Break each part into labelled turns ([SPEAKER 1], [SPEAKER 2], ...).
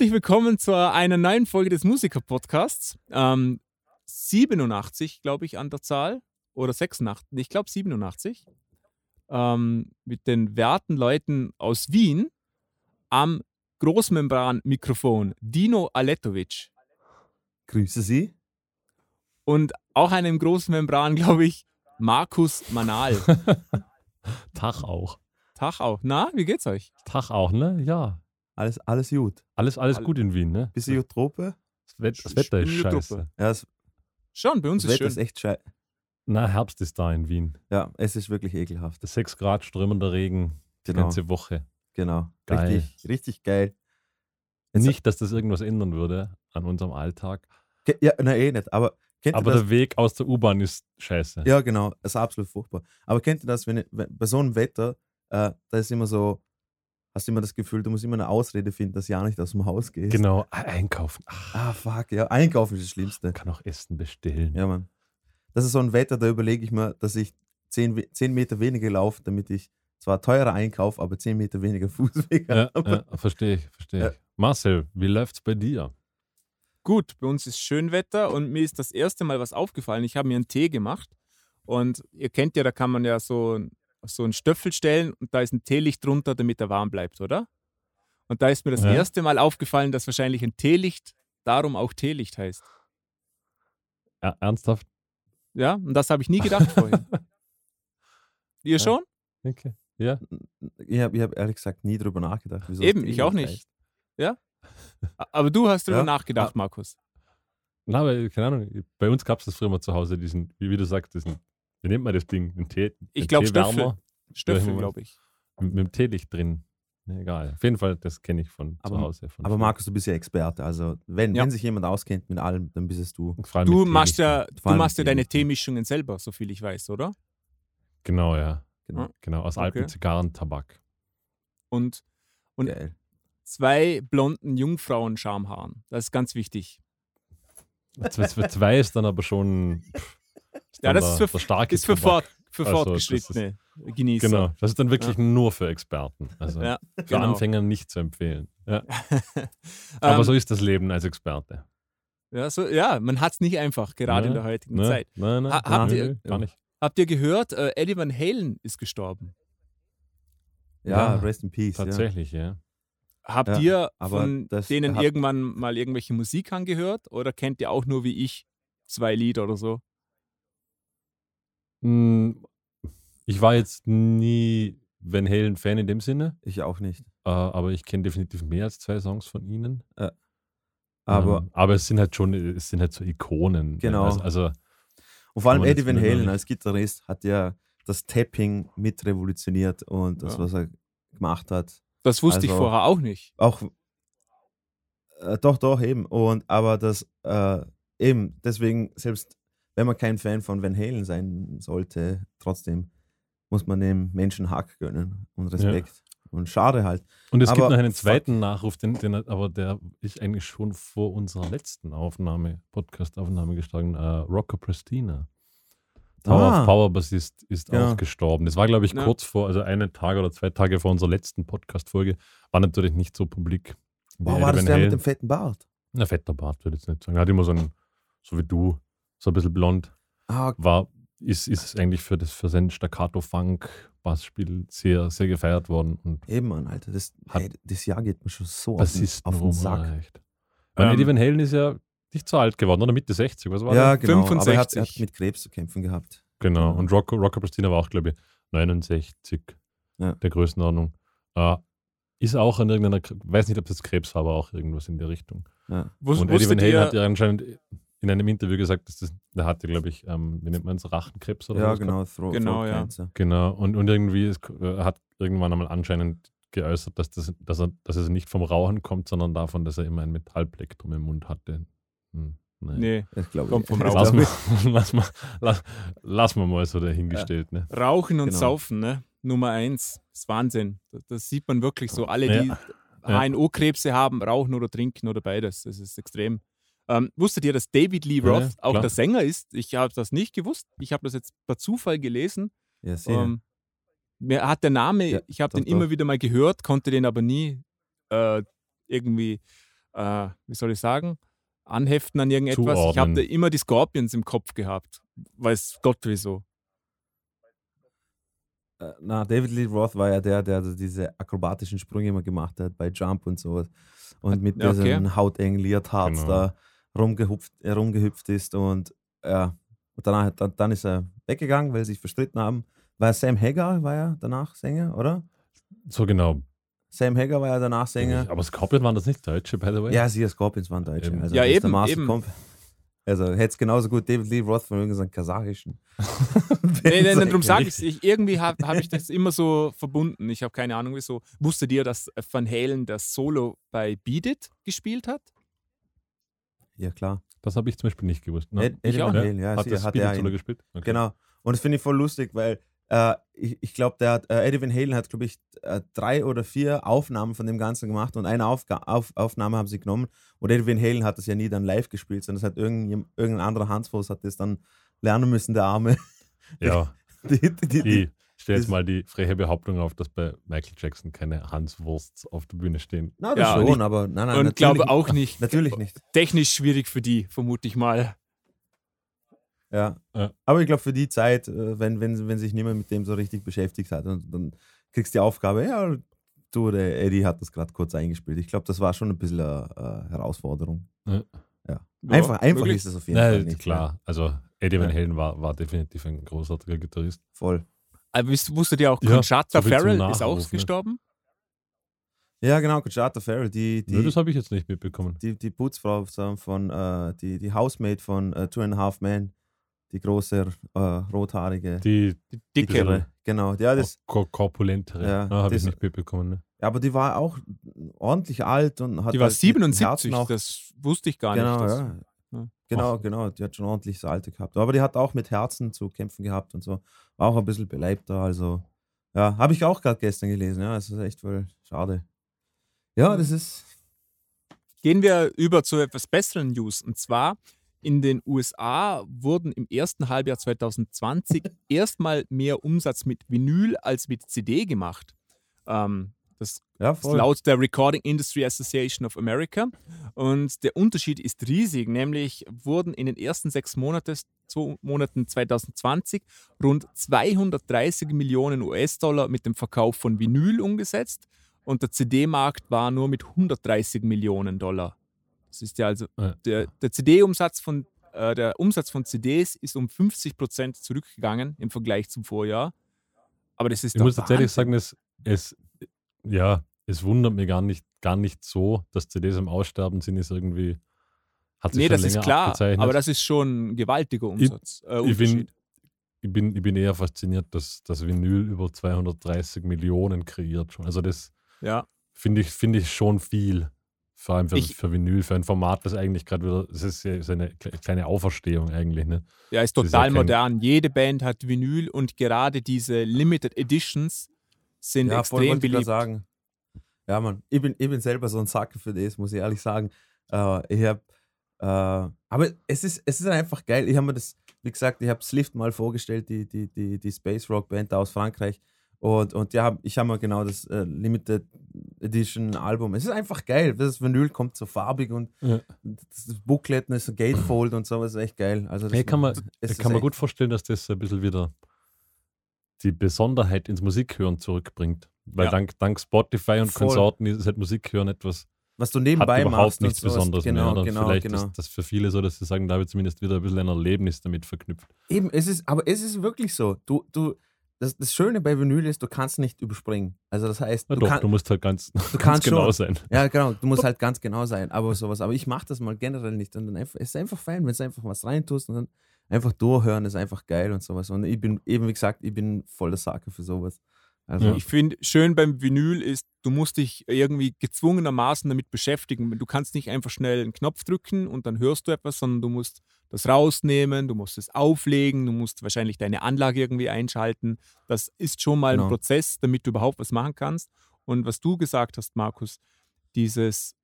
[SPEAKER 1] Herzlich willkommen zu einer neuen Folge des Musiker-Podcasts. Ähm, 87, glaube ich, an der Zahl. Oder 86, ich glaube 87. Ähm, mit den werten Leuten aus Wien am Großmembran-Mikrofon Dino Aletovic.
[SPEAKER 2] Grüße Sie.
[SPEAKER 1] Und auch einem Großmembran, glaube ich, Markus Manal.
[SPEAKER 3] Tag auch.
[SPEAKER 1] Tag auch. Na, wie geht's euch?
[SPEAKER 3] Tag auch, ne? Ja.
[SPEAKER 2] Alles, alles gut.
[SPEAKER 3] Alles, alles
[SPEAKER 1] All-
[SPEAKER 3] gut in Wien, ne?
[SPEAKER 2] Bisschen Jotrope?
[SPEAKER 3] Das, Wett, das Wetter ist scheiße.
[SPEAKER 2] Ja, das,
[SPEAKER 1] Schon, bei uns
[SPEAKER 2] das
[SPEAKER 1] ist
[SPEAKER 2] Wetter
[SPEAKER 1] schön.
[SPEAKER 2] ist echt scheiße.
[SPEAKER 3] Na, Herbst ist da in Wien.
[SPEAKER 2] Ja, es ist wirklich ekelhaft.
[SPEAKER 3] Das 6 Grad strömender Regen die
[SPEAKER 2] Genau.
[SPEAKER 3] ganze Woche.
[SPEAKER 2] Genau.
[SPEAKER 3] Geil.
[SPEAKER 2] Richtig, richtig geil. Jetzt-
[SPEAKER 3] Nicht, dass das irgendwas ändern würde an unserem Alltag.
[SPEAKER 2] Ja, na eh nicht. Aber kennt
[SPEAKER 3] Aber
[SPEAKER 2] ihr das?
[SPEAKER 3] der Weg aus der U-Bahn ist scheiße.
[SPEAKER 2] Ja, genau. Das ist absolut furchtbar. Aber kennt ihr das, wenn, wenn bei so einem Wetter, äh, da ist immer so, hast du immer das Gefühl, du musst immer eine Ausrede finden, dass du ja nicht aus dem Haus gehst.
[SPEAKER 3] Genau, einkaufen. Ach,
[SPEAKER 2] Ah, fuck, ja. Einkaufen ist das Schlimmste.
[SPEAKER 3] man kann auch Essen bestellen.
[SPEAKER 2] Ja, Mann. Das ist so ein Wetter, da überlege ich mir, dass ich 10, we- 10 Meter weniger laufe, damit ich zwar teurer einkaufe, aber 10 Meter weniger Fußweg
[SPEAKER 3] Ja,
[SPEAKER 2] habe.
[SPEAKER 3] ja, verstehe ich, verstehe
[SPEAKER 2] Ja.
[SPEAKER 3] ich. Marcel, wie läuft's bei dir?
[SPEAKER 1] Gut, bei uns ist Schönwetter und mir ist das erste Mal was aufgefallen. Ich habe mir einen Tee gemacht und ihr kennt ja, da kann man ja so, so einen Stöffel stellen und da ist ein Teelicht drunter, damit er warm bleibt, oder? Und da ist mir das
[SPEAKER 3] Ja.
[SPEAKER 1] erste Mal aufgefallen, dass wahrscheinlich ein Teelicht darum auch Teelicht heißt.
[SPEAKER 3] Er, ernsthaft?
[SPEAKER 1] Ja, und das habe ich nie gedacht vorhin. Ihr
[SPEAKER 3] Ja.
[SPEAKER 1] schon?
[SPEAKER 3] Okay. Ja.
[SPEAKER 2] Ich habe hab ehrlich gesagt nie drüber nachgedacht. Wieso
[SPEAKER 1] Eben, ich auch
[SPEAKER 2] heißt.
[SPEAKER 1] nicht. Aber du hast darüber
[SPEAKER 2] Ja.
[SPEAKER 1] nachgedacht, Markus.
[SPEAKER 3] Na, aber keine Ahnung, bei uns gab es das früher mal zu Hause, diesen, wie, wie du sagst, diesen, wie nennt man das Ding? Ein Tee,
[SPEAKER 1] Ich
[SPEAKER 3] ein
[SPEAKER 1] glaub,
[SPEAKER 3] Teewärmer
[SPEAKER 1] Stöffel,
[SPEAKER 3] Ja,
[SPEAKER 1] glaube ich.
[SPEAKER 3] mit, mit dem Teelicht drin. Egal. Auf jeden Fall, das kenne ich von
[SPEAKER 2] Aber-
[SPEAKER 3] zu Hause. Von
[SPEAKER 2] Aber. Markus, du bist ja Experte. Also, wenn,
[SPEAKER 1] Ja.
[SPEAKER 2] wenn sich jemand auskennt mit allem, dann bist es du.
[SPEAKER 1] Du machst ja, du machst ja deine. Teemischungen selber, so viel ich weiß, oder?
[SPEAKER 3] Genau, ja.
[SPEAKER 2] Genau.
[SPEAKER 3] Genau, aus
[SPEAKER 1] Okay.
[SPEAKER 3] alten Zigarrentabak.
[SPEAKER 1] Und, und
[SPEAKER 2] Geil.
[SPEAKER 1] zwei blonden Jungfrauen-Schamhaaren. Das ist ganz wichtig.
[SPEAKER 3] Zwei, ist dann aber schon. Pff,
[SPEAKER 1] Ja, das ist für-
[SPEAKER 3] der starke
[SPEAKER 1] Ist für, fort, für
[SPEAKER 3] Also,
[SPEAKER 1] fortgeschrittene Genießer.
[SPEAKER 3] Genau, das ist dann wirklich nur für Experten. Also
[SPEAKER 1] Ja,
[SPEAKER 3] für
[SPEAKER 1] genau.
[SPEAKER 3] Anfänger nicht zu empfehlen. Ja. Aber
[SPEAKER 1] Ähm,
[SPEAKER 3] so ist das Leben als Experte.
[SPEAKER 1] ja, so, ja, man hat es nicht einfach, gerade in der heutigen
[SPEAKER 3] Ne?
[SPEAKER 1] Zeit.
[SPEAKER 3] Nein, nein,
[SPEAKER 1] Ha- habt
[SPEAKER 3] nein,
[SPEAKER 1] ihr-
[SPEAKER 3] gar nicht.
[SPEAKER 1] Habt ihr gehört, äh, Eddie Van Halen ist gestorben?
[SPEAKER 2] Ja,
[SPEAKER 3] Ja,
[SPEAKER 2] rest in peace. Ja.
[SPEAKER 3] Tatsächlich, ja.
[SPEAKER 1] Habt
[SPEAKER 2] Ja,
[SPEAKER 1] ihr
[SPEAKER 2] aber
[SPEAKER 1] von
[SPEAKER 2] das
[SPEAKER 1] denen irgendwann mal irgendwelche Musik angehört oder kennt ihr auch nur wie ich zwei Lieder oder so?
[SPEAKER 3] Hm, Ich war jetzt nie Van Halen-Fan in dem Sinne,
[SPEAKER 2] Ich auch nicht.
[SPEAKER 3] äh, aber ich kenne definitiv mehr als zwei Songs von ihnen.
[SPEAKER 2] Aber,
[SPEAKER 3] ähm, aber es sind halt schon, es sind halt so Ikonen.
[SPEAKER 2] Genau.
[SPEAKER 3] Also, also
[SPEAKER 2] und vor allem Eddie Van Halen als Gitarrist hat ja das Tapping mit revolutioniert und das,
[SPEAKER 1] Ja.
[SPEAKER 2] was er gemacht hat.
[SPEAKER 1] Das wusste ich
[SPEAKER 2] Also-
[SPEAKER 1] vorher auch nicht.
[SPEAKER 2] Auch, äh, doch, doch, eben. Und, aber das, äh, eben, deswegen, selbst wenn man kein Fan von Van Halen sein sollte, trotzdem muss man dem Menschen Hack gönnen und Respekt. Und schade halt.
[SPEAKER 3] Und es gibt
[SPEAKER 2] Aber
[SPEAKER 3] noch einen
[SPEAKER 2] fuck.
[SPEAKER 3] zweiten Nachruf, den, den, aber der ist eigentlich schon vor unserer letzten Aufnahme, Podcast-Aufnahme gestorben. Äh, Rocco Prestina. Tower
[SPEAKER 2] Ah.
[SPEAKER 3] of Power Bassist ist
[SPEAKER 2] Ja.
[SPEAKER 3] auch gestorben. Das war, glaube ich,
[SPEAKER 1] Ja.
[SPEAKER 3] kurz vor, also einen Tag oder zwei Tage vor unserer letzten Podcast-Folge. War natürlich nicht so publik.
[SPEAKER 2] Boah, war das der mit dem fetten Bart?
[SPEAKER 3] Na, fetter Bart, würde ich jetzt nicht sagen. Er hat immer so einen, so wie du, so ein bisschen blond.
[SPEAKER 2] Ah,
[SPEAKER 3] War, ist, ist eigentlich für, das, für sein Staccato-Funk-Bassspiel sehr, sehr gefeiert worden. Und
[SPEAKER 2] eben, Mann, Alter. Das,
[SPEAKER 3] Hat-
[SPEAKER 2] ey, das Jahr geht mir schon so auf den, auf den Sack.
[SPEAKER 3] rumreicht. Weil
[SPEAKER 1] Ähm,
[SPEAKER 3] Eddie Van Halen ist ja nicht so alt geworden, oder Mitte 60, was war
[SPEAKER 2] Ja,
[SPEAKER 3] das?
[SPEAKER 2] genau. Aber er hat, er hat
[SPEAKER 1] 65.
[SPEAKER 2] mit Krebs zu kämpfen gehabt.
[SPEAKER 3] Genau.
[SPEAKER 2] Ja.
[SPEAKER 3] Und Rocco, Rocco Pristina war auch, glaube ich, 69
[SPEAKER 2] Ja.
[SPEAKER 3] der Größenordnung. Äh, ist auch an irgendeiner, weiß nicht, ob das Krebs war, aber auch irgendwas in der Richtung.
[SPEAKER 2] Ja.
[SPEAKER 3] Und Eddie Van Halen hat ja anscheinend in einem Interview gesagt, dass das, der hatte, glaube ich, ähm, wie nennt man es, Rachenkrebs oder
[SPEAKER 2] Ja,
[SPEAKER 3] sowas gehabt.
[SPEAKER 2] genau. Throat,
[SPEAKER 1] Genau,
[SPEAKER 2] Throat
[SPEAKER 1] ja.
[SPEAKER 2] Cancer.
[SPEAKER 3] Genau. Und, und irgendwie ist, er hat irgendwann einmal anscheinend geäußert, dass, das, dass, er, dass es nicht vom Rauchen kommt, sondern davon, dass er immer ein Metallplektrum im Mund hatte. Hm, naja.
[SPEAKER 1] nee,
[SPEAKER 2] Das glaube ich.
[SPEAKER 1] Kommt vom
[SPEAKER 2] Das
[SPEAKER 1] Rauchen.
[SPEAKER 3] Lass mal, lass, mal, lass, lass mal mal so dahingestellt. Ne?
[SPEAKER 1] Rauchen und
[SPEAKER 2] Genau.
[SPEAKER 1] Saufen, ne? Nummer eins. Das ist Wahnsinn. Das, das sieht man wirklich so. Alle, die
[SPEAKER 3] Ja. Ja.
[SPEAKER 1] HNO-Krebse haben, rauchen oder trinken oder beides. Das ist extrem. Ähm, wusstet ihr, dass David Lee
[SPEAKER 3] Ja,
[SPEAKER 1] Roth auch
[SPEAKER 3] klar.
[SPEAKER 1] der Sänger ist? Ich habe das nicht gewusst. Ich habe das jetzt per Zufall gelesen.
[SPEAKER 2] ich. Ja, sehr.
[SPEAKER 1] Ähm, mir hat der Name,
[SPEAKER 2] Ja,
[SPEAKER 1] ich habe
[SPEAKER 2] doch,
[SPEAKER 1] den immer
[SPEAKER 2] doch.
[SPEAKER 1] wieder mal gehört, konnte den aber nie äh, irgendwie äh, wie soll ich sagen, anheften an irgendetwas. Ich
[SPEAKER 3] Zuordnen.
[SPEAKER 1] habe immer die Scorpions im Kopf gehabt. Weiß Gott wieso.
[SPEAKER 2] Äh, na, David Lee Roth war ja der, der so diese akrobatischen Sprünge immer gemacht hat bei Jump und sowas. Und mit
[SPEAKER 1] Ja, okay.
[SPEAKER 2] diesen hautengen Leotards
[SPEAKER 3] Genau.
[SPEAKER 2] da rumgehupft, äh, rumgehüpft ist und ja, und danach, dann, dann ist er weggegangen, weil sie sich verstritten haben. War Sam Hagar, war ja danach Sänger, oder?
[SPEAKER 3] So genau.
[SPEAKER 2] Sam Hagar war ja danach Sänger.
[SPEAKER 3] Aber Scorpion waren das nicht Deutsche, by the way?
[SPEAKER 2] Ja, sie, Scorpions waren Deutsche.
[SPEAKER 3] Eben.
[SPEAKER 2] Also
[SPEAKER 1] Ja, eben, eben.
[SPEAKER 2] Comp. Also hätte es genauso gut David Lee Roth von irgendeinem kasachischen.
[SPEAKER 1] Nee, nee, nee, darum sage ich ich Irgendwie habe hab ich das immer so verbunden. Ich habe keine Ahnung wieso. Wusstet ihr, dass Van Halen das Solo bei Beat It gespielt hat?
[SPEAKER 2] Ja, klar.
[SPEAKER 3] Das habe ich zum Beispiel nicht gewusst. Ne?
[SPEAKER 2] Ed, Eddie
[SPEAKER 1] auch.
[SPEAKER 2] Van
[SPEAKER 3] Ja. Hat
[SPEAKER 2] sie,
[SPEAKER 3] das
[SPEAKER 2] hat er ihn.
[SPEAKER 3] gespielt? Okay.
[SPEAKER 2] Genau. Und das finde ich voll lustig, weil äh, ich, ich glaube, der hat, äh, Eddie Van Halen hat, glaube ich, äh, drei oder vier Aufnahmen von dem Ganzen gemacht und eine Aufga auf, Aufnahme haben sie genommen. Und Eddie Van Halen hat das ja nie dann live gespielt, sondern es hat irgendein, irgendein anderer Hansfuß hat das dann lernen müssen, der Arme.
[SPEAKER 3] Ja,
[SPEAKER 2] Die, die, die,
[SPEAKER 3] ich stelle jetzt
[SPEAKER 2] das-
[SPEAKER 3] mal die freche Behauptung auf, dass bei Michael Jackson keine Hanswursts auf der Bühne stehen.
[SPEAKER 2] na, das
[SPEAKER 1] Ja,
[SPEAKER 2] schon,
[SPEAKER 1] nicht-
[SPEAKER 2] aber nein, nein,
[SPEAKER 1] Und glaube auch nicht.
[SPEAKER 2] Natürlich nicht.
[SPEAKER 1] Technisch schwierig für die, vermute ich mal.
[SPEAKER 2] Ja.
[SPEAKER 3] Ja.
[SPEAKER 2] Aber ich glaube, für die Zeit, äh, wenn, wenn, wenn sich niemand mit dem so richtig beschäftigt hat, und dann kriegst du die Aufgabe, ja, du, der Eddie hat das gerade kurz eingespielt. Ich glaube, das war schon ein bisschen eine äh, Herausforderung.
[SPEAKER 3] Ja.
[SPEAKER 2] Ja. Einfach, einfach
[SPEAKER 1] möglich.
[SPEAKER 2] ist es auf jeden Fall
[SPEAKER 3] Nein,
[SPEAKER 2] nicht.
[SPEAKER 3] klar. Also Eddie Van
[SPEAKER 2] Ja.
[SPEAKER 3] Halen war, war definitiv ein großartiger Gitarrist.
[SPEAKER 2] Ja. Voll.
[SPEAKER 1] Aber wisst- wusstet ihr auch,
[SPEAKER 3] Ja,
[SPEAKER 1] Conchata
[SPEAKER 3] so
[SPEAKER 1] Farrell ist auch
[SPEAKER 3] ne?
[SPEAKER 1] gestorben?
[SPEAKER 2] Ja, genau, Conchata Farrell, die, die,
[SPEAKER 3] Nö, das habe ich jetzt nicht mitbekommen.
[SPEAKER 2] die, die Putzfrau von, äh, die, die Housemaid von äh, Two and a Half Men, die große, äh, rothaarige,
[SPEAKER 3] Die
[SPEAKER 1] Die dicke.
[SPEAKER 2] dickere. Genau, ja, das,
[SPEAKER 3] ko- korpulentere.
[SPEAKER 2] Ja,
[SPEAKER 3] Ja, habe ich nicht mitbekommen. Ne?
[SPEAKER 2] aber die war auch ordentlich alt und hat
[SPEAKER 1] Die war
[SPEAKER 2] halt mit dem
[SPEAKER 1] 77,
[SPEAKER 2] Herzen auch
[SPEAKER 1] das wusste ich gar
[SPEAKER 2] genau,
[SPEAKER 1] nicht. Das,
[SPEAKER 2] ja.
[SPEAKER 1] Ja.
[SPEAKER 2] Genau,
[SPEAKER 3] Ach.
[SPEAKER 2] genau. Die hat schon ordentlich das Alte gehabt. Aber die hat auch mit Herzen zu kämpfen gehabt und so. War auch ein bisschen beleibter. Also, ja, habe ich auch gerade gestern gelesen. Ja, es ist echt voll schade. Ja, das ist.
[SPEAKER 1] Gehen wir über zu etwas besseren News. Und zwar in den USA wurden im ersten Halbjahr 2020 erstmal mehr Umsatz mit Vinyl als mit CD gemacht. Ähm, das
[SPEAKER 2] Ja,
[SPEAKER 1] ist laut der Recording Industry Association of America. Und der Unterschied ist riesig, nämlich wurden in den ersten sechs Monates, zwei Monaten 2020 rund 230 Millionen US-Dollar mit dem Verkauf von Vinyl umgesetzt und der CD-Markt war nur mit 130 Millionen Dollar. Das ist ja also
[SPEAKER 3] Ja.
[SPEAKER 1] der, der CD-Umsatz von äh, der Umsatz von CDs ist um 50 Prozent zurückgegangen im Vergleich zum Vorjahr. Aber das ist
[SPEAKER 3] Ich muss tatsächlich
[SPEAKER 1] Wahnsinn.
[SPEAKER 3] sagen, es, es, ja, es wundert mich gar nicht, gar nicht so, dass CDs im Aussterben sind, ist irgendwie, hat sich
[SPEAKER 1] Nee, das ist klar, aber das ist schon ein gewaltiger Umsatz. äh,
[SPEAKER 3] ich, bin, ich, bin, ich bin eher fasziniert, dass das Vinyl über 230 Millionen kreiert schon. Also das
[SPEAKER 1] Ja,
[SPEAKER 3] finde ich, finde ich schon viel. Vor allem für,
[SPEAKER 1] Ich-
[SPEAKER 3] für Vinyl, für ein Format, das eigentlich gerade wieder, das ist ja so eine kle- kleine Auferstehung eigentlich. Ne?
[SPEAKER 1] ja, ist
[SPEAKER 3] Das ist ja
[SPEAKER 1] total modern. Jede Band hat Vinyl und gerade diese Limited Editions sind
[SPEAKER 2] Ja, voll
[SPEAKER 1] extrem
[SPEAKER 2] grad
[SPEAKER 1] beliebt.
[SPEAKER 2] sagen. Ja, Mann. Ich bin, ich bin selber so ein Sacker für das, muss ich ehrlich sagen. Äh, ich habe. Äh, aber es ist, es ist einfach geil. Ich habe mir das, wie gesagt, ich habe Slift mal vorgestellt, die, die, die, die Space Rock Band da aus Frankreich. Und, und ja, ich habe mir genau das äh, Limited Edition Album. Es ist einfach geil. Das Vinyl kommt so farbig und
[SPEAKER 3] Ja.
[SPEAKER 2] das Booklet ist so Gatefold und so, das ist echt geil. Also das
[SPEAKER 3] Hey, kann man,
[SPEAKER 2] ist
[SPEAKER 3] kann
[SPEAKER 2] echt-
[SPEAKER 3] gut vorstellen, dass das ein bisschen wieder die Besonderheit ins Musikhören zurückbringt. Weil
[SPEAKER 1] Ja.
[SPEAKER 3] dank, dank Spotify und
[SPEAKER 2] Voll.
[SPEAKER 3] Konsorten ist halt Musikhören etwas,
[SPEAKER 2] was du
[SPEAKER 3] hat
[SPEAKER 2] nebenbei
[SPEAKER 3] überhaupt
[SPEAKER 2] machst.
[SPEAKER 3] nichts. Besonderes
[SPEAKER 2] genau,
[SPEAKER 3] mehr. Oder
[SPEAKER 2] Genau,
[SPEAKER 3] vielleicht
[SPEAKER 2] genau.
[SPEAKER 3] ist das für viele so, dass sie sagen, da habe ich zumindest wieder ein bisschen ein Erlebnis damit verknüpft.
[SPEAKER 2] Eben, es ist, aber es ist wirklich so. Du, du, das, das Schöne bei Vinyl ist, du kannst nicht überspringen. Also das heißt,
[SPEAKER 3] Na
[SPEAKER 2] du,
[SPEAKER 3] doch,
[SPEAKER 2] kann,
[SPEAKER 3] du musst halt ganz, ganz
[SPEAKER 2] kannst
[SPEAKER 3] genau
[SPEAKER 2] schon.
[SPEAKER 3] sein.
[SPEAKER 2] ja genau, du musst halt ganz genau sein, aber sowas. Aber ich mache das mal generell nicht. Und dann einfach, es ist einfach fein, wenn du einfach was reintust und dann einfach durchhören, ist einfach geil und sowas. Und ich bin, eben wie gesagt, ich bin voll der Sacker für sowas. Also.
[SPEAKER 1] Ich finde, schön beim Vinyl ist, du musst dich irgendwie gezwungenermaßen damit beschäftigen. Du kannst nicht einfach schnell einen Knopf drücken und dann hörst du etwas, sondern du musst das rausnehmen, du musst es auflegen, du musst wahrscheinlich deine Anlage irgendwie einschalten. Das ist schon mal
[SPEAKER 2] Genau.
[SPEAKER 1] ein Prozess, damit du überhaupt was machen kannst. Und was du gesagt hast, Markus, dieses,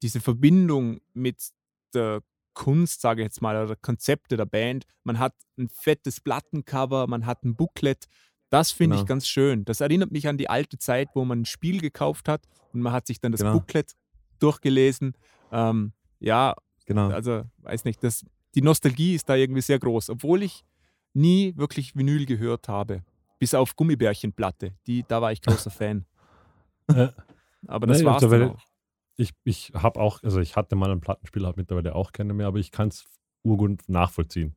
[SPEAKER 1] diese Verbindung mit der Kunst, sage ich jetzt mal, oder Konzepte der Band. Man hat ein fettes Plattencover, man hat ein Booklet. Das finde ich
[SPEAKER 2] Genau.
[SPEAKER 1] ganz schön. Das erinnert mich an die alte Zeit, wo man ein Spiel gekauft hat und man hat sich dann das
[SPEAKER 2] Genau.
[SPEAKER 1] Booklet durchgelesen. Ähm, ja,
[SPEAKER 2] Genau.
[SPEAKER 1] also weiß nicht, das, die Nostalgie ist da irgendwie sehr groß, obwohl ich nie wirklich Vinyl gehört habe. Bis auf Gummibärchenplatte, die, da war ich großer Fan. Aber das
[SPEAKER 3] Nee,
[SPEAKER 1] war's auch.
[SPEAKER 3] Ich, ich habe auch, also ich hatte mal einen Plattenspieler, habe mittlerweile auch keine mehr, aber ich kann es urgut nachvollziehen.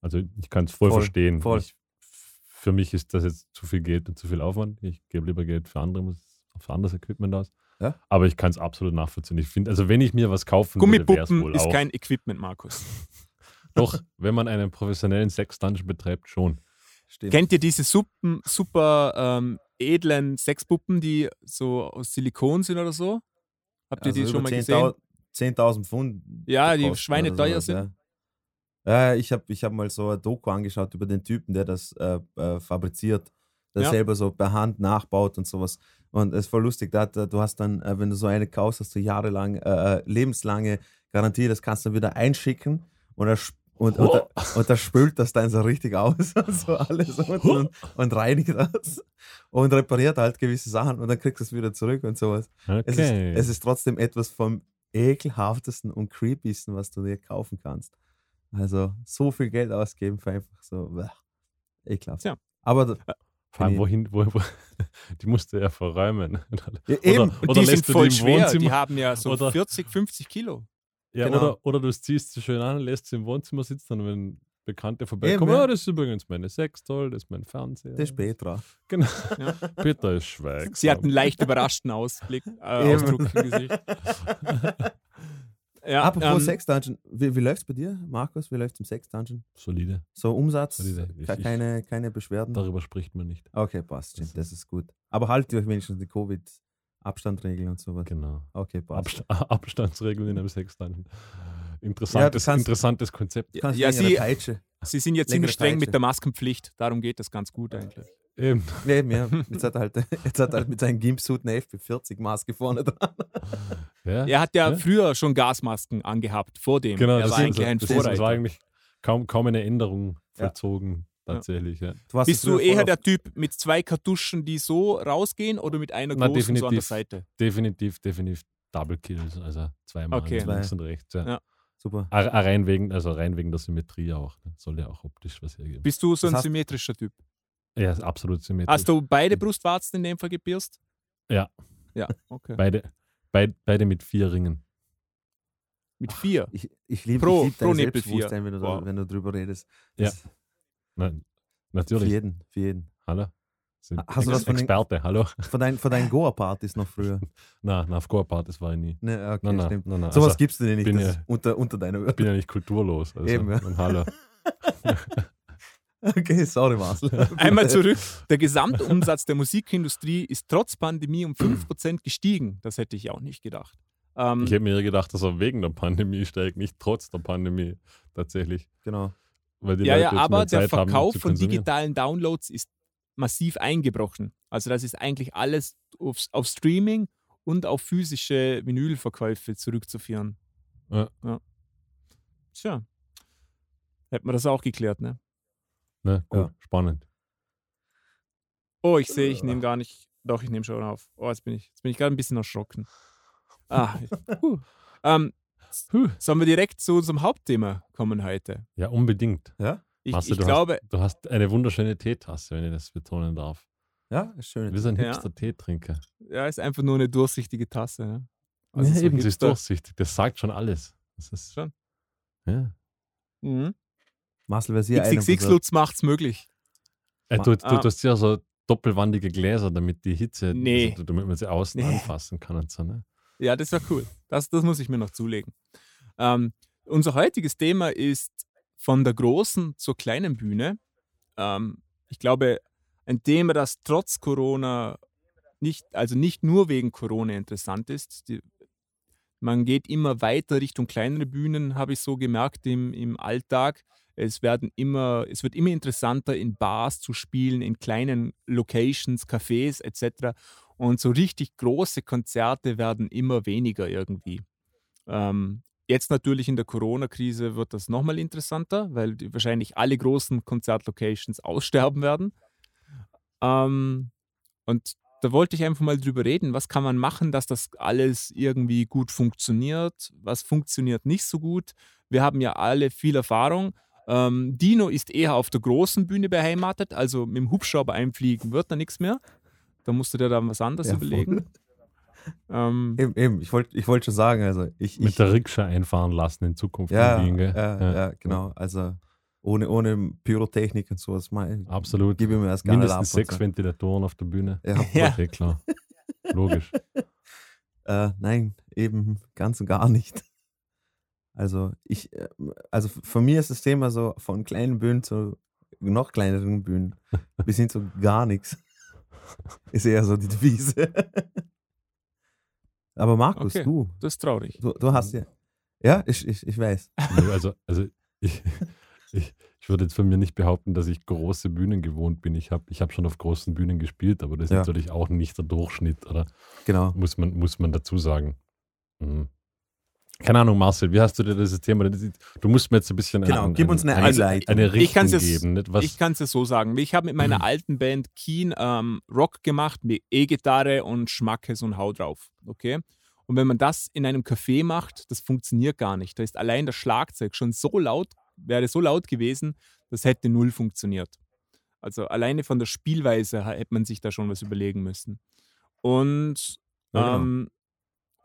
[SPEAKER 3] Also ich kann es voll,
[SPEAKER 2] Voll,
[SPEAKER 3] verstehen.
[SPEAKER 2] voll.
[SPEAKER 3] Ich, für mich ist das jetzt zu viel Geld und zu viel Aufwand. Ich gebe lieber Geld für andere, für anderes Equipment aus.
[SPEAKER 2] Ja.
[SPEAKER 3] Aber ich kann es absolut nachvollziehen. Ich finde, also wenn ich mir was kaufen würde, wäre es
[SPEAKER 1] Gummipuppen
[SPEAKER 3] wohl
[SPEAKER 1] ist
[SPEAKER 3] auch.
[SPEAKER 1] kein Equipment, Markus.
[SPEAKER 3] Doch, wenn man einen professionellen Sex-Dungeon betreibt, schon.
[SPEAKER 2] Stimmt.
[SPEAKER 1] Kennt ihr diese Suppen, super ähm, edlen Sexpuppen, die so aus Silikon sind oder so? Habt ihr
[SPEAKER 2] Also
[SPEAKER 1] die schon mal
[SPEAKER 2] 10.000
[SPEAKER 1] gesehen?
[SPEAKER 2] 10.000 Pfund.
[SPEAKER 1] Ja, die
[SPEAKER 2] oder sowas,
[SPEAKER 1] sind.
[SPEAKER 2] Ja, ja ich habe ich hab mal so ein Doku angeschaut über den Typen, der das äh, äh, fabriziert, der
[SPEAKER 1] Ja.
[SPEAKER 2] selber so per Hand nachbaut und sowas. Und es ist voll lustig, da, du hast dann, äh, wenn du so eine kaufst, hast du jahrelang, äh, äh, lebenslange Garantie, das kannst du wieder einschicken und er und, und, er- und er spült das dann so richtig aus, so alles unten und, und reinigt das und repariert halt gewisse Sachen und dann kriegst du es wieder zurück und sowas.
[SPEAKER 3] Okay.
[SPEAKER 2] Es, ist, es ist trotzdem etwas vom ekelhaftesten und creepiesten, was du dir kaufen kannst. Also so viel Geld ausgeben für einfach so bäh, ekelhaft.
[SPEAKER 1] Tja.
[SPEAKER 2] Aber da-
[SPEAKER 3] Vor allem, wohin, wo, wo, die musste er verräumen.
[SPEAKER 2] ja, eben,
[SPEAKER 1] Und
[SPEAKER 3] Oder
[SPEAKER 1] die
[SPEAKER 3] lässt
[SPEAKER 1] sind voll schwer. Die haben ja so
[SPEAKER 3] oder-
[SPEAKER 1] 40, 50 Kilo.
[SPEAKER 3] Ja,
[SPEAKER 2] Genau.
[SPEAKER 3] oder, oder du ziehst sie schön an, lässt sie im Wohnzimmer sitzen und wenn Bekannte vorbeikommen,
[SPEAKER 2] ja.
[SPEAKER 3] ja, das ist übrigens meine Sextoll, das ist mein Fernseher.
[SPEAKER 2] das ist Petra.
[SPEAKER 3] Genau.
[SPEAKER 1] Ja.
[SPEAKER 3] Peter ist schweigsam.
[SPEAKER 1] Sie hatten einen leicht überraschten Ausblick, äh. Ausdruck im Gesicht. Ja,
[SPEAKER 2] Apropos
[SPEAKER 1] ähm,
[SPEAKER 2] Sex Dungeon, wie, wie läuft es bei dir, Markus? Wie läuft es im Sex Dungeon?
[SPEAKER 3] Solide.
[SPEAKER 2] So Umsatz,
[SPEAKER 3] Solide. Ich-
[SPEAKER 2] ke-
[SPEAKER 3] ich-
[SPEAKER 2] keine, keine Beschwerden?
[SPEAKER 3] Darüber spricht man nicht.
[SPEAKER 2] Okay, passt,
[SPEAKER 3] Das
[SPEAKER 2] stimmt, das ist gut. Aber haltet ihr euch wenigstens die Covid-Abstandregeln und sowas.
[SPEAKER 3] Genau.
[SPEAKER 2] Okay, passt.
[SPEAKER 3] Abst Abstandsregeln in einem Sexdungeon.
[SPEAKER 2] Ja,
[SPEAKER 3] Interessantes,
[SPEAKER 2] kannst-
[SPEAKER 3] interessantes Konzept.
[SPEAKER 1] Ja,
[SPEAKER 2] längere
[SPEAKER 1] sie-
[SPEAKER 2] Peitsche.
[SPEAKER 1] Sie sind jetzt ziemlich streng
[SPEAKER 2] Peitsche.
[SPEAKER 1] mit der Maskenpflicht. Darum geht das ganz gut eigentlich.
[SPEAKER 3] Eben.
[SPEAKER 2] Ja, eben, ja. Jetzt hat er halt, jetzt hat er halt mit seinem Gimpsuit eine FP40-Maske vorne dran.
[SPEAKER 3] Ja,
[SPEAKER 1] Er hat ja,
[SPEAKER 3] Ja.
[SPEAKER 1] früher schon Gasmasken angehabt, vor dem.
[SPEAKER 3] genau.
[SPEAKER 1] er
[SPEAKER 3] Das,
[SPEAKER 1] war
[SPEAKER 3] ist,
[SPEAKER 1] eigentlich ein
[SPEAKER 3] das, ist, das war
[SPEAKER 1] Vorreiter.
[SPEAKER 3] eigentlich kaum, kaum eine Änderung
[SPEAKER 2] Ja.
[SPEAKER 3] vollzogen, tatsächlich. Ja.
[SPEAKER 2] Du
[SPEAKER 1] Bist du eher der Typ mit zwei Kartuschen, die so rausgehen oder mit einer
[SPEAKER 3] Na,
[SPEAKER 1] großen so an der. Seite?
[SPEAKER 3] Definitiv, definitiv Double Kills, also zweimal
[SPEAKER 1] Okay.
[SPEAKER 3] links und rechts. Ja.
[SPEAKER 1] Ja.
[SPEAKER 2] Super.
[SPEAKER 3] Ah, Rein wegen, also rein wegen der Symmetrie auch. Ne? Soll ja auch optisch was hergeben.
[SPEAKER 1] Bist du so
[SPEAKER 2] Das
[SPEAKER 1] ein
[SPEAKER 2] heißt-
[SPEAKER 1] symmetrischer Typ?
[SPEAKER 3] Ja, ist absolut symmetrisch.
[SPEAKER 1] Hast du beide Brustwarzen in dem Fall gepierst?
[SPEAKER 3] Ja.
[SPEAKER 1] Ja, okay.
[SPEAKER 3] beide, beid, beide mit vier Ringen.
[SPEAKER 1] Mit vier.
[SPEAKER 2] Ich, ich liebe
[SPEAKER 1] Pro-
[SPEAKER 2] ich lieb
[SPEAKER 1] pro
[SPEAKER 2] dein Selbstbewusstsein, wenn du, da,
[SPEAKER 1] Wow.
[SPEAKER 2] wenn du drüber redest.
[SPEAKER 3] Ja. Nein,
[SPEAKER 2] Für
[SPEAKER 3] natürlich.
[SPEAKER 2] jeden, für jeden.
[SPEAKER 3] Hallo? Sind
[SPEAKER 2] Hast du was von den-
[SPEAKER 3] Experte, hallo?
[SPEAKER 2] Von, dein, von deinen Goa-Partys noch früher.
[SPEAKER 3] Na, na auf Goa-Partys war ich nie.
[SPEAKER 2] Ne, okay,
[SPEAKER 3] Nein, nein,
[SPEAKER 2] stimmt.
[SPEAKER 3] nein, nein.
[SPEAKER 2] Sowas
[SPEAKER 3] Also,
[SPEAKER 2] gibst du dir nicht
[SPEAKER 3] bin
[SPEAKER 2] das
[SPEAKER 3] ja-
[SPEAKER 2] unter, unter deiner
[SPEAKER 3] ich
[SPEAKER 2] Würde.
[SPEAKER 3] bin ja nicht kulturlos. Also,
[SPEAKER 2] Eben, ja.
[SPEAKER 3] und hallo.
[SPEAKER 2] Okay, sorry, Marcel.
[SPEAKER 1] Einmal zurück. Der Gesamtumsatz der Musikindustrie ist trotz Pandemie um 5% gestiegen. Das hätte ich auch nicht gedacht. Ähm,
[SPEAKER 3] Ich hätte mir gedacht, dass er wegen der Pandemie steigt, nicht trotz der Pandemie tatsächlich.
[SPEAKER 2] Genau.
[SPEAKER 3] Weil die
[SPEAKER 1] ja,
[SPEAKER 3] Leute
[SPEAKER 1] ja, aber der
[SPEAKER 3] haben,
[SPEAKER 1] Verkauf
[SPEAKER 3] zu
[SPEAKER 1] von digitalen Downloads ist massiv eingebrochen. Also das ist eigentlich alles auf, auf Streaming und auf physische Vinylverkäufe zurückzuführen.
[SPEAKER 3] Ja.
[SPEAKER 1] Tja. Hätten wir das auch geklärt, ne?
[SPEAKER 3] Ne, gut,
[SPEAKER 2] Ja.
[SPEAKER 3] spannend.
[SPEAKER 1] Oh, ich sehe, ich nehme gar nicht. Doch, ich nehme schon auf. Oh, jetzt bin ich, jetzt bin ich gerade ein bisschen erschrocken. Ah, puh. ähm,
[SPEAKER 3] Huh.
[SPEAKER 1] sollen wir direkt zu unserem Hauptthema kommen heute?
[SPEAKER 3] Ja, unbedingt.
[SPEAKER 2] Ja?
[SPEAKER 1] Ich,
[SPEAKER 3] Marcel,
[SPEAKER 1] ich
[SPEAKER 3] du
[SPEAKER 1] glaube,
[SPEAKER 3] Hast, du hast eine wunderschöne Teetasse, wenn ich das betonen darf.
[SPEAKER 2] Ja, ist schön.
[SPEAKER 3] Wie so ein
[SPEAKER 1] Ja.
[SPEAKER 3] Hipster-Teetrinker.
[SPEAKER 1] ja, ist einfach nur eine durchsichtige Tasse. Ne?
[SPEAKER 3] Ja,
[SPEAKER 1] so
[SPEAKER 3] eben, sie ist
[SPEAKER 1] Hipster-
[SPEAKER 3] durchsichtig. Das sagt schon alles. Das ist
[SPEAKER 1] Schon.
[SPEAKER 3] Ja.
[SPEAKER 1] Mhm.
[SPEAKER 2] Marcel, wer sie
[SPEAKER 1] XXX. Lutz macht's möglich.
[SPEAKER 3] Äh, du, du,
[SPEAKER 1] Ah.
[SPEAKER 3] du hast ja so doppelwandige Gläser, damit die Hitze,
[SPEAKER 1] Nee.
[SPEAKER 3] also, damit man sie außen
[SPEAKER 1] Nee.
[SPEAKER 3] anfassen kann und so. Ne?
[SPEAKER 1] Ja, das wäre cool. Das, das muss ich mir noch zulegen. Ähm, unser heutiges Thema ist von der großen zur kleinen Bühne. Ähm, ich glaube, ein Thema, das trotz Corona nicht, also nicht nur wegen Corona interessant ist. Die, man geht immer weiter Richtung kleinere Bühnen, habe ich so gemerkt im, im Alltag. Es, werden immer, es wird immer interessanter, in Bars zu spielen, in kleinen Locations, Cafés etc. Und so richtig große Konzerte werden immer weniger irgendwie. Ähm, jetzt natürlich in der Corona-Krise wird das nochmal interessanter, weil wahrscheinlich alle großen Konzertlocations aussterben werden. Ähm, und da wollte ich einfach mal drüber reden, was kann man machen, dass das alles irgendwie gut funktioniert, was funktioniert nicht so gut. Wir haben ja alle viel Erfahrung. Ähm, Dino ist eher auf der großen Bühne beheimatet, also mit dem Hubschrauber einfliegen wird da nichts mehr. Da musst du dir dann was anderes
[SPEAKER 2] Ja,
[SPEAKER 1] überlegen. Ähm,
[SPEAKER 2] Eben, eben. Ich wollte ich wollt schon sagen, also ich.
[SPEAKER 3] Mit
[SPEAKER 2] ich
[SPEAKER 3] der Rikscha einfahren lassen in Zukunft
[SPEAKER 2] ja,
[SPEAKER 3] in Wien, gell?
[SPEAKER 2] ja, ja, genau. Also ohne, ohne Pyrotechnik und sowas. Mal,
[SPEAKER 3] Absolut.
[SPEAKER 2] Gib mir erst gar nicht
[SPEAKER 3] Mindestens sechs
[SPEAKER 2] so.
[SPEAKER 3] Ventilatoren auf der Bühne.
[SPEAKER 2] Ja,
[SPEAKER 1] Ja.
[SPEAKER 3] Okay, klar. Logisch.
[SPEAKER 2] Äh, nein, eben ganz und gar nicht. Also ich, äh, also für mich ist das Thema so von kleinen Bühnen zu noch kleineren Bühnen bis hin zu gar nichts. Ist eher so die Devise. Aber Markus,
[SPEAKER 1] Okay.
[SPEAKER 2] du,
[SPEAKER 1] das ist traurig.
[SPEAKER 2] du, du hast ja, ja, ich, ich, ich weiß.
[SPEAKER 3] Also, also ich, ich, ich würde jetzt von mir nicht behaupten, dass ich große Bühnen gewohnt bin. Ich habe ich hab schon auf großen Bühnen gespielt, aber das ist
[SPEAKER 2] Ja.
[SPEAKER 3] natürlich auch nicht der Durchschnitt, oder?
[SPEAKER 2] Genau.
[SPEAKER 3] Muss man, muss man dazu sagen. Mhm. Keine Ahnung, Marcel, wie hast du dir dieses Thema? Du musst mir jetzt ein bisschen
[SPEAKER 2] Genau, gib uns eine
[SPEAKER 3] eine,
[SPEAKER 2] Einleitung.
[SPEAKER 3] eine
[SPEAKER 1] Ich
[SPEAKER 3] Richtung
[SPEAKER 1] jetzt-
[SPEAKER 3] geben. Nicht? Was,
[SPEAKER 1] Ich kann es ja so sagen. Ich habe mit meiner alten Band Keen ähm, Rock gemacht mit E-Gitarre und Schmackes und Hau drauf. Okay? Und wenn man das in einem Café macht, das funktioniert gar nicht. Da ist allein das Schlagzeug schon so laut, wäre so laut gewesen, das hätte null funktioniert. Also alleine von der Spielweise hätte man sich da schon was überlegen müssen. Und
[SPEAKER 2] Ja, genau.
[SPEAKER 1] ähm,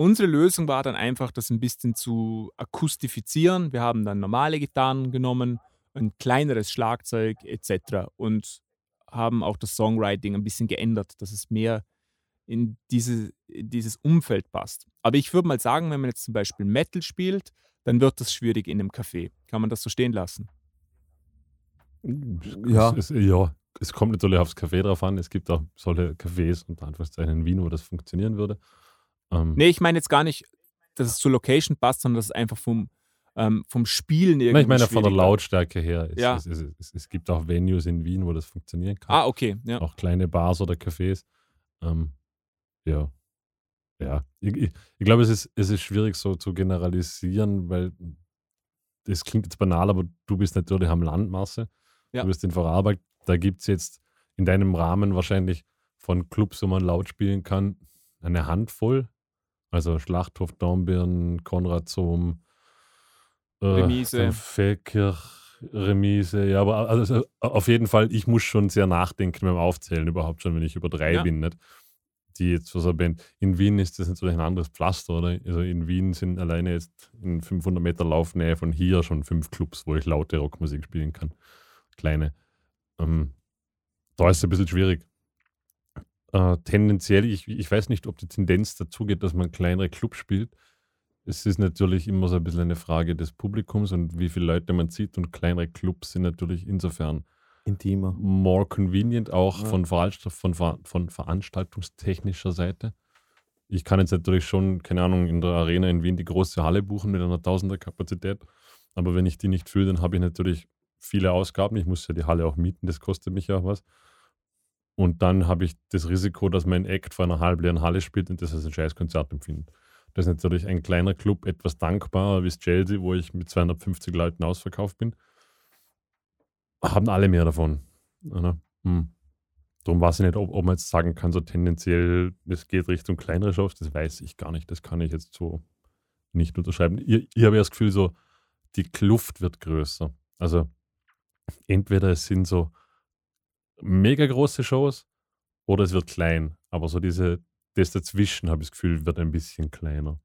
[SPEAKER 1] unsere Lösung war dann einfach, das ein bisschen zu akustifizieren. Wir haben dann normale Gitarren genommen, ein kleineres Schlagzeug etc. und haben auch das Songwriting ein bisschen geändert, dass es mehr in, diese, in dieses Umfeld passt. Aber ich würde mal sagen, wenn man jetzt zum Beispiel Metal spielt, dann wird das schwierig in einem Café. Kann man das so stehen lassen?
[SPEAKER 2] Ja.
[SPEAKER 3] Es, ist, ja, es kommt natürlich aufs Café drauf an. Es gibt auch solche Cafés unter Anführungszeichen in Wien, wo das funktionieren würde. Ähm,
[SPEAKER 1] Nee, ich meine jetzt gar nicht, dass es zur Location passt, sondern dass es einfach vom, ähm, vom Spielen irgendwie
[SPEAKER 3] ich meine von der. Lautstärke her. Es,
[SPEAKER 1] Ja.
[SPEAKER 3] es, es, es, gibt auch Venues in Wien, wo das funktionieren kann.
[SPEAKER 1] Ah, okay. Ja.
[SPEAKER 3] Auch kleine Bars oder Cafés. Ähm, ja. Ja. Ich, ich, ich glaube, es ist, es ist schwierig so zu generalisieren, weil das klingt jetzt banal, aber du bist natürlich am Land, Marcel.
[SPEAKER 1] Ja.
[SPEAKER 3] Du bist in Vorarlberg. Da gibt es jetzt in deinem Rahmen wahrscheinlich von Clubs, wo man laut spielen kann, eine Handvoll. Also Schlachthof, Dornbirn, Konradsom, äh,
[SPEAKER 1] Remise.
[SPEAKER 3] Feldkirch, Remise. Ja, aber also auf jeden Fall, ich muss schon sehr nachdenken beim Aufzählen überhaupt schon, wenn ich über drei
[SPEAKER 1] Ja.
[SPEAKER 3] bin. Nicht? Die jetzt eine Band. In Wien ist das natürlich ein anderes Pflaster, oder? Also in Wien sind alleine jetzt in 500 Meter Laufnähe von hier schon fünf Clubs, wo ich laute Rockmusik spielen kann. Kleine. Ähm, da ist es ein bisschen schwierig. Äh, tendenziell, ich, ich weiß nicht, ob die Tendenz dazu geht, dass man kleinere Clubs spielt. Es ist natürlich immer so ein bisschen eine Frage des Publikums und wie viele Leute man sieht. Und kleinere Clubs sind natürlich insofern
[SPEAKER 2] Intimer.
[SPEAKER 3] more convenient, auch
[SPEAKER 2] Ja.
[SPEAKER 3] von, Veranstalt von, Ver- von veranstaltungstechnischer Seite. Ich kann jetzt natürlich schon, keine Ahnung, in der Arena in Wien die große Halle buchen mit einer Tausender Kapazität. Aber wenn ich die nicht fülle, dann habe ich natürlich viele Ausgaben. Ich muss ja die Halle auch mieten, das kostet mich ja auch was. Und dann habe ich das Risiko, dass mein Act vor einer halbleeren Halle spielt und das als ein scheiß Konzert empfindet. Das ist natürlich ein kleiner Club etwas dankbarer wie Chelsea, wo ich mit 250 Leuten ausverkauft bin. Haben alle mehr davon. Oder? Hm. Darum weiß ich nicht, ob, ob man jetzt sagen kann, so tendenziell, es geht Richtung kleinere Shows, das weiß ich gar nicht. Das kann ich jetzt so nicht unterschreiben. Ich, ich habe ja das Gefühl, so, die Kluft wird größer. Also entweder es sind so mega große Shows oder es wird klein. Aber so diese, das dazwischen, habe ich das Gefühl, wird ein bisschen kleiner.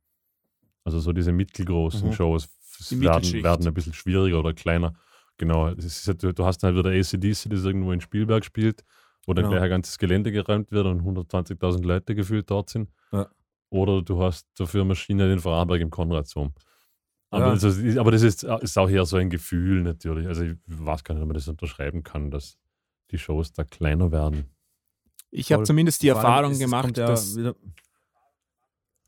[SPEAKER 3] Also so diese mittelgroßen
[SPEAKER 2] Mhm.
[SPEAKER 3] Shows
[SPEAKER 1] Die
[SPEAKER 3] werden, werden ein bisschen schwieriger oder kleiner. Genau, ist, du hast halt wieder ACDC, das irgendwo in Spielberg spielt, wo dann
[SPEAKER 2] Genau.
[SPEAKER 3] gleich ein ganzes Gelände geräumt wird und 120.000 Leute gefühlt dort sind.
[SPEAKER 2] Ja.
[SPEAKER 3] Oder du hast dafür Maschine den Vorarlberg im Konradsum. Aber,
[SPEAKER 2] Ja.
[SPEAKER 3] das ist, aber das ist, ist auch eher so ein Gefühl natürlich. Also ich weiß gar nicht, ob man das unterschreiben kann, dass die Shows da kleiner werden.
[SPEAKER 1] Ich habe zumindest die Erfahrung gemacht,
[SPEAKER 2] ja
[SPEAKER 1] dass.
[SPEAKER 2] wieder-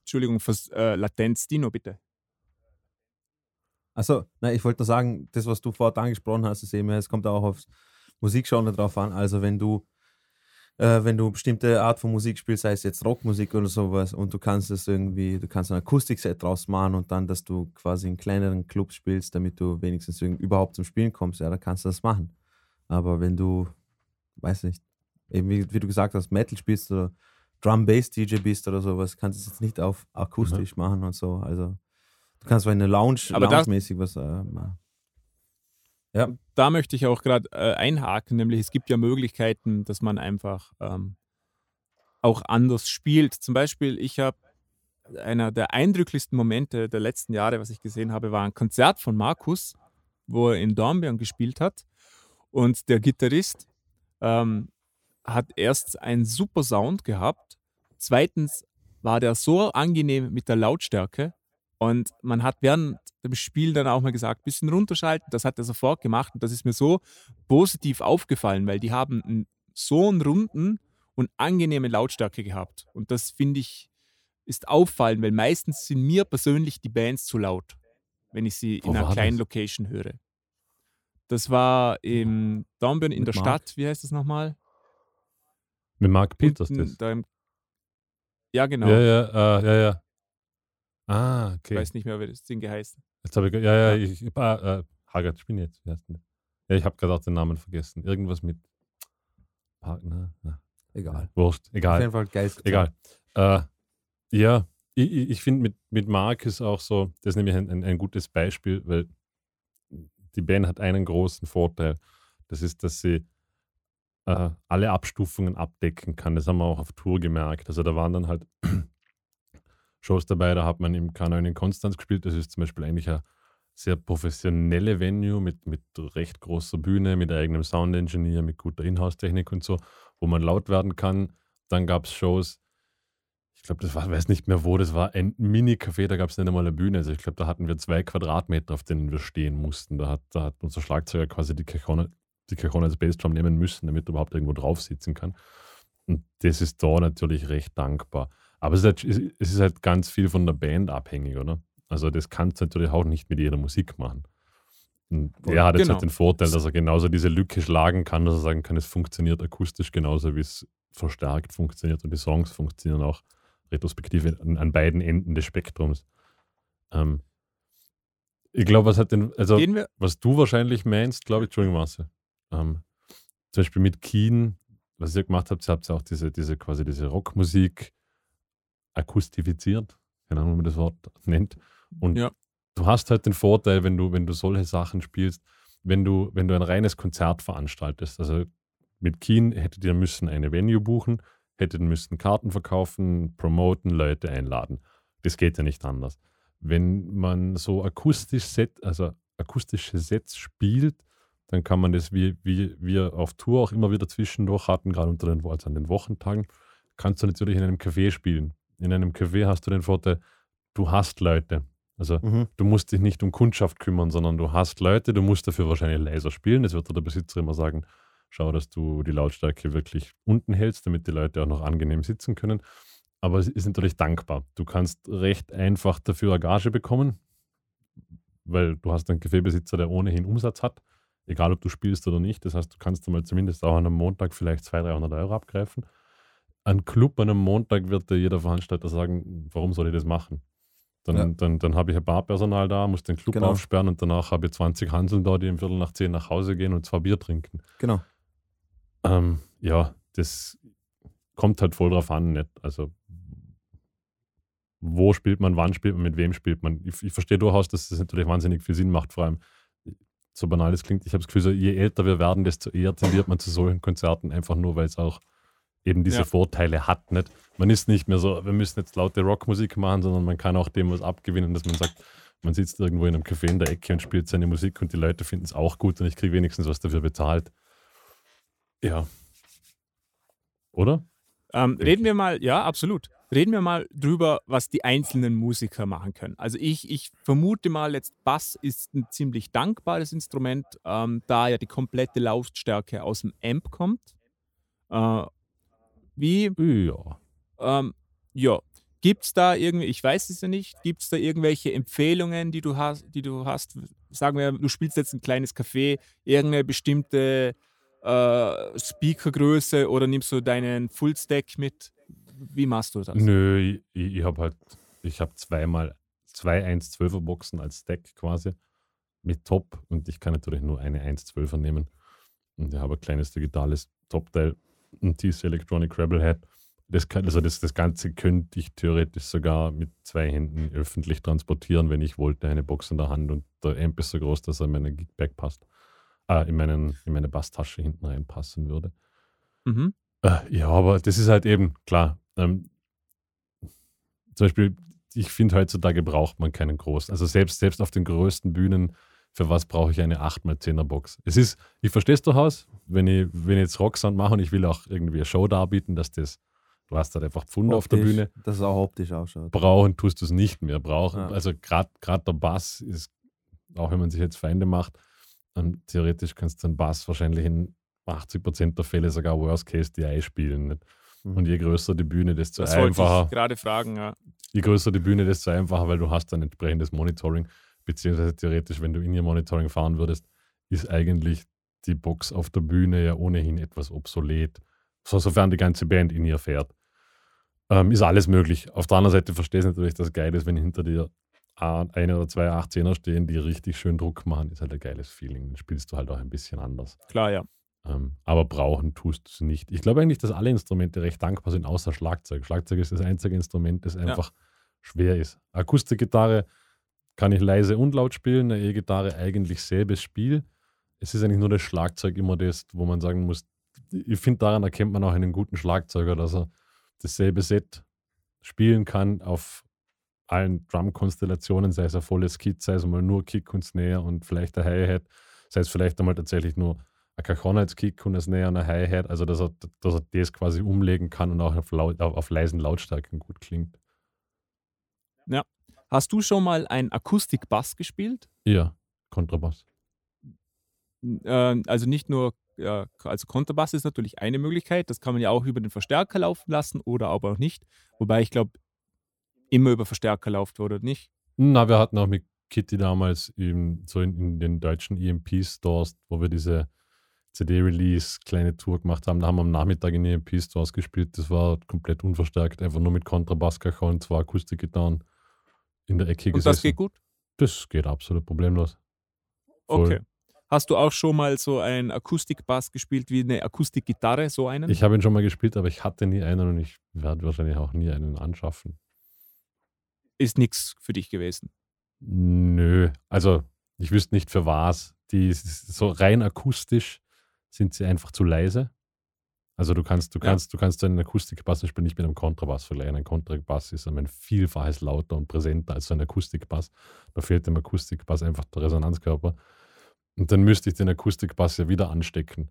[SPEAKER 1] Entschuldigung, fürs äh, Latenz, Dino, bitte.
[SPEAKER 2] Also, nein, ich wollte nur sagen, das, was du vorhin angesprochen hast, ist eben, es kommt auch aufs Musikgenre drauf an. Also, wenn du, äh, wenn du bestimmte Art von Musik spielst, sei es jetzt Rockmusik oder sowas, und du kannst es irgendwie, du kannst ein Akustikset draus machen und dann, dass du quasi in kleineren Clubs spielst, damit du wenigstens überhaupt zum Spielen kommst, ja, dann kannst du das machen. Aber wenn du, weiß nicht, eben wie, wie du gesagt hast, Metal spielst oder Drum-Bass-DJ bist oder sowas, kannst du es jetzt nicht auf akustisch machen und so. Also du kannst zwar in der Lounge, Lounge-mäßig was äh, machen.
[SPEAKER 1] da möchte ich auch gerade äh, einhaken, nämlich es gibt ja Möglichkeiten, dass man einfach ähm, auch anders spielt. Zum Beispiel, ich habe einer der eindrücklichsten Momente der letzten Jahre, was ich gesehen habe, war ein Konzert von Markus, wo er in Dornbirn gespielt hat. Und der Gitarrist ähm, hat erst einen super Sound gehabt. Zweitens war der so angenehm mit der Lautstärke, und man hat während dem Spiel dann auch mal gesagt, bisschen runterschalten. Das hat er sofort gemacht. Und das ist mir so positiv aufgefallen, weil die haben einen, so einen runden und angenehme Lautstärke gehabt. Und das finde ich, ist auffallend, weil meistens sind mir persönlich die Bands zu laut, wenn ich sie
[SPEAKER 3] Wo
[SPEAKER 1] in einer
[SPEAKER 3] war
[SPEAKER 1] kleinen
[SPEAKER 3] das?
[SPEAKER 1] Location höre. Das war im Dornbirn in
[SPEAKER 2] Mit
[SPEAKER 1] der
[SPEAKER 2] Mark?
[SPEAKER 1] Stadt, wie heißt das nochmal?
[SPEAKER 3] Mit Mark Peters
[SPEAKER 1] Unten
[SPEAKER 3] das.
[SPEAKER 1] da im- ja, genau.
[SPEAKER 3] Ja, ja, äh, ja, ja. Ah,
[SPEAKER 1] Ich
[SPEAKER 3] okay.
[SPEAKER 1] weiß nicht mehr, wie das Ding geheißen.
[SPEAKER 3] Jetzt habe ich, ja, ja,
[SPEAKER 1] Ja.
[SPEAKER 3] ich, äh, Haggard, ich bin jetzt. Ja, ich habe gerade auch den Namen vergessen. Irgendwas mit Partner. Na,
[SPEAKER 2] Egal.
[SPEAKER 3] wurscht,
[SPEAKER 2] Auf
[SPEAKER 3] egal.
[SPEAKER 2] jeden Fall geil.
[SPEAKER 3] Egal. Äh, ja, ich, ich ich finde mit, mit Mark ist auch so, das ist nämlich ein, ein, ein gutes Beispiel, weil die Band hat einen großen Vorteil. Das ist, dass sie äh, alle Abstufungen abdecken kann. Das haben wir auch auf Tour gemerkt. Also da waren dann halt Shows dabei, da hat man im Kanal in Konstanz gespielt. Das ist zum Beispiel eigentlich eine sehr professionelle Venue mit, mit recht großer Bühne, mit eigenem Sound-Engineer, mit guter Inhouse-Technik und so, wo man laut werden kann. Dann gab es Shows, ich glaube, das war, weiß nicht mehr wo, das war ein Mini-Café, da gab es nicht einmal eine Bühne. Also ich glaube, da hatten wir zwei Quadratmeter, auf denen wir stehen mussten. Da hat, da hat unser Schlagzeuger quasi die Cajon, die Cajon als Bassdrum nehmen müssen, damit er überhaupt irgendwo drauf sitzen kann. Und das ist da natürlich recht dankbar. Aber es ist halt, es ist halt ganz viel von der Band abhängig, oder? Also das kannst du natürlich auch nicht mit jeder Musik machen. Und er hat jetzt
[SPEAKER 1] Genau.
[SPEAKER 3] halt den Vorteil, dass er genauso diese Lücke schlagen kann, dass er sagen kann, es funktioniert akustisch genauso, wie es verstärkt funktioniert und die Songs funktionieren auch retrospektive an, an beiden Enden des Spektrums. Ähm, ich glaube, was hat denn, also was du wahrscheinlich meinst, glaube ich, Entschuldigung, Marcel, ähm, zum Beispiel mit Keen, was ihr gemacht habt, ihr habt ja auch diese, diese quasi diese Rockmusik akustifiziert, keine Ahnung, wie man das Wort nennt. Und
[SPEAKER 1] Ja.
[SPEAKER 3] du hast halt den Vorteil, wenn du, wenn du solche Sachen spielst, wenn du, wenn du ein reines Konzert veranstaltest. Also mit Keen hättet ihr müssen eine Venue buchen, hättet müssen Karten verkaufen, promoten, Leute einladen. Das geht ja nicht anders. Wenn man so akustisch Set, also akustische Sets spielt, dann kann man das, wie, wie wir auf Tour auch immer wieder zwischendurch hatten, gerade unter den, also an den Wochentagen, kannst du natürlich in einem Café spielen. In einem Café hast du den Vorteil, du hast Leute. Also
[SPEAKER 2] Mhm.
[SPEAKER 3] du musst dich nicht um Kundschaft kümmern, sondern du hast Leute, du musst dafür wahrscheinlich leiser spielen. Das wird der Besitzer immer sagen, schau, dass du die Lautstärke wirklich unten hältst, damit die Leute auch noch angenehm sitzen können. Aber es ist natürlich dankbar. Du kannst recht einfach dafür eine Gage bekommen, weil du hast einen Kaffeebesitzer, der ohnehin Umsatz hat, egal ob du spielst oder nicht. Das heißt, du kannst einmal zumindest auch an einem Montag vielleicht 200, 300 Euro abgreifen. Ein Club an einem Montag wird dir jeder Veranstalter sagen, warum soll ich das machen? Dann,
[SPEAKER 2] Ja.
[SPEAKER 3] dann, dann habe ich ein Barpersonal da, muss den Club
[SPEAKER 2] Genau.
[SPEAKER 3] aufsperren und danach habe ich 20 Hanseln da, die im Viertel nach 10 nach Hause gehen und zwei Bier trinken.
[SPEAKER 2] Genau.
[SPEAKER 3] Ähm, ja, das kommt halt voll drauf an, nicht? Also, wo spielt man, wann spielt man, mit wem spielt man. Ich, ich verstehe durchaus, dass das natürlich wahnsinnig viel Sinn macht, vor allem so banal es klingt. Ich habe das Gefühl, so, je älter wir werden, desto eher tendiert man zu solchen Konzerten, einfach nur, weil es auch eben diese
[SPEAKER 1] Ja.
[SPEAKER 3] Vorteile hat. Nicht? Man ist nicht mehr so, wir müssen jetzt laute Rockmusik machen, sondern man kann auch dem was abgewinnen, dass man sagt, man sitzt irgendwo in einem Café in der Ecke und spielt seine Musik und die Leute finden es auch gut und ich kriege wenigstens was dafür bezahlt. Ja. Oder?
[SPEAKER 1] Ähm, reden wir mal, ja, absolut. Reden wir mal drüber, was die einzelnen Musiker machen können. Also ich, ich vermute mal jetzt, Bass ist ein ziemlich dankbares Instrument, ähm, da ja die komplette Lautstärke aus dem Amp kommt. Äh, wie,
[SPEAKER 3] Ja.
[SPEAKER 1] ähm, ja, gibt es da irgendwie, ich weiß es ja nicht, gibt es da irgendwelche Empfehlungen, die du hast, die du hast? Sagen wir, du spielst jetzt ein kleines Café, irgendeine bestimmte äh, Speakergröße oder nimmst du deinen Fullstack mit? Wie machst du das?
[SPEAKER 3] Nö, ich, ich, habe halt, ich habe zweimal zwei 1,12er Boxen als Stack quasi mit Top und ich kann natürlich nur eine 1,12er nehmen. Und ich habe ein kleines digitales Topteil, ein TC Electronic Rebel Head das, kann, also das, das Ganze könnte ich theoretisch sogar mit zwei Händen öffentlich transportieren, wenn ich wollte, eine Box in der Hand und der Amp ist so groß, dass er in meine Geekbag passt. Äh, in, meinen, in meine Basstasche hinten reinpassen würde.
[SPEAKER 1] Mhm.
[SPEAKER 3] Äh, ja, aber das ist halt eben, klar. Ähm, zum Beispiel, ich finde heutzutage braucht man keinen großen. Also selbst, selbst auf den größten Bühnen, für was brauche ich eine 8x10er Box? Es ist, ich verstehe es durchaus, wenn ich, wenn ich jetzt Rocksound mache und ich will auch irgendwie eine Show darbieten, dass das, du hast halt einfach Pfund auf der Bühne.
[SPEAKER 2] Dass es auch optisch ausschaut.
[SPEAKER 3] Brauchen tust du es nicht mehr. Brauchen,
[SPEAKER 2] Ja.
[SPEAKER 3] also gerade der Bass ist, auch wenn man sich jetzt Feinde macht, ähm, theoretisch kannst du einen Bass wahrscheinlich in 80% der Fälle sogar Worst Case DI spielen. Nicht?
[SPEAKER 2] Mhm.
[SPEAKER 3] Und je größer die Bühne, desto
[SPEAKER 1] Das
[SPEAKER 3] einfacher
[SPEAKER 1] ich gerade fragen, ja.
[SPEAKER 3] je größer die Bühne, desto einfacher, weil du hast ein entsprechendes Monitoring, beziehungsweise theoretisch, wenn du in ihr Monitoring fahren würdest, ist eigentlich die Box auf der Bühne ja ohnehin etwas obsolet, so, sofern die ganze Band in ihr fährt. Ähm, ist alles möglich. Auf der anderen Seite verstehst du natürlich, dass geil ist, wenn hinter dir eine oder zwei 18er stehen, die richtig schön Druck machen, ist halt ein geiles Feeling. Dann spielst du halt auch ein bisschen anders.
[SPEAKER 1] Klar, ja.
[SPEAKER 3] Ähm, aber brauchen tust du es nicht. Ich glaube eigentlich, dass alle Instrumente recht dankbar sind, außer Schlagzeug. Schlagzeug ist das einzige Instrument, das einfach schwer ist. Akustikgitarre kann ich leise und laut spielen, eine E-Gitarre eigentlich selbes Spiel. Es ist eigentlich nur das Schlagzeug immer das, wo man sagen muss, ich finde, daran erkennt man auch einen guten Schlagzeuger, dass er dasselbe Set spielen kann auf allen Drum-Konstellationen, sei es ein volles Kit, sei es mal nur Kick und Snare und vielleicht ein Hi-Hat, sei es vielleicht einmal tatsächlich nur ein Cajon als Kick und ein Snare und ein Hi-Hat, also dass er, dass er das quasi umlegen kann und auch auf, laut, auf, auf leisen Lautstärken gut klingt.
[SPEAKER 1] Hast du schon mal einen Akustikbass gespielt?
[SPEAKER 3] Ja, Kontrabass.
[SPEAKER 1] Äh, also nicht nur, ja, also Kontrabass ist natürlich eine Möglichkeit, das kann man ja auch über den Verstärker laufen lassen oder aber auch nicht. Wobei ich glaube, immer über Verstärker lauft, oder nicht?
[SPEAKER 3] Na, wir hatten auch mit Kitty damals eben so in, in den deutschen EMP-Stores, wo wir diese CD-Release kleine Tour gemacht haben. Da haben wir am Nachmittag in EMP-Stores gespielt. Das war komplett unverstärkt, einfach nur mit Kontrabass, Cajon, zwei Akustikgitarren in der Ecke
[SPEAKER 1] Und
[SPEAKER 3] gesessen.
[SPEAKER 1] das geht gut?
[SPEAKER 3] Das geht absolut problemlos. Voll.
[SPEAKER 1] Okay. Hast du auch schon mal so einen Akustikbass gespielt wie eine Akustikgitarre, so einen?
[SPEAKER 3] Ich habe ihn schon mal gespielt, aber ich hatte nie einen und ich werde wahrscheinlich auch nie einen anschaffen.
[SPEAKER 1] Ist nichts für dich gewesen.
[SPEAKER 3] Nö, also ich wüsste nicht für was. Die so rein akustisch sind sie einfach zu leise. Also du kannst, du
[SPEAKER 1] Ja.
[SPEAKER 3] kannst, du kannst einen Akustikbass zum Beispiel nicht mit einem Kontrabass vergleichen. Ein Kontrabass ist um ein Vielfaches lauter und präsenter als so ein Akustikbass. Da fehlt dem Akustikbass einfach der Resonanzkörper. Und dann müsste ich den Akustikbass ja wieder anstecken.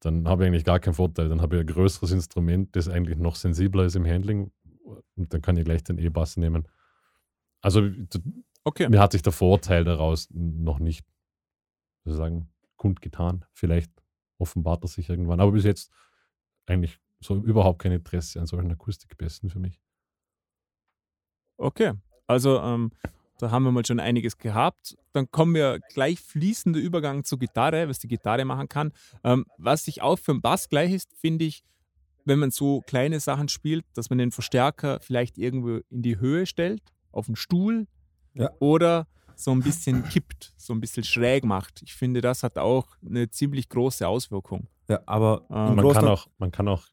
[SPEAKER 3] Dann habe ich eigentlich gar keinen Vorteil. Dann habe ich ein größeres Instrument, das eigentlich noch sensibler ist im Handling. Und dann kann ich gleich den E-Bass nehmen. Also
[SPEAKER 1] Okay.
[SPEAKER 3] mir hat sich der Vorteil daraus noch nicht, wie soll ich sagen, kundgetan. Vielleicht offenbart er sich irgendwann. Aber bis jetzt eigentlich so überhaupt kein Interesse an solchen Akustikbässen für mich.
[SPEAKER 1] Okay. Also, ähm, da haben wir mal schon einiges gehabt. Dann kommen wir gleich fließender Übergang zur Gitarre, was die Gitarre machen kann. Ähm, was sich auch für den Bass gleich ist, finde ich, wenn man so kleine Sachen spielt, dass man den Verstärker vielleicht irgendwo in die Höhe stellt, auf den Stuhl
[SPEAKER 2] Ja.
[SPEAKER 1] oder so ein bisschen kippt, so ein bisschen schräg macht. Ich finde, das hat auch eine ziemlich große Auswirkung.
[SPEAKER 2] Ja, aber
[SPEAKER 1] Ähm,
[SPEAKER 3] Man kann, auch, man kann auch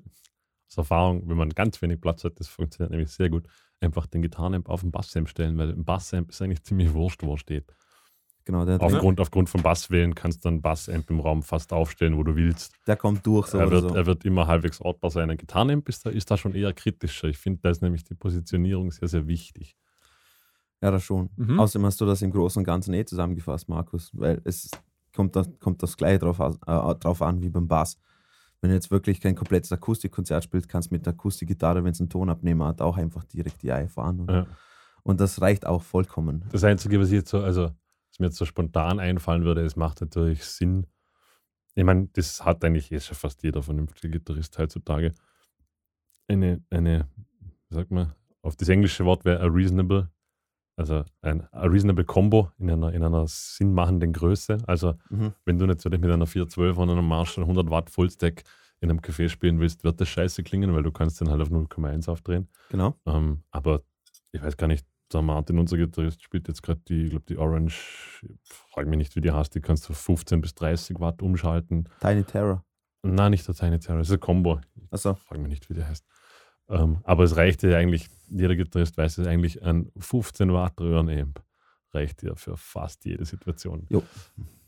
[SPEAKER 3] aus Erfahrung, wenn man ganz wenig Platz hat, das funktioniert nämlich sehr gut, einfach den Gitarrenamp auf den Bassamp stellen, weil im Bassamp ist eigentlich ziemlich wurscht, wo er steht.
[SPEAKER 2] genau, der,
[SPEAKER 3] Aufgrund, aufgrund von Basswellen kannst du einen Bassamp im Raum fast aufstellen, wo du willst.
[SPEAKER 2] der kommt durch so
[SPEAKER 3] er,
[SPEAKER 2] oder
[SPEAKER 3] wird,
[SPEAKER 2] so.
[SPEAKER 3] er wird immer halbwegs ortbar sein. Ein Gitarrenamp ist da, ist da schon eher kritischer. Ich finde, da ist nämlich die Positionierung sehr, sehr wichtig.
[SPEAKER 2] Ja, das schon.
[SPEAKER 1] Mhm.
[SPEAKER 2] Außerdem hast du das im Großen und Ganzen eh zusammengefasst, Markus, weil es kommt das, kommt das gleich drauf, aus- äh, drauf an wie beim Bass. Wenn du jetzt wirklich kein komplettes Akustikkonzert spielst, kannst du mit der Akustikgitarre, wenn es einen Tonabnehmer hat, auch einfach direkt die Ei fahren. Und,
[SPEAKER 3] Ja.
[SPEAKER 2] und das reicht auch vollkommen.
[SPEAKER 3] Das Einzige, was ich jetzt so, also was mir jetzt so spontan einfallen würde, es macht natürlich Sinn. Ich meine, das hat eigentlich eh schon fast jeder vernünftige Gitarrist heutzutage. Eine, eine, wie sagt man, auf das englische Wort wäre a reasonable, also ein a reasonable Combo in einer, in einer sinnmachenden Größe. Also
[SPEAKER 2] Mhm.
[SPEAKER 3] wenn du natürlich mit einer 412 und einem Marshall 100 Watt Fullstack in einem Café spielen willst, wird das scheiße klingen, weil du kannst den halt auf 0,1 aufdrehen.
[SPEAKER 2] Genau.
[SPEAKER 3] Ähm, aber ich weiß gar nicht, der Martin, unser Gitarrist, spielt jetzt gerade die, ich glaube, die Orange, frage mich nicht, wie die heißt, die kannst du 15 bis 30 Watt umschalten.
[SPEAKER 2] Tiny Terror.
[SPEAKER 3] Nein, nicht der Tiny Terror, das ist ein Combo.
[SPEAKER 2] Achso.
[SPEAKER 3] Frage mich nicht, wie der heißt. Ähm, aber es reichte ja eigentlich, jeder Gitarrist weiß es eigentlich, ein 15 Watt Röhrenamp reicht ja für fast jede Situation.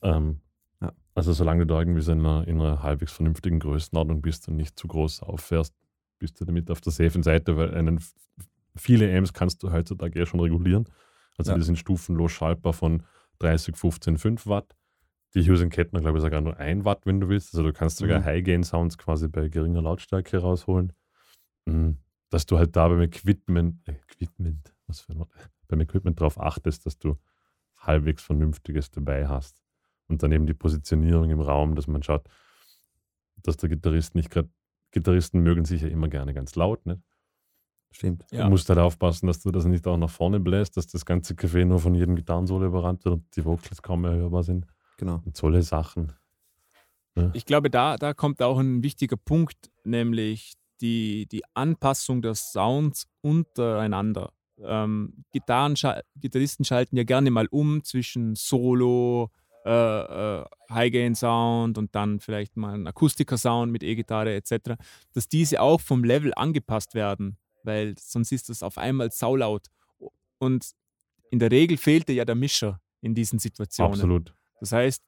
[SPEAKER 3] Ähm, ja. Also solange du da irgendwie so in einer, in einer halbwegs vernünftigen Größenordnung bist und nicht zu groß auffährst, bist du damit auf der safen Seite, weil einen, viele Amps kannst du heutzutage ja schon regulieren. Also ja. die sind stufenlos schaltbar von 30, 15, 5 Watt. Die Hughes Kettner, glaube ich, sogar nur 1 Watt, wenn du willst. Also du kannst sogar mhm. High-Gain-Sounds quasi bei geringer Lautstärke rausholen. Mhm. Dass du halt da beim Equipment, Equipment, was für ein Wort, beim Equipment darauf achtest, dass du halbwegs Vernünftiges dabei hast. Und dann eben die Positionierung im Raum, dass man schaut, dass der Gitarrist nicht gerade, Gitarristen mögen sich ja immer gerne ganz laut, ne?
[SPEAKER 2] Stimmt.
[SPEAKER 3] Ja. Du musst halt aufpassen, dass du das nicht auch nach vorne bläst, dass das ganze Café nur von jedem Gitarrensolo überrannt wird und die Vocals kaum mehr hörbar sind.
[SPEAKER 2] Genau.
[SPEAKER 3] Und solche Sachen.
[SPEAKER 1] Ja. Ich glaube, da, da kommt auch ein wichtiger Punkt, nämlich die, die Anpassung der Sounds untereinander. Ähm, Gitarristen schalten ja gerne mal um zwischen Solo, äh, äh, High-Gain-Sound und dann vielleicht mal ein Akustiker-Sound mit E-Gitarre etc., dass diese auch vom Level angepasst werden, weil sonst ist das auf einmal saulaut. Und in der Regel fehlte ja der Mischer in diesen Situationen.
[SPEAKER 3] Absolut.
[SPEAKER 1] Das heißt,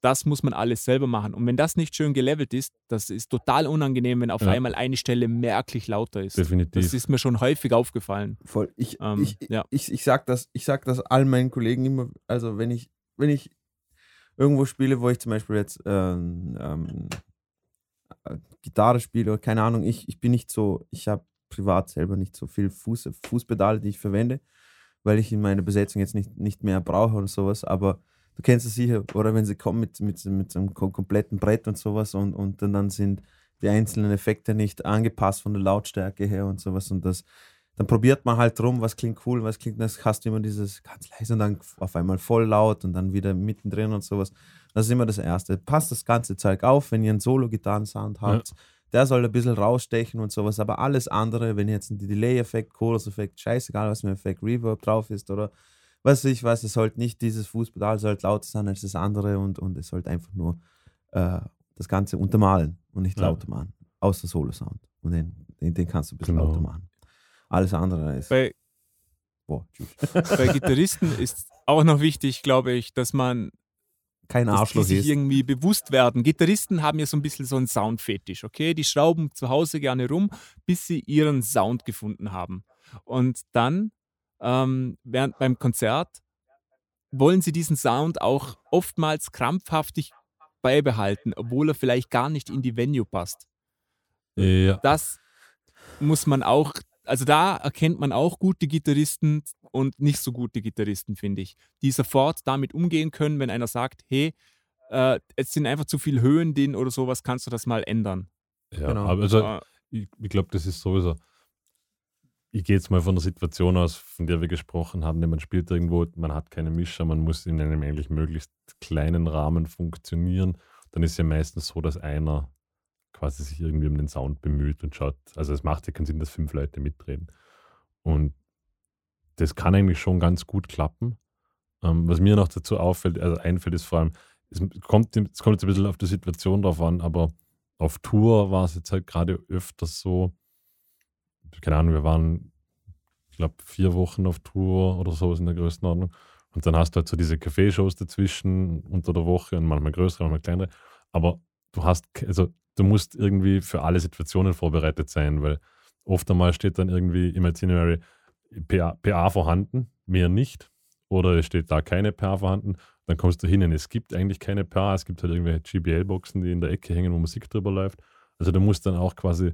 [SPEAKER 1] das muss man alles selber machen. Und wenn das nicht schön gelevelt ist, das ist total unangenehm, wenn auf ja. einmal eine Stelle merklich lauter ist.
[SPEAKER 3] Definitiv.
[SPEAKER 1] Das ist mir schon häufig aufgefallen.
[SPEAKER 2] Voll. Ich, ähm, ich, ja. ich, ich, sag das, ich sag das all meinen Kollegen immer, also wenn ich, wenn ich irgendwo spiele, wo ich zum Beispiel jetzt ähm, ähm, Gitarre spiele oder keine Ahnung, ich, ich bin nicht so, ich habe privat selber nicht so viel Fuß, Fußpedale, die ich verwende, weil ich in meiner Besetzung jetzt nicht, nicht mehr brauche und sowas, aber du kennst es sicher, oder wenn sie kommen mit, mit, mit so einem kompletten Brett und sowas und, und dann, dann sind die einzelnen Effekte nicht angepasst von der Lautstärke her und sowas und das, dann probiert man halt rum, was klingt cool, was klingt, das hast du immer dieses ganz leise und dann auf einmal voll laut und dann wieder mittendrin und sowas. Das ist immer das Erste. Passt das ganze Zeug auf, wenn ihr einen Solo-Gitarren-Sound habt. Ja. Der soll ein bisschen rausstechen und sowas, aber alles andere, wenn jetzt ein Delay-Effekt, Chorus-Effekt, scheißegal, was für ein Effekt, Reverb drauf ist oder was ich weiß, es sollte nicht dieses Fußpedal sollte lauter sein als das andere und, und es sollte einfach nur äh, das Ganze untermalen und nicht ja. lauter machen. Außer Solo-Sound. Und den, den, den, kannst du ein bisschen genau. lauter machen. Alles andere ist.
[SPEAKER 1] Bei, boah, bei Gitarristen ist auch noch wichtig, glaube ich, dass man
[SPEAKER 2] kein Arschloch
[SPEAKER 1] dass die sich ist. irgendwie bewusst werden. Gitarristen haben ja so ein bisschen so einen Soundfetisch, okay? Die schrauben zu Hause gerne rum, bis sie ihren Sound gefunden haben. Und dann ähm, während beim Konzert wollen sie diesen Sound auch oftmals krampfhaftig beibehalten, obwohl er vielleicht gar nicht in die Venue passt.
[SPEAKER 3] Ja.
[SPEAKER 1] Das muss man auch, also da erkennt man auch gute Gitarristen und nicht so gute Gitarristen, finde ich, die sofort damit umgehen können, wenn einer sagt, hey, äh, es sind einfach zu viele Höhen drin oder sowas, kannst du das mal ändern.
[SPEAKER 3] Ja, genau. aber also, ich, ich glaube, das ist sowieso ich gehe jetzt mal von der Situation aus, von der wir gesprochen haben, man spielt irgendwo, man hat keine Mischer, man muss in einem eigentlich möglichst kleinen Rahmen funktionieren. Dann ist ja meistens so, dass einer quasi sich irgendwie um den Sound bemüht und schaut. Also es macht ja keinen Sinn, dass fünf Leute mitreden. Und das kann eigentlich schon ganz gut klappen. Ähm, was mir noch dazu auffällt, also einfällt, ist vor allem, es kommt, es kommt jetzt ein bisschen auf die Situation drauf an, aber auf Tour war es jetzt halt gerade öfters so, keine Ahnung, wir waren, ich glaube, vier Wochen auf Tour oder so in der Größenordnung. Und dann hast du halt so diese Café-Shows dazwischen unter der Woche und manchmal größere, manchmal kleinere. Aber du hast, also du musst irgendwie für alle Situationen vorbereitet sein, weil oft einmal steht dann irgendwie im Itinerary PA, PA vorhanden, mehr nicht. Oder es steht da keine PA vorhanden. Dann kommst du hin und es gibt eigentlich keine PA. Es gibt halt irgendwelche GBL-Boxen, die in der Ecke hängen, wo Musik drüber läuft. Also du musst dann auch quasi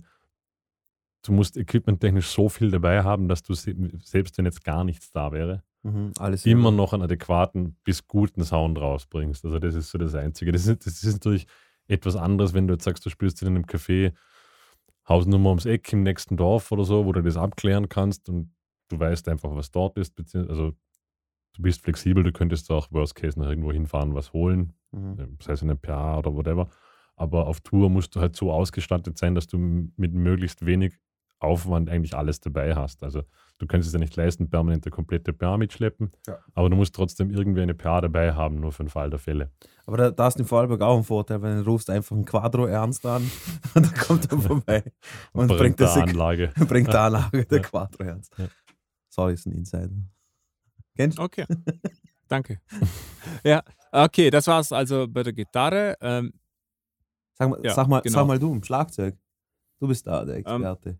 [SPEAKER 3] du musst equipmenttechnisch so viel dabei haben, dass du selbst wenn jetzt gar nichts da wäre,
[SPEAKER 2] mhm,
[SPEAKER 3] immer noch einen adäquaten bis guten Sound rausbringst. Also das ist so das Einzige. Das ist, das ist natürlich etwas anderes, wenn du jetzt sagst, du spielst in einem Café Hausnummer ums Eck im nächsten Dorf oder so, wo du das abklären kannst und du weißt einfach, was dort ist. Also du bist flexibel, du könntest auch Worst Case noch irgendwo hinfahren, was holen, mhm. sei es eine PA oder whatever. Aber auf Tour musst du halt so ausgestattet sein, dass du mit möglichst wenig Aufwand eigentlich alles dabei hast. Also du kannst es ja nicht leisten, permanent eine komplette PA mitschleppen,
[SPEAKER 2] Ja.
[SPEAKER 3] aber du musst trotzdem irgendwie eine PA dabei haben, nur für den Fall der Fälle.
[SPEAKER 2] Aber da, da hast du in Vorarlberg auch einen Vorteil, weil du rufst einfach einen Quadro ernst an und dann kommt er vorbei und bringt, das,
[SPEAKER 3] Anlage.
[SPEAKER 2] bringt die Anlage der
[SPEAKER 3] Ja.
[SPEAKER 2] Quadro ernst.
[SPEAKER 3] Ja.
[SPEAKER 2] Sorry, ist ein Insider. Kennst du?
[SPEAKER 1] Okay. Danke. ja, okay, das war's also bei der Gitarre. Ähm,
[SPEAKER 2] Sag mal,
[SPEAKER 1] Ja,
[SPEAKER 2] sag, mal
[SPEAKER 1] genau.
[SPEAKER 2] sag mal du, im Schlagzeug. Du bist da der Experte.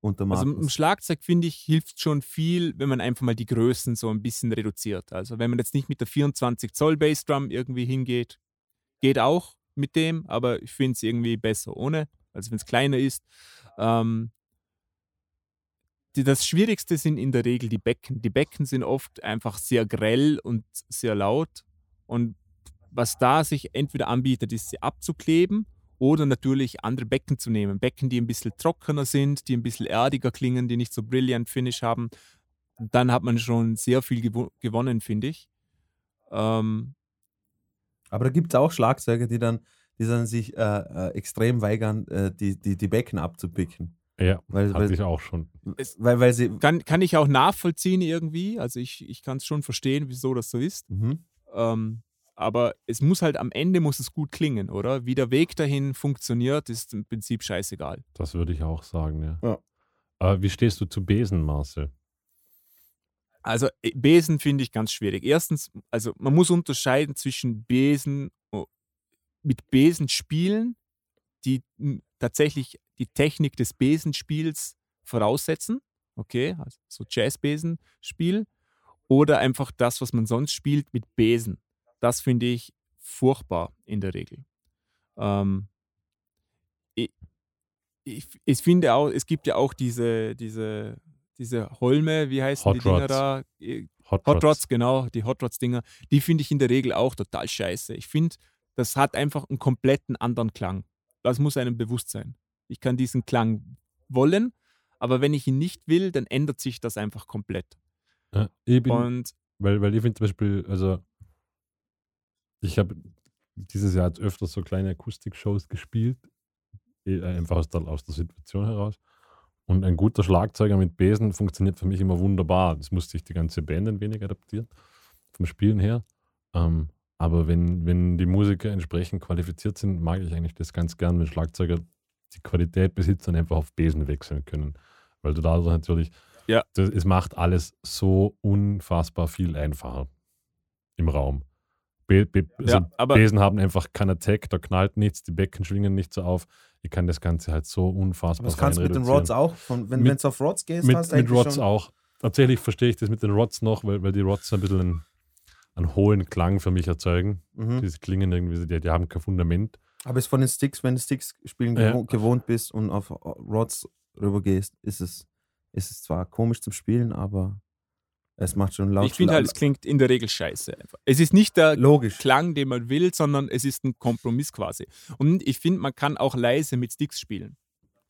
[SPEAKER 2] Und der
[SPEAKER 1] also
[SPEAKER 2] Markus.
[SPEAKER 1] im Schlagzeug finde ich, hilft schon viel, wenn man einfach mal die Größen so ein bisschen reduziert. Also wenn man jetzt nicht mit der 24 Zoll Bassdrum irgendwie hingeht, geht auch mit dem, aber ich finde es irgendwie besser ohne, also wenn es kleiner ist. Ähm, die, das Schwierigste sind in der Regel die Becken. Die Becken sind oft einfach sehr grell und sehr laut. Und was da sich entweder anbietet, ist sie abzukleben oder natürlich andere Becken zu nehmen. Becken, die ein bisschen trockener sind, die ein bisschen erdiger klingen, die nicht so brilliant Finish haben. Dann hat man schon sehr viel gewo gewonnen, finde ich. Ähm,
[SPEAKER 2] Aber da gibt es auch Schlagzeuger, die dann, die dann sich äh, äh, extrem weigern, äh, die, die, die Becken abzupicken.
[SPEAKER 3] Ja,
[SPEAKER 2] Weil,
[SPEAKER 3] hatte
[SPEAKER 2] weil,
[SPEAKER 3] ich auch schon.
[SPEAKER 2] weil, weil sie.
[SPEAKER 1] kann, kann ich auch nachvollziehen irgendwie. Also ich, ich kann es schon verstehen, wieso das so ist.
[SPEAKER 2] Mhm.
[SPEAKER 1] Ähm, aber es muss halt am Ende muss es gut klingen, oder? Wie der Weg dahin funktioniert, ist im Prinzip scheißegal.
[SPEAKER 3] Das würde ich auch sagen, ja.
[SPEAKER 2] Ja.
[SPEAKER 3] Aber wie stehst du zu Besen, Marcel?
[SPEAKER 1] Also äh, Besen finde ich ganz schwierig. Erstens, also man muss unterscheiden zwischen Besen oh, mit Besen spielen, die tatsächlich die Technik des Besenspiels voraussetzen. Okay, also so Jazzbesenspiel. Oder einfach das, was man sonst spielt mit Besen. Das finde ich furchtbar in der Regel. Ähm, ich, ich, ich finde auch, es gibt ja auch diese, diese, diese Holme, wie heißen
[SPEAKER 3] Hot
[SPEAKER 1] die Dinger
[SPEAKER 3] Rods.
[SPEAKER 1] da?
[SPEAKER 3] Hot,
[SPEAKER 1] Hot Rods, genau, die Hot Rods-Dinger, die finde ich in der Regel auch total scheiße. Ich finde, das hat einfach einen kompletten anderen Klang. Das muss einem bewusst sein. Ich kann diesen Klang wollen, aber wenn ich ihn nicht will, dann ändert sich das einfach komplett.
[SPEAKER 3] Ja, ich bin,
[SPEAKER 1] Und
[SPEAKER 3] weil, weil ich finde zum Beispiel, also ich habe dieses Jahr jetzt öfter so kleine Akustik-Shows gespielt, eh, einfach aus der, aus der Situation heraus. Und ein guter Schlagzeuger mit Besen funktioniert für mich immer wunderbar. Das musste sich die ganze Band ein wenig adaptieren, vom Spielen her. Ähm, aber wenn, wenn die Musiker entsprechend qualifiziert sind, mag ich eigentlich das ganz gern, wenn Schlagzeuger die Qualität besitzen und einfach auf Besen wechseln können. Weil du dadurch natürlich,
[SPEAKER 1] Ja.
[SPEAKER 3] das, es macht alles so unfassbar viel einfacher im Raum. Be, be, also
[SPEAKER 1] ja, aber
[SPEAKER 3] Besen haben einfach keinen Attack, da knallt nichts, die Becken schwingen nicht so auf. Ich kann das Ganze halt so unfassbar
[SPEAKER 2] Aber das kannst du mit den. Rods auch. Von, wenn du auf Rods gehst,
[SPEAKER 3] Mit,
[SPEAKER 2] hast du
[SPEAKER 3] mit Rods
[SPEAKER 2] schon,
[SPEAKER 3] auch. Tatsächlich verstehe ich das mit den Rods noch, weil, weil die Rods ein bisschen einen, einen hohen Klang für mich erzeugen.
[SPEAKER 2] Mhm.
[SPEAKER 3] Diese klingen irgendwie, die, die haben kein Fundament.
[SPEAKER 2] Aber es von den Sticks, wenn du Sticks spielen
[SPEAKER 3] Ja.
[SPEAKER 2] gewohnt, bist und auf Rods rübergehst, ist es, ist es zwar komisch zum Spielen, aber es macht schon laut.
[SPEAKER 1] ich finde halt, es klingt in der Regel scheiße. Es ist nicht der
[SPEAKER 2] logisch.
[SPEAKER 1] Klang, den man will, sondern es ist ein Kompromiss quasi. Und ich finde, man kann auch leise mit Sticks spielen.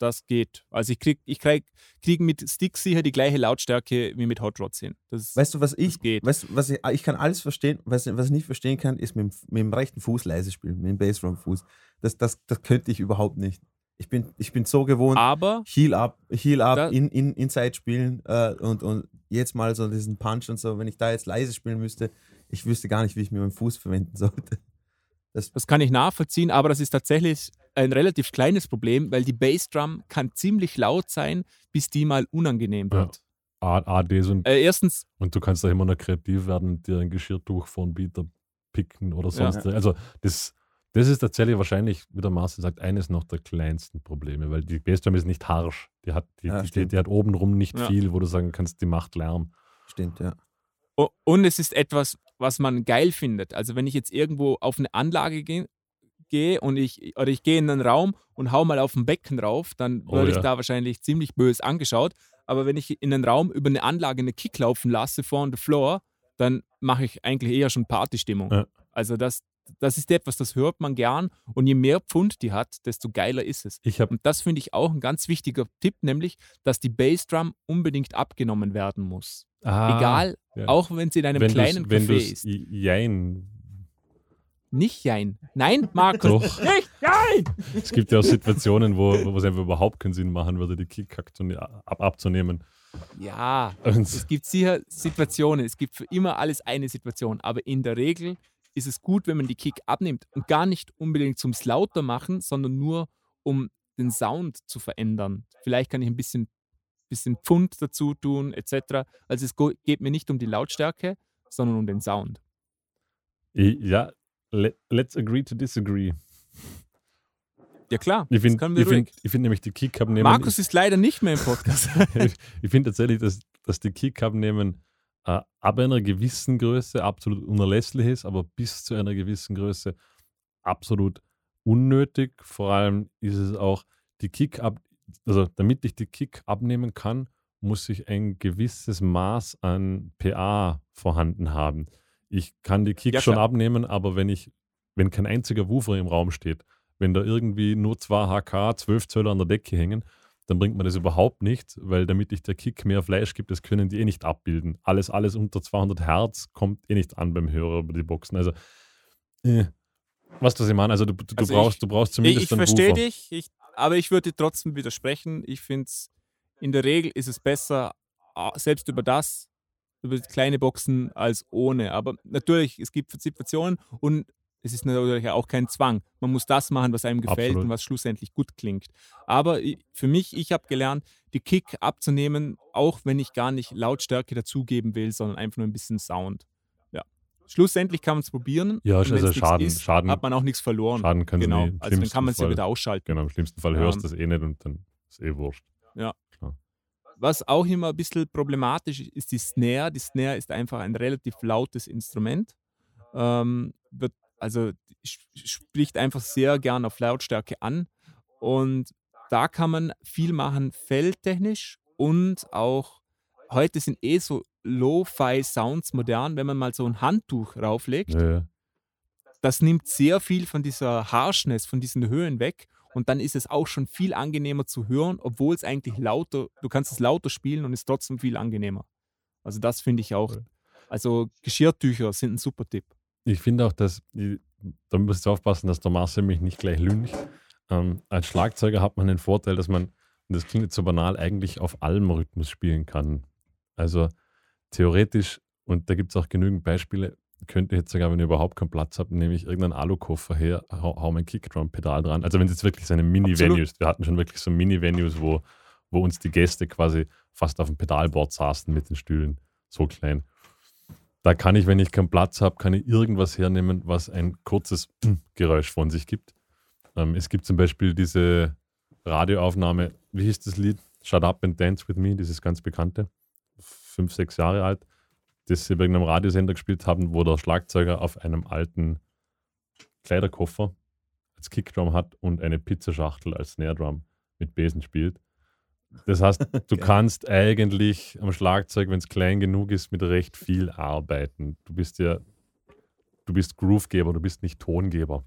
[SPEAKER 1] Das geht. Also ich kriege ich krieg, krieg mit Sticks sicher die gleiche Lautstärke wie mit Hot Rods hin. Das,
[SPEAKER 2] Weißt du, was ich,
[SPEAKER 1] geht.
[SPEAKER 2] weißt was ich, ich kann alles verstehen, was, was ich nicht verstehen kann, ist mit, dem- mit dem rechten Fuß leise spielen, mit dem Bassdrum-Fuß. Das, das, das könnte ich überhaupt nicht. Ich bin, ich bin so gewohnt,
[SPEAKER 1] Aber
[SPEAKER 2] Heel up, Heel up, in, in, Inside spielen äh, und, und jetzt mal so diesen Punch und so, wenn ich da jetzt leise spielen müsste, ich wüsste gar nicht, wie ich mir meinen Fuß verwenden sollte.
[SPEAKER 1] das kann ich nachvollziehen, aber das ist tatsächlich ein relativ kleines Problem, weil die Bassdrum kann ziemlich laut sein, bis die mal unangenehm
[SPEAKER 3] Ja.
[SPEAKER 1] wird.
[SPEAKER 3] A- ADs und,
[SPEAKER 1] Äh, erstens,
[SPEAKER 3] und du kannst da immer noch kreativ werden und dir ein Geschirrtuch von Bieter picken oder
[SPEAKER 1] Ja.
[SPEAKER 3] sonst. Also das, das ist tatsächlich wahrscheinlich, wie der Marcel sagt, eines noch der kleinsten Probleme, weil die Bassdrum ist nicht harsch. Die hat, die,
[SPEAKER 2] Ja,
[SPEAKER 3] die, die, die hat obenrum nicht
[SPEAKER 1] Ja.
[SPEAKER 3] viel, wo du sagen kannst, die macht Lärm.
[SPEAKER 2] Stimmt, ja.
[SPEAKER 1] und es ist etwas, was man geil findet. Also wenn ich jetzt irgendwo auf eine Anlage gehe gehe und ich oder ich gehe in einen Raum und hau mal auf ein Becken drauf, dann
[SPEAKER 3] Oh
[SPEAKER 1] werde
[SPEAKER 3] ja.
[SPEAKER 1] ich da wahrscheinlich ziemlich böse angeschaut. Aber wenn ich in einen Raum über eine Anlage eine Kick laufen lasse vor on the floor, dann mache ich eigentlich eher schon Partystimmung.
[SPEAKER 3] Ja.
[SPEAKER 1] Also das, das ist etwas, das hört man gern und je mehr Pfund die hat, desto geiler ist es.
[SPEAKER 3] Ich habe
[SPEAKER 1] Und das finde ich auch ein ganz wichtiger Tipp, nämlich, dass die Bassdrum unbedingt abgenommen werden muss. Egal,
[SPEAKER 3] ja.
[SPEAKER 1] auch wenn sie in einem
[SPEAKER 3] wenn
[SPEAKER 1] kleinen Café ist.
[SPEAKER 3] Jein
[SPEAKER 1] Nicht jein. Nein, Markus.
[SPEAKER 3] Doch.
[SPEAKER 1] Nicht jein.
[SPEAKER 3] Es gibt ja auch Situationen, wo, wo es einfach überhaupt keinen Sinn machen würde, die Kick ab, abzunehmen.
[SPEAKER 1] Ja,
[SPEAKER 3] Und
[SPEAKER 1] es gibt sicher Situationen. Es gibt für immer alles eine Situation. Aber in der Regel ist es gut, wenn man die Kick abnimmt und gar nicht unbedingt zum Slaughter machen, sondern nur um den Sound zu verändern. Vielleicht kann ich ein bisschen, bisschen Pfund dazu tun, etc. Also es geht mir nicht um die Lautstärke, sondern um den Sound.
[SPEAKER 3] Ja, le, let's agree to disagree.
[SPEAKER 1] Ja klar,
[SPEAKER 3] Ich
[SPEAKER 1] das
[SPEAKER 3] finde
[SPEAKER 1] können wir
[SPEAKER 3] ich
[SPEAKER 1] ruhig.
[SPEAKER 3] find, ich find nämlich die Kick abnehmen.
[SPEAKER 1] Markus ist leider nicht mehr im Podcast.
[SPEAKER 3] ich finde tatsächlich, dass, dass die Kick abnehmen äh, ab einer gewissen Größe absolut unerlässlich ist, aber bis zu einer gewissen Größe absolut unnötig. Vor allem ist es auch die Kick ab, also damit ich die Kick abnehmen kann, muss ich ein gewisses Maß an PA vorhanden haben. Ich kann die Kick
[SPEAKER 1] Ja,
[SPEAKER 3] schon abnehmen, aber wenn ich, wenn kein einziger Woofer im Raum steht, wenn da irgendwie nur zwei HK, 12 Zöller an der Decke hängen, dann bringt man das überhaupt nicht, weil damit ich der Kick mehr Fleisch gibt, das können die eh nicht abbilden. Alles, alles unter 200 Hertz kommt eh nicht an beim Hörer über die Boxen. Also, äh, was das ich meine? Also, du, du,
[SPEAKER 1] Also
[SPEAKER 3] brauchst,
[SPEAKER 1] ich-
[SPEAKER 3] du brauchst
[SPEAKER 1] Ich,
[SPEAKER 3] zumindest
[SPEAKER 1] ich
[SPEAKER 3] einen
[SPEAKER 1] verstehe dich, ich, aber ich würde trotzdem widersprechen. Ich finde es, in der Regel ist es besser, selbst über das, über kleine Boxen, als ohne. Aber natürlich, es gibt Situationen und es ist natürlich auch kein Zwang. Man muss das machen, was einem gefällt
[SPEAKER 3] Absolut.
[SPEAKER 1] und was schlussendlich gut klingt. Aber für mich, ich habe gelernt, die Kick abzunehmen, auch wenn ich gar nicht Lautstärke dazugeben will, sondern einfach nur ein bisschen Sound. Ja. Schlussendlich kann man es probieren.
[SPEAKER 3] Ja, also Schaden-
[SPEAKER 1] ist,
[SPEAKER 3] Schaden-
[SPEAKER 1] hat man auch nichts verloren.
[SPEAKER 3] Schaden können
[SPEAKER 1] Genau,
[SPEAKER 3] sie
[SPEAKER 1] also dann kann man es ja wieder ausschalten.
[SPEAKER 3] Genau, im schlimmsten Fall hörst
[SPEAKER 1] Ähm,
[SPEAKER 3] du das eh nicht und dann ist eh wurscht.
[SPEAKER 1] Was auch immer ein bisschen problematisch ist, ist die Snare. Die Snare ist einfach ein relativ lautes Instrument. Ähm, wird, also spricht einfach sehr gern auf Lautstärke an. Und da kann man viel machen, feldtechnisch und auch heute sind eh so Lo-Fi-Sounds modern, wenn man mal so ein Handtuch rauflegt.
[SPEAKER 3] Ja,
[SPEAKER 1] das nimmt sehr viel von dieser Harshness, von diesen Höhen weg. Und dann ist es auch schon viel angenehmer zu hören, obwohl es eigentlich lauter, du kannst es lauter spielen und ist trotzdem viel angenehmer. Also das finde ich auch. Also Geschirrtücher sind ein super Tipp.
[SPEAKER 3] Ich finde auch, dass, ich, da müsst ihr aufpassen, dass der Marcel mich nicht gleich lüncht. Ähm, als Schlagzeuger hat man den Vorteil, dass man, und das klingt jetzt so banal, eigentlich auf allem Rhythmus spielen kann. Also theoretisch, und da gibt es auch genügend Beispiele, könnte ich jetzt sogar, wenn ihr überhaupt keinen Platz habt, nehme ich irgendeinen Alukoffer her, hau, hau mein Kickdrum-Pedal dran. Also wenn es jetzt wirklich so eine Mini-Venues, wir hatten schon wirklich so Mini-Venues, wo, wo uns die Gäste quasi fast auf dem Pedalboard saßen mit den Stühlen, so klein. Da kann ich, wenn ich keinen Platz habe, kann ich irgendwas hernehmen, was ein kurzes Geräusch von sich gibt. Ähm, es gibt zum Beispiel diese Radioaufnahme, wie hieß das Lied? Shut Up and Dance with Me, dieses ganz bekannte, fünf, sechs Jahre alt, das sie bei irgendeinem Radiosender gespielt haben, wo der Schlagzeuger auf einem alten Kleiderkoffer als Kickdrum hat und eine Pizzaschachtel als Snare Drum mit Besen spielt. Das heißt, du kannst eigentlich am Schlagzeug, wenn es klein genug ist, mit recht viel arbeiten. Du bist ja, du bist Groovegeber, du bist nicht Tongeber.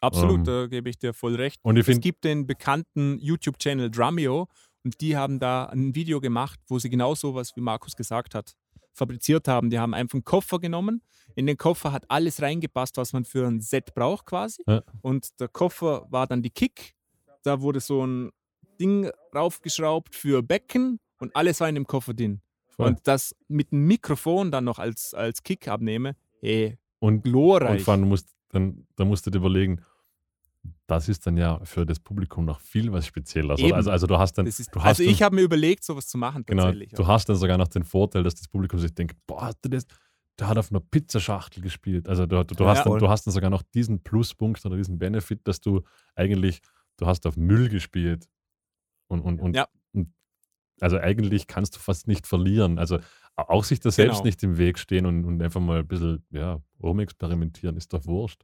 [SPEAKER 1] Absolut,
[SPEAKER 3] Ähm,
[SPEAKER 1] da gebe ich dir voll recht.
[SPEAKER 3] Und ich
[SPEAKER 1] Es gibt den bekannten YouTube-Channel Drumeo und die haben da ein Video gemacht, wo sie genau sowas, wie Markus gesagt hat, fabriziert haben. Die haben einfach einen Koffer genommen. In den Koffer hat alles reingepasst, was man für ein Set braucht quasi.
[SPEAKER 3] Ja.
[SPEAKER 1] Und der Koffer war dann die Kick. Da wurde so ein Ding raufgeschraubt für Becken und alles war in dem Koffer drin.
[SPEAKER 3] Voll.
[SPEAKER 1] Und das mit dem Mikrofon dann noch als, als Kick abnehme, ey,
[SPEAKER 3] und, und
[SPEAKER 1] glorreich.
[SPEAKER 3] vor allem, du musst, dann, da musst du dir überlegen, das ist dann ja für das Publikum noch viel was Spezielles. Also, also du hast dann,
[SPEAKER 1] ist,
[SPEAKER 3] du hast
[SPEAKER 1] also ich
[SPEAKER 3] dann,
[SPEAKER 1] habe mir überlegt, sowas zu machen
[SPEAKER 3] genau,
[SPEAKER 1] tatsächlich.
[SPEAKER 3] du hast dann sogar noch den Vorteil, dass das Publikum sich denkt, boah, hat der das, der hat auf einer Pizzaschachtel gespielt. Also du, du, du,
[SPEAKER 1] Ja.
[SPEAKER 3] hast dann, du hast dann sogar noch diesen Pluspunkt oder diesen Benefit, dass du eigentlich, du hast auf Müll gespielt. Und, und, und,
[SPEAKER 1] Ja.
[SPEAKER 3] und also eigentlich kannst du fast nicht verlieren. Also auch sich da selbst
[SPEAKER 1] Genau.
[SPEAKER 3] nicht im Weg stehen und, und einfach mal ein bisschen ja, rumexperimentieren, ist doch wurscht,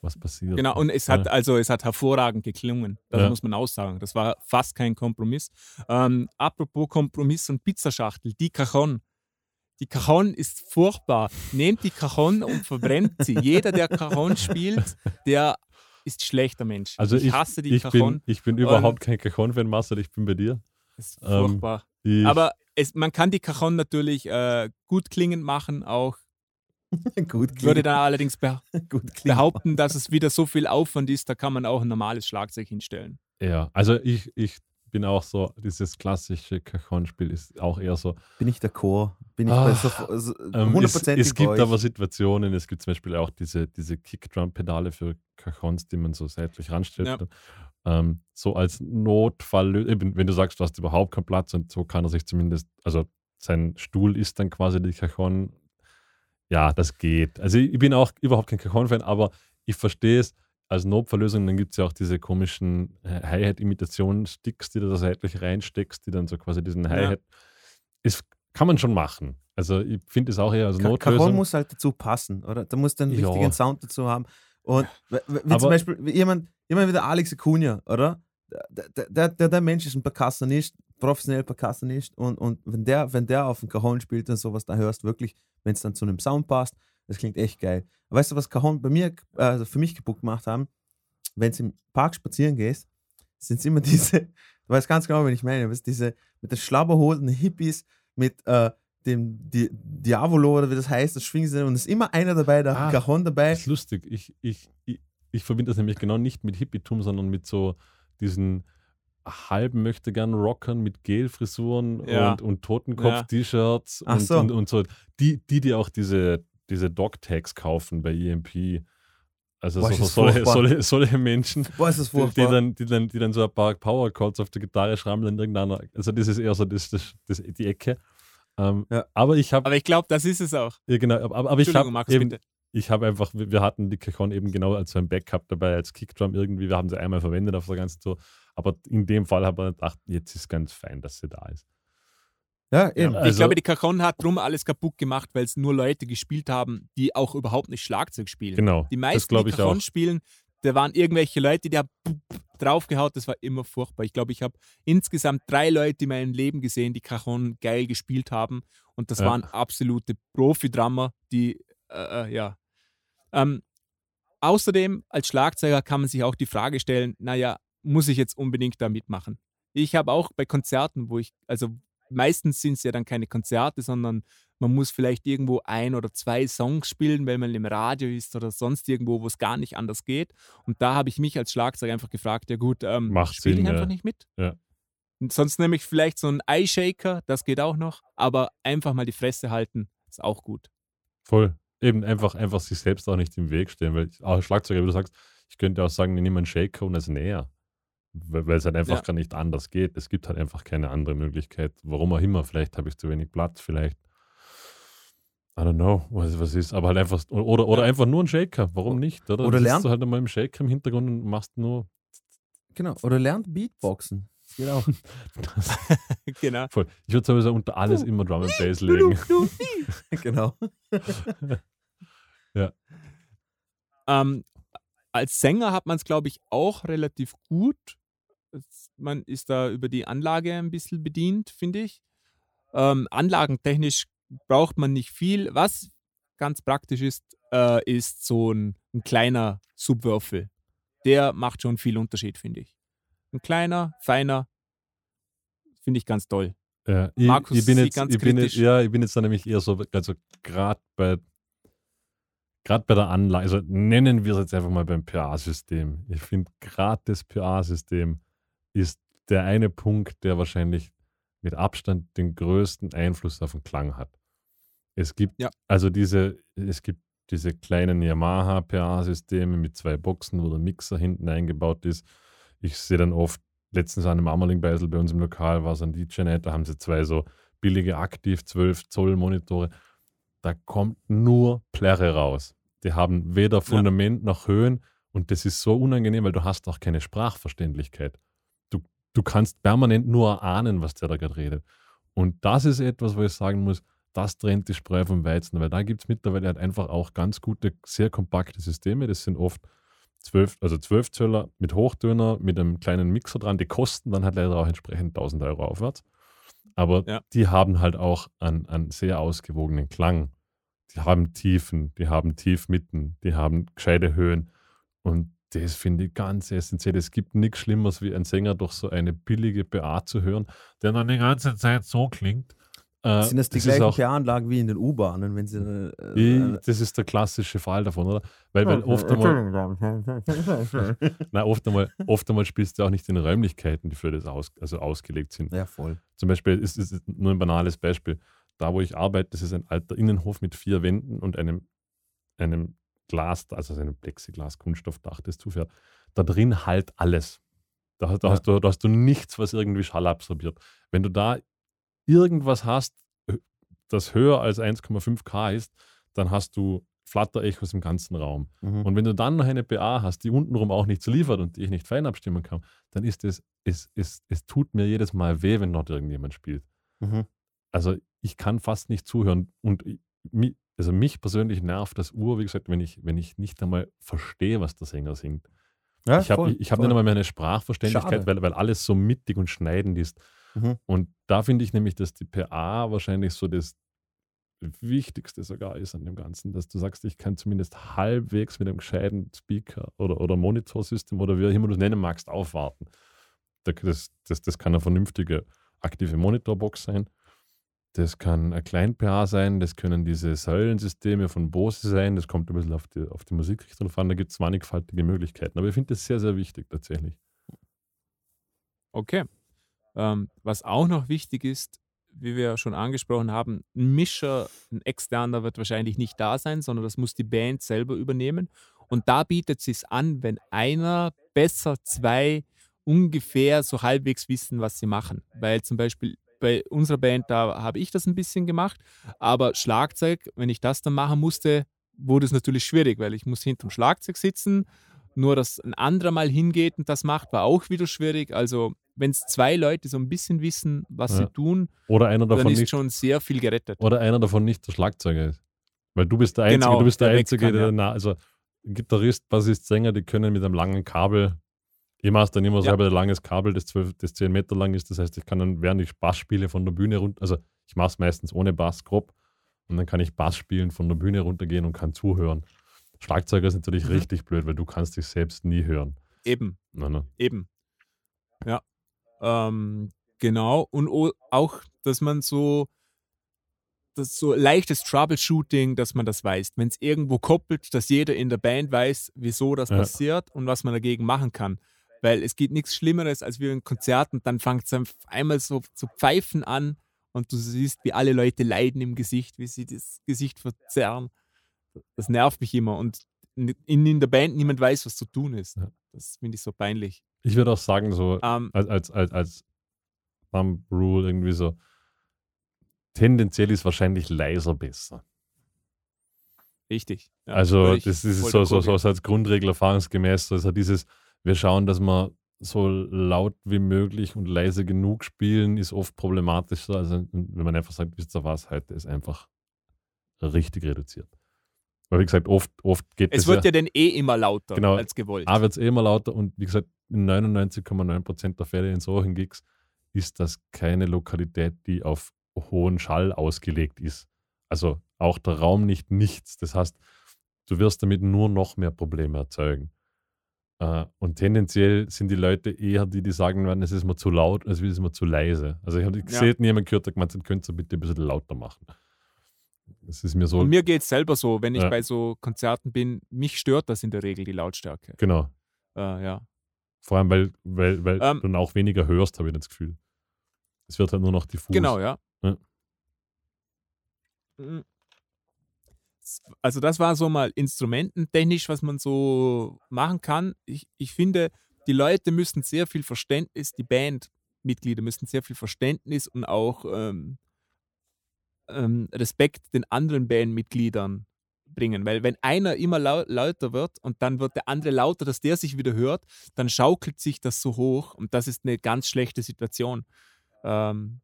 [SPEAKER 3] was passiert.
[SPEAKER 1] Genau, und es
[SPEAKER 3] Ja.
[SPEAKER 1] hat also es hat hervorragend geklungen. Das
[SPEAKER 3] Ja.
[SPEAKER 1] muss man auch sagen. Das war fast kein Kompromiss. Ähm, apropos Kompromiss und Pizzaschachtel, die Cajon. Die Cajon ist furchtbar. Nehmt die Cajon und verbrennt sie. Jeder, der Cajon spielt, der ist schlechter Mensch.
[SPEAKER 3] Also
[SPEAKER 1] ich,
[SPEAKER 3] ich,
[SPEAKER 1] hasse die
[SPEAKER 3] ich
[SPEAKER 1] Cajon.
[SPEAKER 3] bin, ich bin überhaupt kein Cajon-Fan, Marcel, ich bin bei dir.
[SPEAKER 1] Ist
[SPEAKER 3] ähm,
[SPEAKER 1] furchtbar.
[SPEAKER 3] Ich,
[SPEAKER 1] Aber es, man kann die Cajon natürlich äh, gut klingend machen, auch
[SPEAKER 2] Gut
[SPEAKER 1] würde dann allerdings beh behaupten, dass es wieder so viel Aufwand ist, da kann man auch ein normales Schlagzeug hinstellen.
[SPEAKER 3] Ja, also ich, ich bin auch so, dieses klassische Cajon-Spiel ist auch eher so.
[SPEAKER 2] Bin ich der Chor? Bin ich
[SPEAKER 3] Ah,
[SPEAKER 2] bei so, so
[SPEAKER 3] Ähm, es, es gibt
[SPEAKER 2] euch?
[SPEAKER 3] aber Situationen, es gibt zum Beispiel auch diese, diese Kickdrum-Pedale für Cajons, die man so seitlich ranstellt.
[SPEAKER 1] Ja.
[SPEAKER 3] Ähm, so als Notfall, eben, wenn du sagst, du hast überhaupt keinen Platz und so kann er sich zumindest, also sein Stuhl ist dann quasi die Cajon. Ja, das geht. Also ich, ich bin auch überhaupt kein Cajon-Fan, aber ich verstehe es als Notfalllösung. Dann gibt es ja auch diese komischen Hi-Hat-Imitationen-Sticks, die du da seitlich reinsteckst, die dann so quasi diesen
[SPEAKER 1] Ja.
[SPEAKER 3] Hi-Hat. Es kann man schon machen. Also ich finde es auch eher als
[SPEAKER 2] Ca-
[SPEAKER 3] Notlösung.
[SPEAKER 2] Cajon muss halt dazu passen, oder? Da muss dann einen
[SPEAKER 3] Ja.
[SPEAKER 2] richtigen Sound dazu haben. Und wie
[SPEAKER 3] Aber-
[SPEAKER 2] zum Beispiel jemand, jemand wie der Alex Acuna, oder? Der, der, der, der Mensch ist ein Percussionist, professionell Percussionist und, und wenn, der, wenn der auf dem Cajon spielt und sowas, da hörst du wirklich, wenn es dann zu einem Sound passt, das klingt echt geil. Weißt du, was Cajon bei mir, also für mich kaputt gemacht haben? Wenn du im Park spazieren gehst, sind es immer diese, du weißt ganz genau, wen ich meine, weißt, diese mit den schlabberholten Hippies, mit äh, dem Di Diavolo oder wie das heißt, das schwingen sie und es ist immer einer dabei, der hat
[SPEAKER 3] Ah,
[SPEAKER 2] Cajon dabei.
[SPEAKER 3] Das ist lustig. Ich, ich, ich, ich verbinde das nämlich genau nicht mit Hippietum, sondern mit so diesen halben möchte gern Rockern mit Gelfrisuren
[SPEAKER 1] Ja.
[SPEAKER 3] und, und Totenkopf-T-Shirts und,
[SPEAKER 2] so.
[SPEAKER 3] und, und so. Die, die, die auch diese, diese Dog-Tags kaufen bei EMP. Also
[SPEAKER 2] Boah,
[SPEAKER 3] so, solche, solche, solche Menschen,
[SPEAKER 2] Boah,
[SPEAKER 3] die, die, dann, die, dann, die dann so ein paar Power Chords auf der Gitarre schrammeln in irgendeiner. Also das ist eher so das, das, das, die Ecke. Ähm,
[SPEAKER 2] Ja.
[SPEAKER 3] Aber ich habe
[SPEAKER 1] Aber ich glaube, das ist es auch.
[SPEAKER 3] ja, genau, aber, aber ich
[SPEAKER 1] Entschuldigung,
[SPEAKER 3] habe ich habe einfach, wir wir hatten die Cajon eben genau als so ein Backup dabei, als Kickdrum irgendwie. Wir haben sie einmal verwendet auf der ganzen Tour. Aber in dem Fall habe ich gedacht, jetzt ist ganz fein, dass sie da ist.
[SPEAKER 2] Ja, eben.
[SPEAKER 3] Ja,
[SPEAKER 1] ich
[SPEAKER 3] also-
[SPEAKER 1] glaube, die Cajon hat drum alles kaputt gemacht, weil es nur Leute gespielt haben, die auch überhaupt nicht Schlagzeug spielen.
[SPEAKER 3] Genau.
[SPEAKER 1] Die meisten,
[SPEAKER 3] glaube
[SPEAKER 1] die
[SPEAKER 3] ich auch.
[SPEAKER 1] Cajon spielen, da waren irgendwelche Leute, die haben draufgehaut, das war immer furchtbar. Ich glaube, ich habe insgesamt drei Leute in meinem Leben gesehen, die Cajon geil gespielt haben und das
[SPEAKER 3] Ja.
[SPEAKER 1] waren absolute Profi-Drummer, die, äh, äh, ja. Ähm, außerdem, als Schlagzeuger kann man sich auch die Frage stellen, naja, muss ich jetzt unbedingt da mitmachen? Ich habe auch bei Konzerten, wo ich, also meistens sind es ja dann keine Konzerte, sondern man muss vielleicht irgendwo ein oder zwei Songs spielen, weil man im Radio ist oder sonst irgendwo, wo es gar nicht anders geht. Und da habe ich mich als Schlagzeuger einfach gefragt, ja gut, ähm, spiele ich
[SPEAKER 3] Sinn,
[SPEAKER 1] einfach
[SPEAKER 3] ja.
[SPEAKER 1] nicht mit.
[SPEAKER 3] Ja.
[SPEAKER 1] Sonst nehme ich vielleicht so einen Eye-Shaker, das geht auch noch, aber einfach mal die Fresse halten, ist auch gut.
[SPEAKER 3] Voll. Eben einfach, einfach sich selbst auch nicht im Weg stellen. Weil ich- auch Schlagzeuger, wie du sagst, ich könnte auch sagen, ich nehme einen Shaker und es näher. Weil es halt einfach
[SPEAKER 1] Ja.
[SPEAKER 3] gar nicht anders geht. Es gibt halt einfach keine andere Möglichkeit. Warum auch immer. Vielleicht habe ich zu wenig Platz, vielleicht. I don't know, was, was ist. Aber halt einfach, oder, oder einfach nur ein Shaker. Warum nicht? Oder,
[SPEAKER 2] Oder lernen-
[SPEAKER 3] du halt einmal im Shaker im Hintergrund und machst nur.
[SPEAKER 2] Genau. Oder lernt Beatboxen. Das geht auch.
[SPEAKER 1] genau.
[SPEAKER 3] Voll. Ich würde sowieso unter alles immer Drum and Bass legen.
[SPEAKER 2] genau.
[SPEAKER 1] Ähm, als Sänger hat man es, glaube ich, auch relativ gut. Man ist da über die Anlage ein bisschen bedient, finde ich. Ähm, anlagentechnisch braucht man nicht viel. Was ganz praktisch ist, äh, ist so ein, ein kleiner Subwürfel. Der macht schon viel Unterschied, finde ich. Ein kleiner, feiner, finde ich ganz toll.
[SPEAKER 3] Ja, ich,
[SPEAKER 1] Markus
[SPEAKER 3] ich bin jetzt, ich bin ja, ich bin jetzt dann nämlich eher so, also gerade bei, gerade bei der Anlage, also nennen wir es jetzt einfach mal beim PA-System. Ich finde gerade das PA-System ist der eine Punkt, der wahrscheinlich mit Abstand den größten Einfluss auf den Klang hat. Es gibt
[SPEAKER 1] Ja.
[SPEAKER 3] also diese, es gibt diese kleinen Yamaha PA-Systeme mit zwei Boxen, wo der Mixer hinten eingebaut ist. Ich sehe dann oft, letztens an einem Ammerling-Beisel bei uns im Lokal war es ein DJ-Net, da haben sie zwei so billige aktiv 12 Zoll Monitore. Da kommt nur Plärre raus. Die haben weder Fundament noch Höhen und das ist so unangenehm, weil du hast auch keine Sprachverständlichkeit. Du, du kannst permanent nur ahnen, was der da gerade redet. Und das ist etwas, wo ich sagen muss, das trennt die Spreu vom Weizen, weil da gibt es mittlerweile halt einfach auch ganz gute, sehr kompakte Systeme. Das sind oft 12, also 12 Zöller mit Hochtöner, mit einem kleinen Mixer dran. Die kosten dann halt leider auch entsprechend 1000 Euro aufwärts. Aber
[SPEAKER 1] Ja.
[SPEAKER 3] die haben halt auch einen, einen sehr ausgewogenen Klang. Die haben Tiefen, die haben Tiefmitten, die haben gescheite Höhen. Und das finde ich ganz essentiell. Es gibt nichts Schlimmeres, wie ein Sänger durch so eine billige BA zu hören, der dann die ganze Zeit so klingt. Äh,
[SPEAKER 2] Sind das die
[SPEAKER 3] ist
[SPEAKER 2] gleichen
[SPEAKER 3] auch,
[SPEAKER 2] PA-Anlagen wie in den U-Bahnen, wenn sie. Äh,
[SPEAKER 3] ich, das ist der klassische Fall davon, oder? Weil, weil oft einmal, na, oft, einmal, oft einmal spielst du auch nicht in Räumlichkeiten, die für das aus, also ausgelegt sind.
[SPEAKER 2] ja, voll.
[SPEAKER 3] Zum Beispiel ist es nur ein banales Beispiel. Da, wo ich arbeite, das ist ein alter Innenhof mit vier Wänden und einem, einem Glas, also einem Plexiglas-Kunststoffdach, das zufährt. Da drin halt alles. Da, hast- da,
[SPEAKER 2] Ja.
[SPEAKER 3] hast du, da hast du nichts, was irgendwie Schall absorbiert. Wenn du da irgendwas hast, das höher als 1,5 K ist, dann hast du Flatterechos im ganzen Raum.
[SPEAKER 2] Mhm.
[SPEAKER 3] Und wenn du dann noch eine PA hast, die untenrum auch nichts liefert und die ich nicht fein abstimmen kann, dann ist es, es, es, es tut mir jedes Mal weh, wenn dort irgendjemand spielt.
[SPEAKER 2] Mhm.
[SPEAKER 3] Also ich kann fast nicht zuhören. Und also mich persönlich nervt das Uhr, wie gesagt, wenn ich, wenn ich nicht einmal verstehe, was der Sänger singt.
[SPEAKER 2] Ja,
[SPEAKER 3] ich habe hab nicht einmal mehr eine Sprachverständlichkeit,
[SPEAKER 2] Schade.
[SPEAKER 3] weil, weil alles so mittig und schneidend ist.
[SPEAKER 2] Mhm.
[SPEAKER 3] Und da finde ich nämlich, dass die PA wahrscheinlich so das Wichtigste sogar ist an dem Ganzen, dass du sagst, ich kann zumindest halbwegs mit einem gescheiten Speaker oder, oder Monitorsystem oder wie auch immer du es nennen magst, aufwarten. Da- Das, das, das kann eine vernünftige aktive Monitorbox sein. Das kann ein Klein-PA sein, das können diese Säulensysteme von Bose sein, das kommt ein bisschen auf die, auf die Musikrichtung an, da gibt es mannigfaltige Möglichkeiten. Aber ich finde das sehr, sehr wichtig tatsächlich.
[SPEAKER 1] Okay. Ähm, was auch noch wichtig ist, wie wir schon angesprochen haben, ein Mischer, ein externer wird wahrscheinlich nicht da sein, sondern das muss die Band selber übernehmen. Und da bietet es sich an, wenn einer, besser zwei, ungefähr so halbwegs wissen, was sie machen. Weil zum Beispiel bei unserer Band, da habe ich das ein bisschen gemacht, aber Schlagzeug, wenn ich das dann machen musste, wurde es natürlich schwierig, weil ich muss hinterm Schlagzeug sitzen. Nur, dass ein anderer mal hingeht und das macht, war auch wieder schwierig. Also, wenn es zwei Leute so ein bisschen wissen, was
[SPEAKER 3] Ja.
[SPEAKER 1] sie tun,
[SPEAKER 3] Oder einer
[SPEAKER 1] dann
[SPEAKER 3] davon
[SPEAKER 1] ist
[SPEAKER 3] nicht
[SPEAKER 1] schon sehr viel gerettet.
[SPEAKER 3] Oder einer davon nicht der Schlagzeuger ist. Weil du bist der Einzige,
[SPEAKER 1] Genau,
[SPEAKER 3] du bist der,
[SPEAKER 1] der
[SPEAKER 3] Einzige,
[SPEAKER 1] kann,
[SPEAKER 3] der,
[SPEAKER 1] ja.
[SPEAKER 3] na, also Gitarrist, Bassist, Sänger, die können mit einem langen Kabel, ich mache dann immer
[SPEAKER 1] Ja.
[SPEAKER 3] selber ein langes Kabel, das, 12, das 10 Meter lang ist. Das heißt, ich kann dann, während ich Bass spiele, von der Bühne runter, also ich mache es meistens ohne Bass grob und dann kann ich Bass spielen, von der Bühne runtergehen und kann zuhören. Schlagzeuger ist natürlich
[SPEAKER 1] Mhm.
[SPEAKER 3] richtig blöd, weil du kannst dich selbst nie hören.
[SPEAKER 1] Eben,
[SPEAKER 3] Nein, nein.
[SPEAKER 1] eben. Ja. Ähm, genau. Und auch, dass man so das so leichtes Troubleshooting, dass man das weiß. Wenn es irgendwo koppelt, dass jeder in der Band weiß, wieso das
[SPEAKER 3] Ja.
[SPEAKER 1] passiert und was man dagegen machen kann. Weil es gibt nichts Schlimmeres, als wir in Konzerten, dann fängt es einmal so zu pfeifen an und du siehst, wie alle Leute leiden im Gesicht, wie sie das Gesicht verzerren. Das nervt mich immer. Und in, in der Band niemand weiß, was zu tun ist.
[SPEAKER 3] Ja.
[SPEAKER 1] Das finde ich so peinlich.
[SPEAKER 3] Ich würde auch sagen, so
[SPEAKER 1] Ähm,
[SPEAKER 3] als, als, als, als Thumb Rule irgendwie so, tendenziell ist wahrscheinlich leiser besser.
[SPEAKER 1] richtig. Ja,
[SPEAKER 3] also
[SPEAKER 1] ich
[SPEAKER 3] das ist so, so, so als Grundregel erfahrungsgemäß, also dieses, wir schauen, dass wir so laut wie möglich und leise genug spielen, ist oft problematischer, also wenn man einfach sagt, wisst ihr was, heute ist einfach richtig reduziert. Weil wie gesagt, oft, oft geht
[SPEAKER 1] Es
[SPEAKER 3] das
[SPEAKER 1] wird
[SPEAKER 3] ja,
[SPEAKER 1] ja dann eh immer lauter
[SPEAKER 3] Genau.
[SPEAKER 1] als gewollt.
[SPEAKER 3] A wird es eh immer lauter und wie gesagt, in 99,9% der Fälle in solchen Gigs ist das keine Lokalität, die auf hohen Schall ausgelegt ist. Also auch der Raum nicht nichts. Das heißt, du wirst damit nur noch mehr Probleme erzeugen. Äh, und tendenziell sind die Leute eher die, die sagen werden, es ist mir zu laut, als es ist mir zu leise. Also ich habe
[SPEAKER 1] Ja.
[SPEAKER 3] selten jemand gehört, der gemeint hat, könnt ihr bitte ein bisschen lauter machen. Es ist mir so,
[SPEAKER 1] Und mir geht es selber so, wenn ich
[SPEAKER 3] Ja.
[SPEAKER 1] bei so Konzerten bin, mich stört das in der Regel, die Lautstärke.
[SPEAKER 3] genau.
[SPEAKER 1] Äh, ja.
[SPEAKER 3] Vor allem, weil, weil, weil
[SPEAKER 1] Ähm,
[SPEAKER 3] du dann auch weniger hörst, habe ich das Gefühl. Es wird halt nur noch diffus.
[SPEAKER 1] Genau, ja.
[SPEAKER 3] Ja.
[SPEAKER 1] Also das war so mal instrumententechnisch, was man so machen kann. Ich, ich finde, die Leute müssen sehr viel Verständnis, die Bandmitglieder müssen sehr viel Verständnis und auch ähm, ähm, Respekt den anderen Bandmitgliedern bringen. Weil wenn einer immer lau lauter wird und dann wird der andere lauter, dass der sich wieder hört, dann schaukelt sich das so hoch und das ist eine ganz schlechte Situation. Ähm,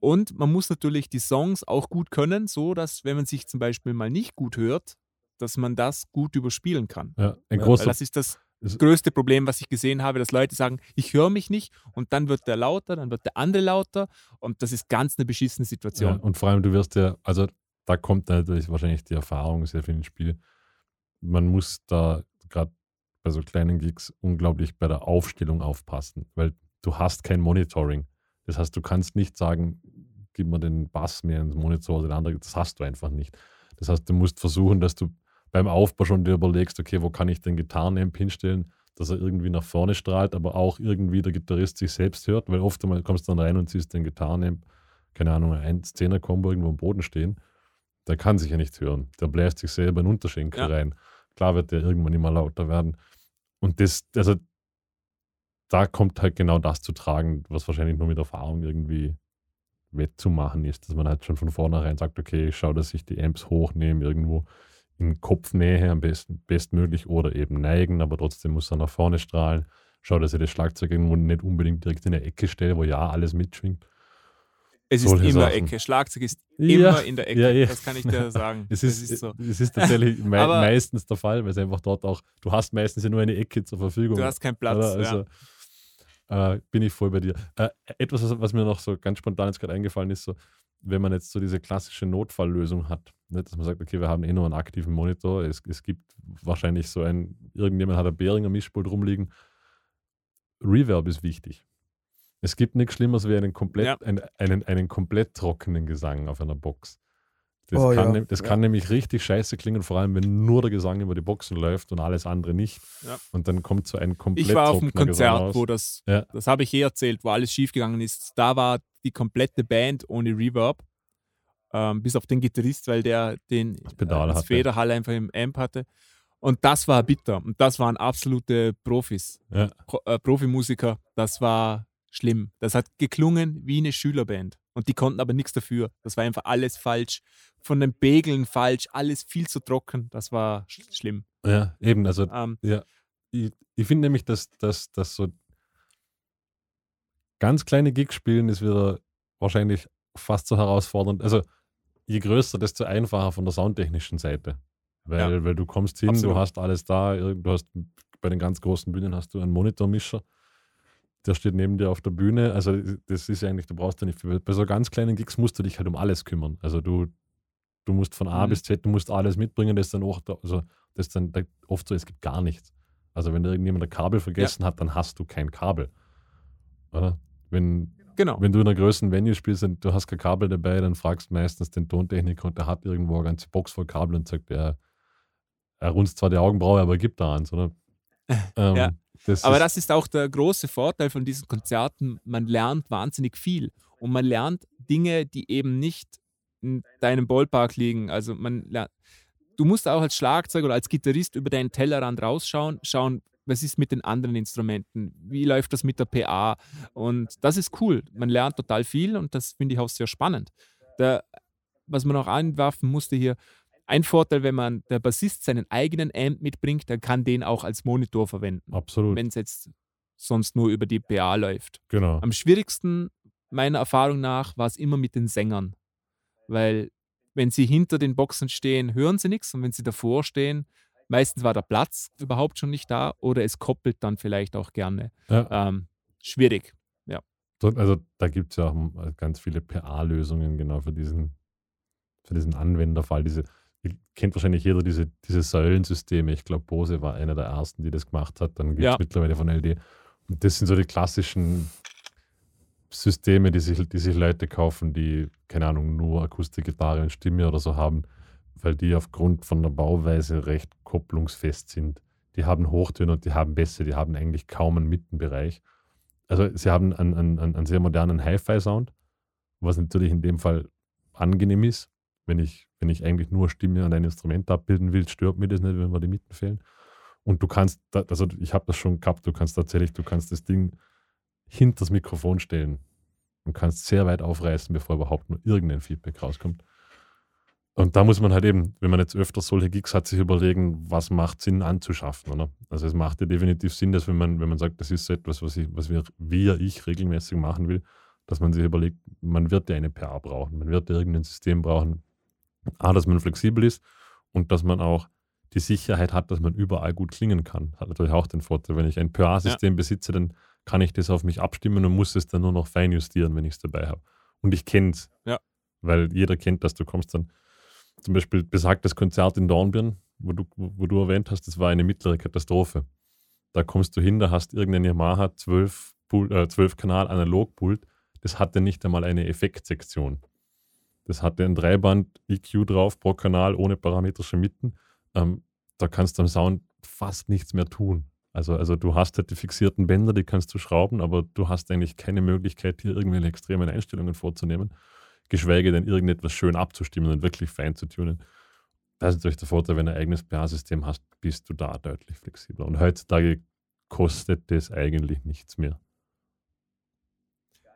[SPEAKER 1] und man muss natürlich die Songs auch gut können, so dass, wenn man sich zum Beispiel mal nicht gut hört, dass man das gut überspielen kann.
[SPEAKER 3] Ja, ein
[SPEAKER 2] Ja,
[SPEAKER 3] großer,
[SPEAKER 1] Weil das ist das größte Problem, was ich gesehen habe, dass Leute sagen, ich höre mich nicht und dann wird der lauter, dann wird der andere lauter und das ist ganz eine beschissene
[SPEAKER 3] ja,
[SPEAKER 1] Situation.
[SPEAKER 3] und vor allem, du wirst ja, also da kommt natürlich wahrscheinlich die Erfahrung sehr viel ins Spiel. Man muss da gerade bei so kleinen Gigs unglaublich bei der Aufstellung aufpassen, weil du hast kein Monitoring. Das heißt, du kannst nicht sagen, gib mir den Bass mehr ins Monitor oder den anderen. Das hast du einfach nicht. Das heißt, du musst versuchen, dass du beim Aufbau schon dir überlegst, okay, wo kann ich den Gitarrenamp hinstellen, dass er irgendwie nach vorne strahlt, aber auch irgendwie der Gitarrist sich selbst hört, weil oft einmal kommst du dann rein und siehst den Gitarrenamp, keine Ahnung, ein Zehner-Kombo irgendwo am Boden stehen. Der kann sich ja nichts hören. Der bläst sich selber in den Unterschenkel
[SPEAKER 1] Ja.
[SPEAKER 3] rein. Klar wird der irgendwann immer lauter werden. Und das, also da kommt halt genau das zu tragen, was wahrscheinlich nur mit Erfahrung irgendwie wettzumachen ist, dass man halt schon von vornherein sagt, okay, ich schaue, dass ich die Amps hochnehme, irgendwo in Kopfnähe am besten, bestmöglich oder eben neigen, aber trotzdem muss er nach vorne strahlen. Schau, dass ich das Schlagzeug irgendwo nicht unbedingt direkt in der Ecke stelle, wo ja alles mitschwingt.
[SPEAKER 1] Es ist
[SPEAKER 3] Solche
[SPEAKER 1] immer
[SPEAKER 3] Sachen.
[SPEAKER 1] Ecke. Schlagzeug ist
[SPEAKER 3] Ja,
[SPEAKER 1] immer in der Ecke.
[SPEAKER 3] ja, ja.
[SPEAKER 1] Das kann ich dir sagen.
[SPEAKER 3] Es
[SPEAKER 1] Das
[SPEAKER 3] ist,
[SPEAKER 1] so.
[SPEAKER 3] es ist tatsächlich
[SPEAKER 1] Aber-
[SPEAKER 3] meistens der Fall, weil es einfach dort auch, du hast meistens ja nur eine Ecke zur Verfügung.
[SPEAKER 1] Du hast keinen Platz.
[SPEAKER 3] Also, äh, bin ich voll bei dir. Äh, etwas, was, mir noch so ganz spontan jetzt gerade eingefallen ist, so, wenn man jetzt so diese klassische Notfalllösung hat, ne, dass man sagt, okay, wir haben eh nur einen aktiven Monitor, es, es gibt wahrscheinlich so ein, irgendjemand hat ein Behringer Mischpult rumliegen. Reverb ist wichtig. Es gibt nichts Schlimmeres wie einen komplett,
[SPEAKER 1] Ja.
[SPEAKER 3] einen, einen, einen komplett trockenen Gesang auf einer Box. Das,
[SPEAKER 2] Oh,
[SPEAKER 3] kann,
[SPEAKER 2] ja.
[SPEAKER 3] nem- das
[SPEAKER 2] Ja.
[SPEAKER 3] kann nämlich richtig scheiße klingen, vor allem wenn nur der Gesang über die Boxen läuft und alles andere nicht.
[SPEAKER 1] Ja.
[SPEAKER 3] Und dann kommt so ein komplett
[SPEAKER 1] Ich war auf einem Konzert, wo das,
[SPEAKER 3] Ja.
[SPEAKER 1] das habe ich eh erzählt, wo alles schiefgegangen ist. Da war die komplette Band ohne Reverb, ähm, bis auf den Gitarrist, weil der den
[SPEAKER 3] Pedal
[SPEAKER 1] äh, das. Federhall einfach im Amp hatte. Und das war bitter. Und das waren absolute Profis, äh, Profimusiker. Das war schlimm. Das hat geklungen wie eine Schülerband. Und die konnten aber nichts dafür. Das war einfach alles falsch. Von den Begeln falsch, alles viel zu trocken. Das war sch schlimm.
[SPEAKER 3] Ja, eben. Also
[SPEAKER 1] Ähm,
[SPEAKER 3] ich, ich finde nämlich, dass, dass, dass so ganz kleine Gigs spielen ist wieder wahrscheinlich fast so herausfordernd. Also je größer, desto einfacher von der soundtechnischen Seite. Weil,
[SPEAKER 1] Ja.
[SPEAKER 3] weil du kommst hin,
[SPEAKER 1] Absolut.
[SPEAKER 3] du hast alles da, du hast bei den ganz großen Bühnen hast du einen Monitormischer, der steht neben dir auf der Bühne. Also das ist eigentlich, du brauchst ja nicht viel. Bei so ganz kleinen Gigs musst du dich halt um alles kümmern. Also du, du musst von A
[SPEAKER 1] Mhm.
[SPEAKER 3] bis Z, du musst alles mitbringen, das ist dann auch, da- also das ist dann da- oft so, es gibt gar nichts. Also wenn irgendjemand ein Kabel vergessen hat, dann hast du kein Kabel. Oder? Wenn,
[SPEAKER 1] genau.
[SPEAKER 3] wenn du in einer größeren Venue spielst und du hast kein Kabel dabei, dann fragst du meistens den Tontechniker und der hat irgendwo eine ganze Box voll Kabel und sagt, er, er runzt zwar die Augenbraue, aber er gibt da eins, oder? Ähm,
[SPEAKER 1] Ja.
[SPEAKER 3] Das
[SPEAKER 1] Aber das ist auch der große Vorteil von diesen Konzerten. Man lernt wahnsinnig viel. Und man lernt Dinge, die eben nicht in deinem Ballpark liegen. Also man lernt, du musst auch als Schlagzeuger oder als Gitarrist über deinen Tellerrand rausschauen, schauen, was ist mit den anderen Instrumenten, wie läuft das mit der PA. Und das ist cool. Man lernt total viel und das finde ich auch sehr spannend. Der, was man auch einwerfen musste hier, ein Vorteil, wenn man der Bassist seinen eigenen Amp mitbringt, dann kann den auch als Monitor verwenden
[SPEAKER 3] absolut,
[SPEAKER 1] wenn es jetzt sonst nur über die PA läuft.
[SPEAKER 3] genau.
[SPEAKER 1] Am schwierigsten, meiner Erfahrung nach, war es immer mit den Sängern. Weil, wenn sie hinter den Boxen stehen, hören sie nichts und wenn sie davor stehen, meistens war der Platz überhaupt schon nicht da oder es koppelt dann vielleicht auch gerne.
[SPEAKER 3] Ja.
[SPEAKER 1] Ähm, schwierig.
[SPEAKER 3] So, Also da gibt es ja auch m- ganz viele PA-Lösungen genau für diesen, für diesen Anwenderfall. Diese, kennt wahrscheinlich jeder diese, diese Säulensysteme. Ich glaube, Bose war einer der ersten, die das gemacht hat. Dann gibt es
[SPEAKER 1] Ja.
[SPEAKER 3] mittlerweile von LD. Und das sind so die klassischen Systeme, die sich, die sich Leute kaufen, die, keine Ahnung, nur Akustikgitarre und Stimme oder so haben, weil die aufgrund von der Bauweise recht kopplungsfest sind. Die haben Hochtöne und die haben Bässe, die haben eigentlich kaum einen Mittenbereich. Also sie haben einen, einen, einen einen sehr modernen Hi-Fi-Sound, was natürlich in dem Fall angenehm ist. Wenn ich, wenn ich eigentlich nur Stimme und ein Instrument abbilden will, stört mir das nicht, wenn mir die Mitten fehlen. Und du kannst, also ich habe das schon gehabt, du kannst tatsächlich, du kannst das Ding hinter das Mikrofon stellen und kannst sehr weit aufreißen, bevor überhaupt nur irgendein Feedback rauskommt. Und da muss man halt eben, wenn man jetzt öfter solche Gigs hat, sich überlegen, was macht Sinn anzuschaffen. Oder? Also es macht ja definitiv Sinn, dass wenn man, wenn man sagt, das ist so etwas, was, ich, was wir, wir, ich regelmäßig machen will, dass man sich überlegt, man wird ja eine PA brauchen, man wird ja irgendein System brauchen. A, dass man flexibel ist und dass man auch die Sicherheit hat, dass man überall gut klingen kann. Hat natürlich auch den Vorteil, wenn ich ein PA-System besitze, dann kann ich das auf mich abstimmen und muss es dann nur noch fein justieren, wenn ich es dabei habe. Und ich kenne es.
[SPEAKER 1] Ja.
[SPEAKER 3] Weil jeder kennt das. Du kommst dann, zum Beispiel besagtes Konzert in Dornbirn, wo du, wo, du erwähnt hast, das war eine mittlere Katastrophe. Da kommst du hin, da hast irgendein Yamaha 12, Pult, äh, 12 Kanal Analogpult, es hatte nicht einmal eine Effektsektion. Das hatte ein Dreiband-EQ drauf pro Kanal ohne parametrische Mitten. Ähm, da kannst du am Sound fast nichts mehr tun. Also, also du hast halt die fixierten Bänder, die kannst du schrauben, aber du hast eigentlich keine Möglichkeit, hier irgendwelche extremen Einstellungen vorzunehmen, geschweige denn irgendetwas schön abzustimmen und wirklich fein zu tunen. Das ist natürlich der Vorteil, wenn du ein eigenes PA-System hast, bist du da deutlich flexibler. Und heutzutage kostet das eigentlich nichts mehr.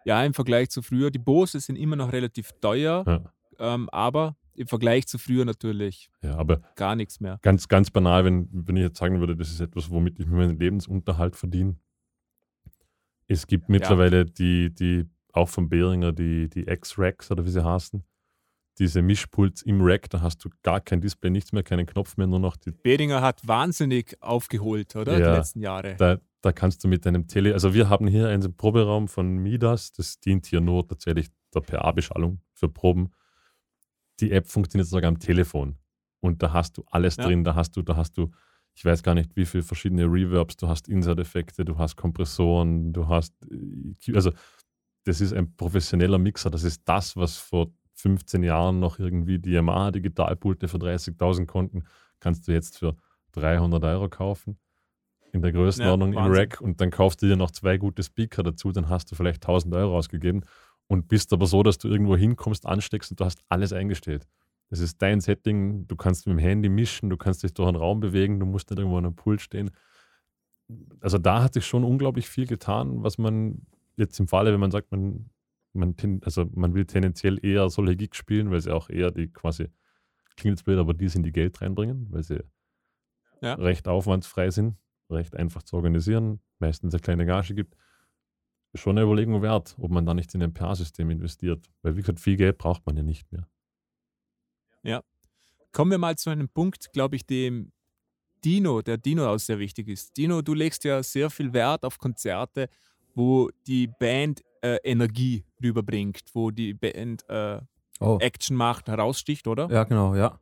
[SPEAKER 1] Ja, im Vergleich zu früher. Die Bose sind immer noch relativ teuer,
[SPEAKER 3] Ja.
[SPEAKER 1] ähm, aber im Vergleich zu früher natürlich
[SPEAKER 3] Ja, aber
[SPEAKER 1] gar nichts mehr.
[SPEAKER 3] ganz, ganz banal, wenn, wenn ich jetzt sagen würde, das ist etwas, womit ich mir meinen Lebensunterhalt verdiene. Es gibt mittlerweile die, die, auch von Behringer, die, die X-Racks oder wie sie heißen, diese Mischpults im Rack, da hast du gar kein Display, nichts mehr, keinen Knopf mehr, nur noch die
[SPEAKER 1] Bedinger hat wahnsinnig aufgeholt, oder? Die
[SPEAKER 3] Ja.
[SPEAKER 1] letzten Jahre.
[SPEAKER 3] Da, da kannst du mit deinem Tele, also wir haben hier einen Proberaum von Midas, das dient hier nur tatsächlich der PA-Beschallung für Proben. Die App funktioniert sogar am Telefon. Und da hast du alles
[SPEAKER 1] Ja.
[SPEAKER 3] drin. Da hast du, da hast du, ich weiß gar nicht, wie viele verschiedene Reverbs, du hast Insert-Effekte, du hast Kompressoren, du hast, EQ, also das ist ein professioneller Mixer. Das ist das, was vor 15 Jahren noch irgendwie die Yamaha Digitalpulte für 30.000 konnten, kannst du jetzt für 300 Euro kaufen. In der Größenordnung
[SPEAKER 1] Ja,
[SPEAKER 3] im. Rack und dann kaufst du dir noch zwei gute Speaker dazu, dann hast du vielleicht 1000 Euro ausgegeben und bist aber so, dass du irgendwo hinkommst, ansteckst und du hast alles eingestellt. Das ist dein Setting, du kannst mit dem Handy mischen, du kannst dich durch einen Raum bewegen, du musst nicht irgendwo an einem Pult stehen. Also da hat sich schon unglaublich viel getan, was man jetzt im Falle, wenn man sagt, man, man, ten- also man will tendenziell eher solche Gigs spielen, weil sie auch eher die quasi, klingt jetzt blöd, aber die sind, die Geld reinbringen, weil sie
[SPEAKER 1] Ja.
[SPEAKER 3] recht aufwandsfrei sind, recht einfach zu organisieren, meistens eine kleine Gage gibt. Schon eine Überlegung wert, ob man da nicht in ein PA-System investiert. Weil, wie gesagt, viel Geld braucht man ja nicht mehr.
[SPEAKER 1] Kommen wir mal zu einem Punkt, glaube ich, dem Dino, der Dino auch sehr wichtig ist. Dino, du legst ja sehr viel Wert auf Konzerte, wo die Band äh, Energie rüberbringt, wo die Band äh,
[SPEAKER 2] Oh,
[SPEAKER 1] Action macht, heraussticht, oder?
[SPEAKER 2] ja, genau, ja.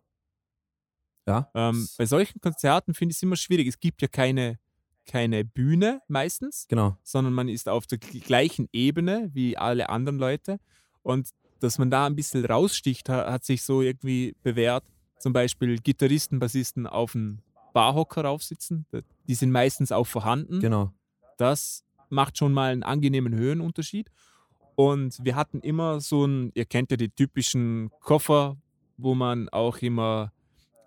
[SPEAKER 2] Ja.
[SPEAKER 1] Ähm, bei solchen Konzerten finde ich es immer schwierig. Es gibt ja keine, keine Bühne meistens,
[SPEAKER 2] genau.
[SPEAKER 1] sondern man ist auf der gl- gleichen Ebene wie alle anderen Leute. Und dass man da ein bisschen raussticht, ha- hat sich so irgendwie bewährt. Zum Beispiel Gitarristen, Bassisten auf einen Barhocker raufsitzen. Die sind meistens auch vorhanden.
[SPEAKER 2] Genau.
[SPEAKER 1] Das macht schon mal einen angenehmen Höhenunterschied. Und wir hatten immer so ein, ihr kennt ja die typischen Koffer, wo man auch immer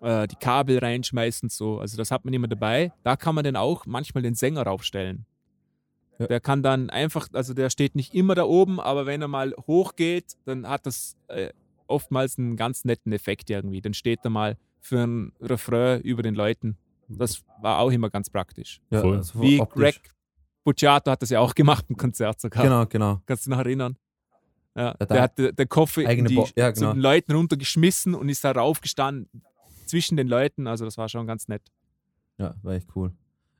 [SPEAKER 1] äh, die Kabel reinschmeißt und so. Also das hat man immer dabei. Da kann man dann auch manchmal den Sänger raufstellen.
[SPEAKER 2] Ja.
[SPEAKER 1] Der kann dann einfach, also der steht nicht immer da oben, aber wenn er mal hochgeht, dann hat das äh, oftmals einen ganz netten Effekt irgendwie. Dann steht er mal für ein Refrain über den Leuten. Das war auch immer ganz praktisch.
[SPEAKER 2] Ja,
[SPEAKER 3] Voll.
[SPEAKER 2] also
[SPEAKER 1] Wie
[SPEAKER 2] optisch.
[SPEAKER 1] Greg Bucciato hat das ja auch gemacht im Konzert sogar.
[SPEAKER 2] Genau, genau.
[SPEAKER 1] Kannst du dich noch erinnern? Ja,
[SPEAKER 2] Ja, da-
[SPEAKER 1] der hat den, Koffer in die,
[SPEAKER 2] ja,
[SPEAKER 1] zu
[SPEAKER 2] genau.
[SPEAKER 1] den Leuten runtergeschmissen und ist da raufgestanden zwischen den Leuten. Also das war schon ganz nett.
[SPEAKER 2] Ja, war echt cool.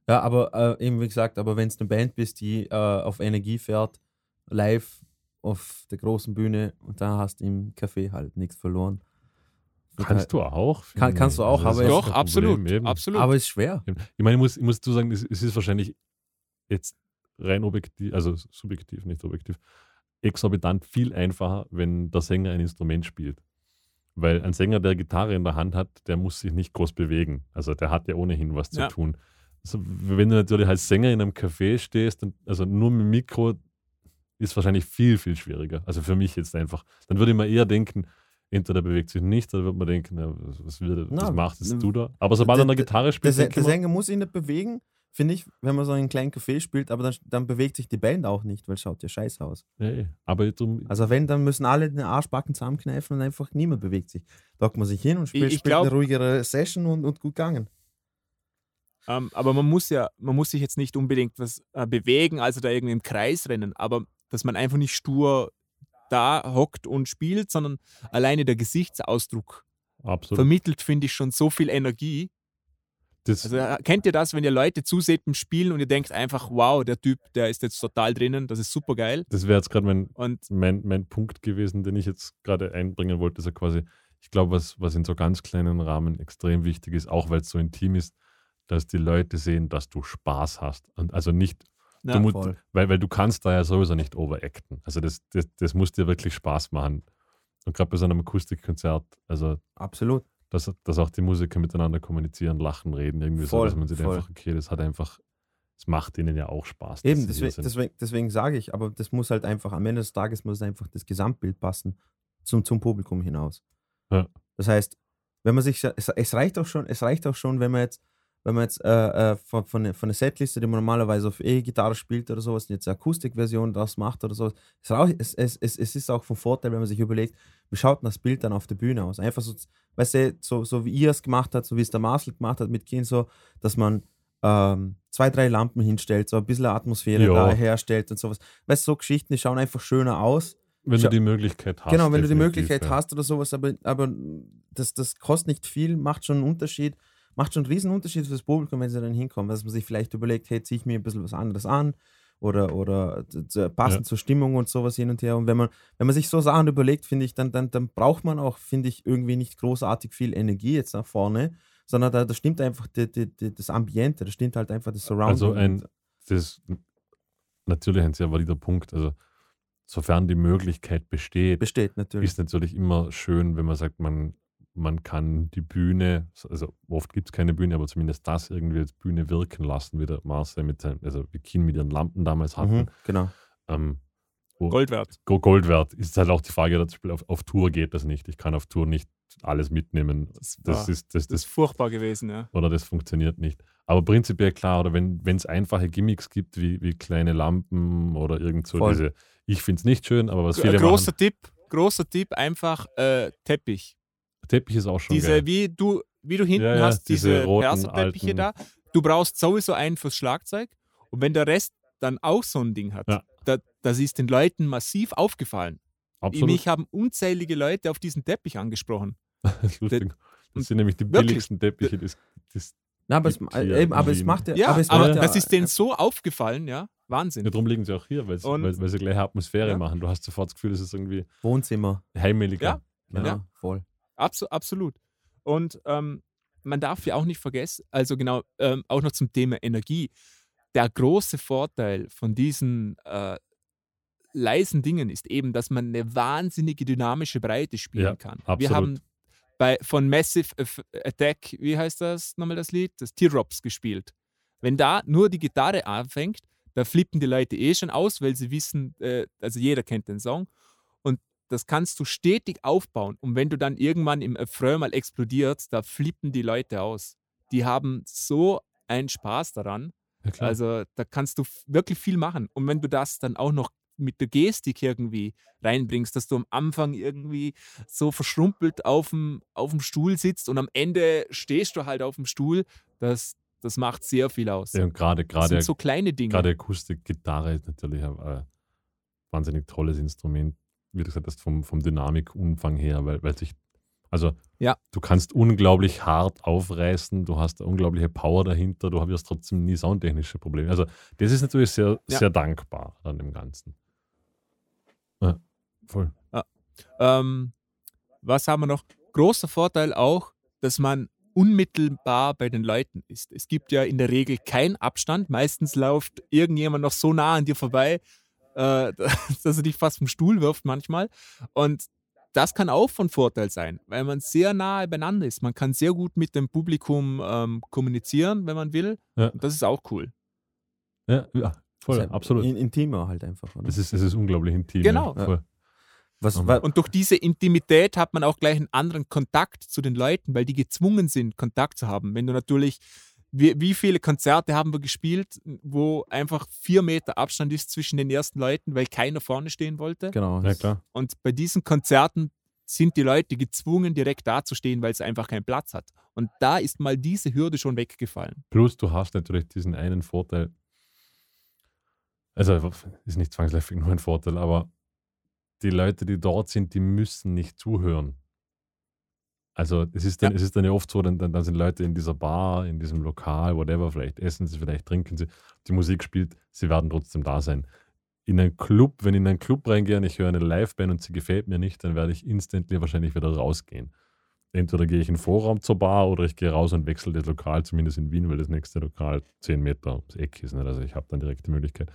[SPEAKER 2] Ja, aber äh, eben wie gesagt, aber wenn du eine Band bist, die äh, auf Energie fährt, live auf der großen Bühne und da hast du im Café halt nichts verloren.
[SPEAKER 3] Kannst du auch?
[SPEAKER 2] Kann- kannst du auch,
[SPEAKER 3] Also
[SPEAKER 2] aber
[SPEAKER 3] ist
[SPEAKER 2] es-
[SPEAKER 1] Doch, absolut.
[SPEAKER 3] Problem,
[SPEAKER 1] absolut.
[SPEAKER 2] Aber ist schwer.
[SPEAKER 3] Ich meine, ich muss, ich muss dazu sagen, es, es ist wahrscheinlich jetzt rein objektiv, also subjektiv, nicht objektiv, exorbitant viel einfacher, wenn der Sänger ein Instrument spielt. Weil ein Sänger, der Gitarre in der Hand hat, der muss sich nicht groß bewegen. Also der hat ja ohnehin was
[SPEAKER 1] Ja.
[SPEAKER 3] zu tun. Also, wenn du natürlich als Sänger in einem Café stehst, dann, also nur mit dem Mikro, ist wahrscheinlich viel, viel schwieriger. Also für mich jetzt einfach. Dann würde ich mir eher denken, entweder bewegt sich nicht, oder würde man denken, na, was, wird, was macht
[SPEAKER 2] ne,
[SPEAKER 3] du da? Aber sobald er der
[SPEAKER 2] der-
[SPEAKER 3] Gitarre
[SPEAKER 2] Der,
[SPEAKER 3] spielt,
[SPEAKER 2] der
[SPEAKER 3] mir,
[SPEAKER 2] Sänger muss ihn nicht bewegen, finde ich, wenn man so in einem kleinen Café spielt, aber dann, dann bewegt sich die Band auch nicht, weil schaut ja scheiße aus.
[SPEAKER 3] Ja, eh. aber drum,
[SPEAKER 2] Also wenn, dann müssen alle den Arschbacken zusammenkneifen und einfach niemand bewegt sich. Dockt man sich hin und spielt,
[SPEAKER 1] ich
[SPEAKER 2] spielt
[SPEAKER 1] glaub-
[SPEAKER 2] eine ruhigere Session und, und gut gegangen.
[SPEAKER 1] Ähm, aber man muss ja, man muss sich jetzt nicht unbedingt was äh, bewegen, also da irgendwie im Kreis rennen, aber dass man einfach nicht stur da hockt und spielt, sondern alleine der Gesichtsausdruck
[SPEAKER 3] absolut.
[SPEAKER 1] vermittelt, finde ich, schon so viel Energie.
[SPEAKER 3] Das,
[SPEAKER 1] Also äh, kennt ihr das, wenn ihr Leute zuseht beim Spielen und ihr denkt einfach, wow, der Typ, der ist jetzt total drinnen, das ist super geil.
[SPEAKER 3] das wäre jetzt gerade mein, mein, mein Punkt gewesen, den ich jetzt gerade einbringen wollte. Ist ja quasi, ich glaube, was, was in so ganz kleinen Rahmen extrem wichtig ist, auch weil es so intim ist, dass die Leute sehen, dass du Spaß hast. Und also nicht,
[SPEAKER 1] Ja,
[SPEAKER 3] du mu-
[SPEAKER 2] voll.
[SPEAKER 3] weil, weil du kannst da ja sowieso nicht overacten. Also das, das, das muss dir wirklich Spaß machen. Und gerade bei so einem Akustikkonzert, also
[SPEAKER 2] Absolut.
[SPEAKER 3] Dass, dass auch die Musiker miteinander kommunizieren, lachen, reden, irgendwie so,
[SPEAKER 2] Voll,
[SPEAKER 3] dass man sich einfach, okay, das hat einfach, es macht ihnen ja auch Spaß.
[SPEAKER 2] Eben, deswegen, deswegen, deswegen sage ich, aber das muss halt einfach, am Ende des Tages muss einfach das Gesamtbild passen zum, zum Publikum hinaus.
[SPEAKER 3] Ja.
[SPEAKER 2] Das heißt, wenn man sich, es, es reicht auch schon, es reicht auch schon, wenn man jetzt, wenn man jetzt äh, äh, von, von, der- von der Setliste, die man normalerweise auf E-Gitarre spielt oder sowas, jetzt eine Akustikversion daraus macht oder sowas, es, es, es, es, es ist auch von Vorteil, wenn man sich überlegt, wie schaut denn das Bild dann auf der Bühne aus? Einfach so, weißt du, so, so wie ihr es gemacht habt, so wie es der Marcel gemacht hat mit Kind, so, dass man ähm, zwei, drei Lampen hinstellt, so ein bisschen Atmosphäre
[SPEAKER 3] Ja.
[SPEAKER 2] da herstellt und sowas. Weißt du, so Geschichten, die schauen einfach schöner aus.
[SPEAKER 3] wenn du die Möglichkeit hast.
[SPEAKER 2] genau, wenn du die Möglichkeit
[SPEAKER 3] ja.
[SPEAKER 2] hast oder sowas, aber, aber das, das kostet nicht viel, macht schon einen Unterschied, macht schon einen riesen Unterschied für das Publikum, wenn sie dann hinkommen, dass man sich vielleicht überlegt, hey, ziehe ich mir ein bisschen was anderes an oder, oder passend
[SPEAKER 3] Ja.
[SPEAKER 2] zur Stimmung und sowas hin und her. Und wenn man, wenn man sich so Sachen überlegt, finde ich, dann, dann, dann braucht man auch, finde ich, irgendwie nicht großartig viel Energie jetzt nach vorne, sondern da, da stimmt einfach die, die, die, das Ambiente, da stimmt halt einfach das Surrounding.
[SPEAKER 3] Also ein, das natürlich ein sehr valider Punkt. Also sofern die Möglichkeit besteht,
[SPEAKER 2] besteht natürlich.
[SPEAKER 3] ist natürlich immer schön, wenn man sagt, man, man kann die Bühne, also oft gibt es keine Bühne, aber zumindest das irgendwie als Bühne wirken lassen, wie der Marcel mit seinem, also wie Keen mit ihren Lampen damals hatten.
[SPEAKER 2] Mhm, genau.
[SPEAKER 3] Ähm,
[SPEAKER 1] Gold wert.
[SPEAKER 3] Go- Gold wert. Ist halt auch die Frage, zum Beispiel auf, auf Tour geht das nicht. Ich kann auf Tour nicht alles mitnehmen.
[SPEAKER 1] Das,
[SPEAKER 3] Das
[SPEAKER 1] war,
[SPEAKER 3] ist, das,
[SPEAKER 1] das ist furchtbar gewesen, ja.
[SPEAKER 3] oder das funktioniert nicht. Aber prinzipiell klar, oder wenn es einfache Gimmicks gibt, wie, wie kleine Lampen oder irgend so
[SPEAKER 2] Voll.
[SPEAKER 3] diese, ich finde es nicht schön, aber was viele
[SPEAKER 1] großer
[SPEAKER 3] machen,
[SPEAKER 1] Tipp, großer Tipp, einfach äh, Teppich.
[SPEAKER 3] Teppich ist auch schon
[SPEAKER 1] Diese,
[SPEAKER 3] geil.
[SPEAKER 1] wie du, wie du hinten
[SPEAKER 3] Ja, ja,
[SPEAKER 1] hast,
[SPEAKER 3] diese
[SPEAKER 1] diese,
[SPEAKER 3] roten,
[SPEAKER 1] Perserteppiche
[SPEAKER 3] alten-
[SPEAKER 1] da. Du brauchst sowieso einen fürs Schlagzeug. Und wenn der Rest dann auch so ein Ding hat,
[SPEAKER 3] Ja.
[SPEAKER 1] da, das ist den Leuten massiv aufgefallen.
[SPEAKER 3] Absolut.
[SPEAKER 1] Mich haben unzählige Leute auf diesen Teppich angesprochen.
[SPEAKER 3] das ist lustig. Das sind nämlich die
[SPEAKER 1] Wirklich.
[SPEAKER 3] billigsten Teppiche. Das, das,
[SPEAKER 2] Na, aber, es, eben, aber es macht ja,
[SPEAKER 1] Ja,
[SPEAKER 2] aber
[SPEAKER 1] aber,
[SPEAKER 2] es macht ja,
[SPEAKER 1] das ist denen so aufgefallen, ja. Wahnsinn.
[SPEAKER 3] ja, darum liegen sie auch hier, weil, weil, weil sie gleich Atmosphäre
[SPEAKER 1] Ja.
[SPEAKER 3] machen. Du hast sofort das Gefühl, es ist irgendwie
[SPEAKER 2] Wohnzimmer.
[SPEAKER 3] heimeliger.
[SPEAKER 1] Ja.
[SPEAKER 2] Ja,
[SPEAKER 1] Ja.
[SPEAKER 2] voll.
[SPEAKER 1] Abso absolut. Und ähm, man darf ja auch nicht vergessen, also genau, ähm, auch noch zum Thema Energie. Der große Vorteil von diesen äh, leisen Dingen ist eben, dass man eine wahnsinnige dynamische Breite spielen
[SPEAKER 3] Ja,
[SPEAKER 1] kann. Wir
[SPEAKER 3] absolut.
[SPEAKER 1] haben bei, von Massive Attack, wie heißt das nochmal das Lied? Das Teardrops gespielt. Wenn da nur die Gitarre anfängt, da flippen die Leute eh schon aus, weil sie wissen, äh, also jeder kennt den Song. Das kannst du stetig aufbauen. Und wenn du dann irgendwann im Refrain mal explodiert, da flippen die Leute aus. Die haben so einen Spaß daran.
[SPEAKER 3] Ja.
[SPEAKER 1] Also da kannst du wirklich viel machen. Und wenn du das dann auch noch mit der Gestik irgendwie reinbringst, dass du am Anfang irgendwie so verschrumpelt auf dem, auf dem Stuhl sitzt und am Ende stehst du halt auf dem Stuhl, das, das macht sehr viel aus.
[SPEAKER 3] ja, und gerade, gerade,
[SPEAKER 1] so kleine Dinge.
[SPEAKER 3] gerade Akustikgitarre ist natürlich ein äh, wahnsinnig tolles Instrument, wie du gesagt hast, vom, vom Dynamikumfang her, weil, weil sich, also
[SPEAKER 1] Ja.
[SPEAKER 3] du kannst unglaublich hart aufreißen, du hast eine unglaubliche Power dahinter, du hast trotzdem nie soundtechnische Probleme. Also das ist natürlich sehr,
[SPEAKER 1] Ja.
[SPEAKER 3] sehr dankbar an dem Ganzen. Ja, voll.
[SPEAKER 1] Ähm, was haben wir noch? Großer Vorteil auch, dass man unmittelbar bei den Leuten ist. Es gibt ja in der Regel keinen Abstand. Meistens läuft irgendjemand noch so nah an dir vorbei, äh, dass er dich fast vom Stuhl wirft manchmal. Und das kann auch von Vorteil sein, weil man sehr nahe beieinander ist. Man kann sehr gut mit dem Publikum ähm, kommunizieren, wenn man will.
[SPEAKER 3] Ja.
[SPEAKER 1] Und das ist auch cool.
[SPEAKER 3] Ja, ja voll,
[SPEAKER 2] ja
[SPEAKER 3] absolut.
[SPEAKER 2] In, intimer halt einfach. Oder?
[SPEAKER 3] Es ist, es ist unglaublich intim.
[SPEAKER 1] Genau.
[SPEAKER 3] Ja, voll.
[SPEAKER 2] Was,
[SPEAKER 3] Und-
[SPEAKER 2] wa-
[SPEAKER 1] Und durch diese Intimität hat man auch gleich einen anderen Kontakt zu den Leuten, weil die gezwungen sind, Kontakt zu haben. Wenn du natürlich, wie, wie viele Konzerte haben wir gespielt, wo einfach vier Meter Abstand ist zwischen den ersten Leuten, weil keiner vorne stehen wollte.
[SPEAKER 2] genau.
[SPEAKER 3] ja, klar.
[SPEAKER 1] Und bei diesen Konzerten sind die Leute gezwungen, direkt dazustehen, weil es einfach keinen Platz hat. Und da ist mal diese Hürde schon weggefallen.
[SPEAKER 3] Plus, du hast natürlich diesen einen Vorteil. Also, ist nicht zwangsläufig nur ein Vorteil, aber die Leute, die dort sind, die müssen nicht zuhören. Also, es ist dann,
[SPEAKER 1] Ja.
[SPEAKER 3] es ist dann ja oft so, dann, dann, sind Leute in dieser Bar, in diesem Lokal, whatever, vielleicht essen sie, vielleicht trinken sie, die Musik spielt, sie werden trotzdem da sein. In einen Club, wenn ich in einen Club reingehe und ich höre eine Liveband und sie gefällt mir nicht, dann werde ich instantly wahrscheinlich wieder rausgehen. entweder gehe ich in den Vorraum zur Bar oder ich gehe raus und wechsle das Lokal, zumindest in Wien, weil das nächste Lokal 10 Meter ums Eck ist. Nicht? Also ich habe dann direkt die Möglichkeit.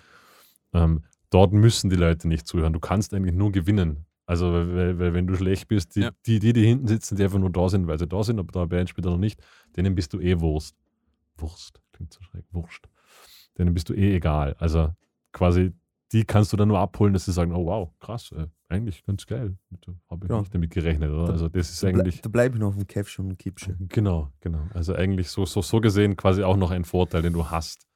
[SPEAKER 3] Ähm, dort müssen die Leute nicht zuhören. Du kannst eigentlich nur gewinnen. Also, weil, weil wenn du schlecht bist, die,
[SPEAKER 1] Ja.
[SPEAKER 3] die, die, die hinten sitzen, die einfach nur da sind, weil sie da sind, aber da Band spielt oder nicht, denen bist du eh Wurst. Wurst, klingt so schräg, Wurst. Denen bist du eh egal. Also quasi, die kannst du dann nur abholen, dass sie sagen, oh wow, krass, äh, eigentlich ganz geil. Da habe ich
[SPEAKER 2] Ja.
[SPEAKER 3] nicht damit gerechnet, oder?
[SPEAKER 2] Da-
[SPEAKER 3] Also das ist
[SPEAKER 2] Da,
[SPEAKER 3] eigentlich,
[SPEAKER 2] da bleibe ich noch auf dem Käffchen und Kippchen.
[SPEAKER 3] genau, genau. Also eigentlich so, so, so gesehen quasi auch noch ein Vorteil, den du hast.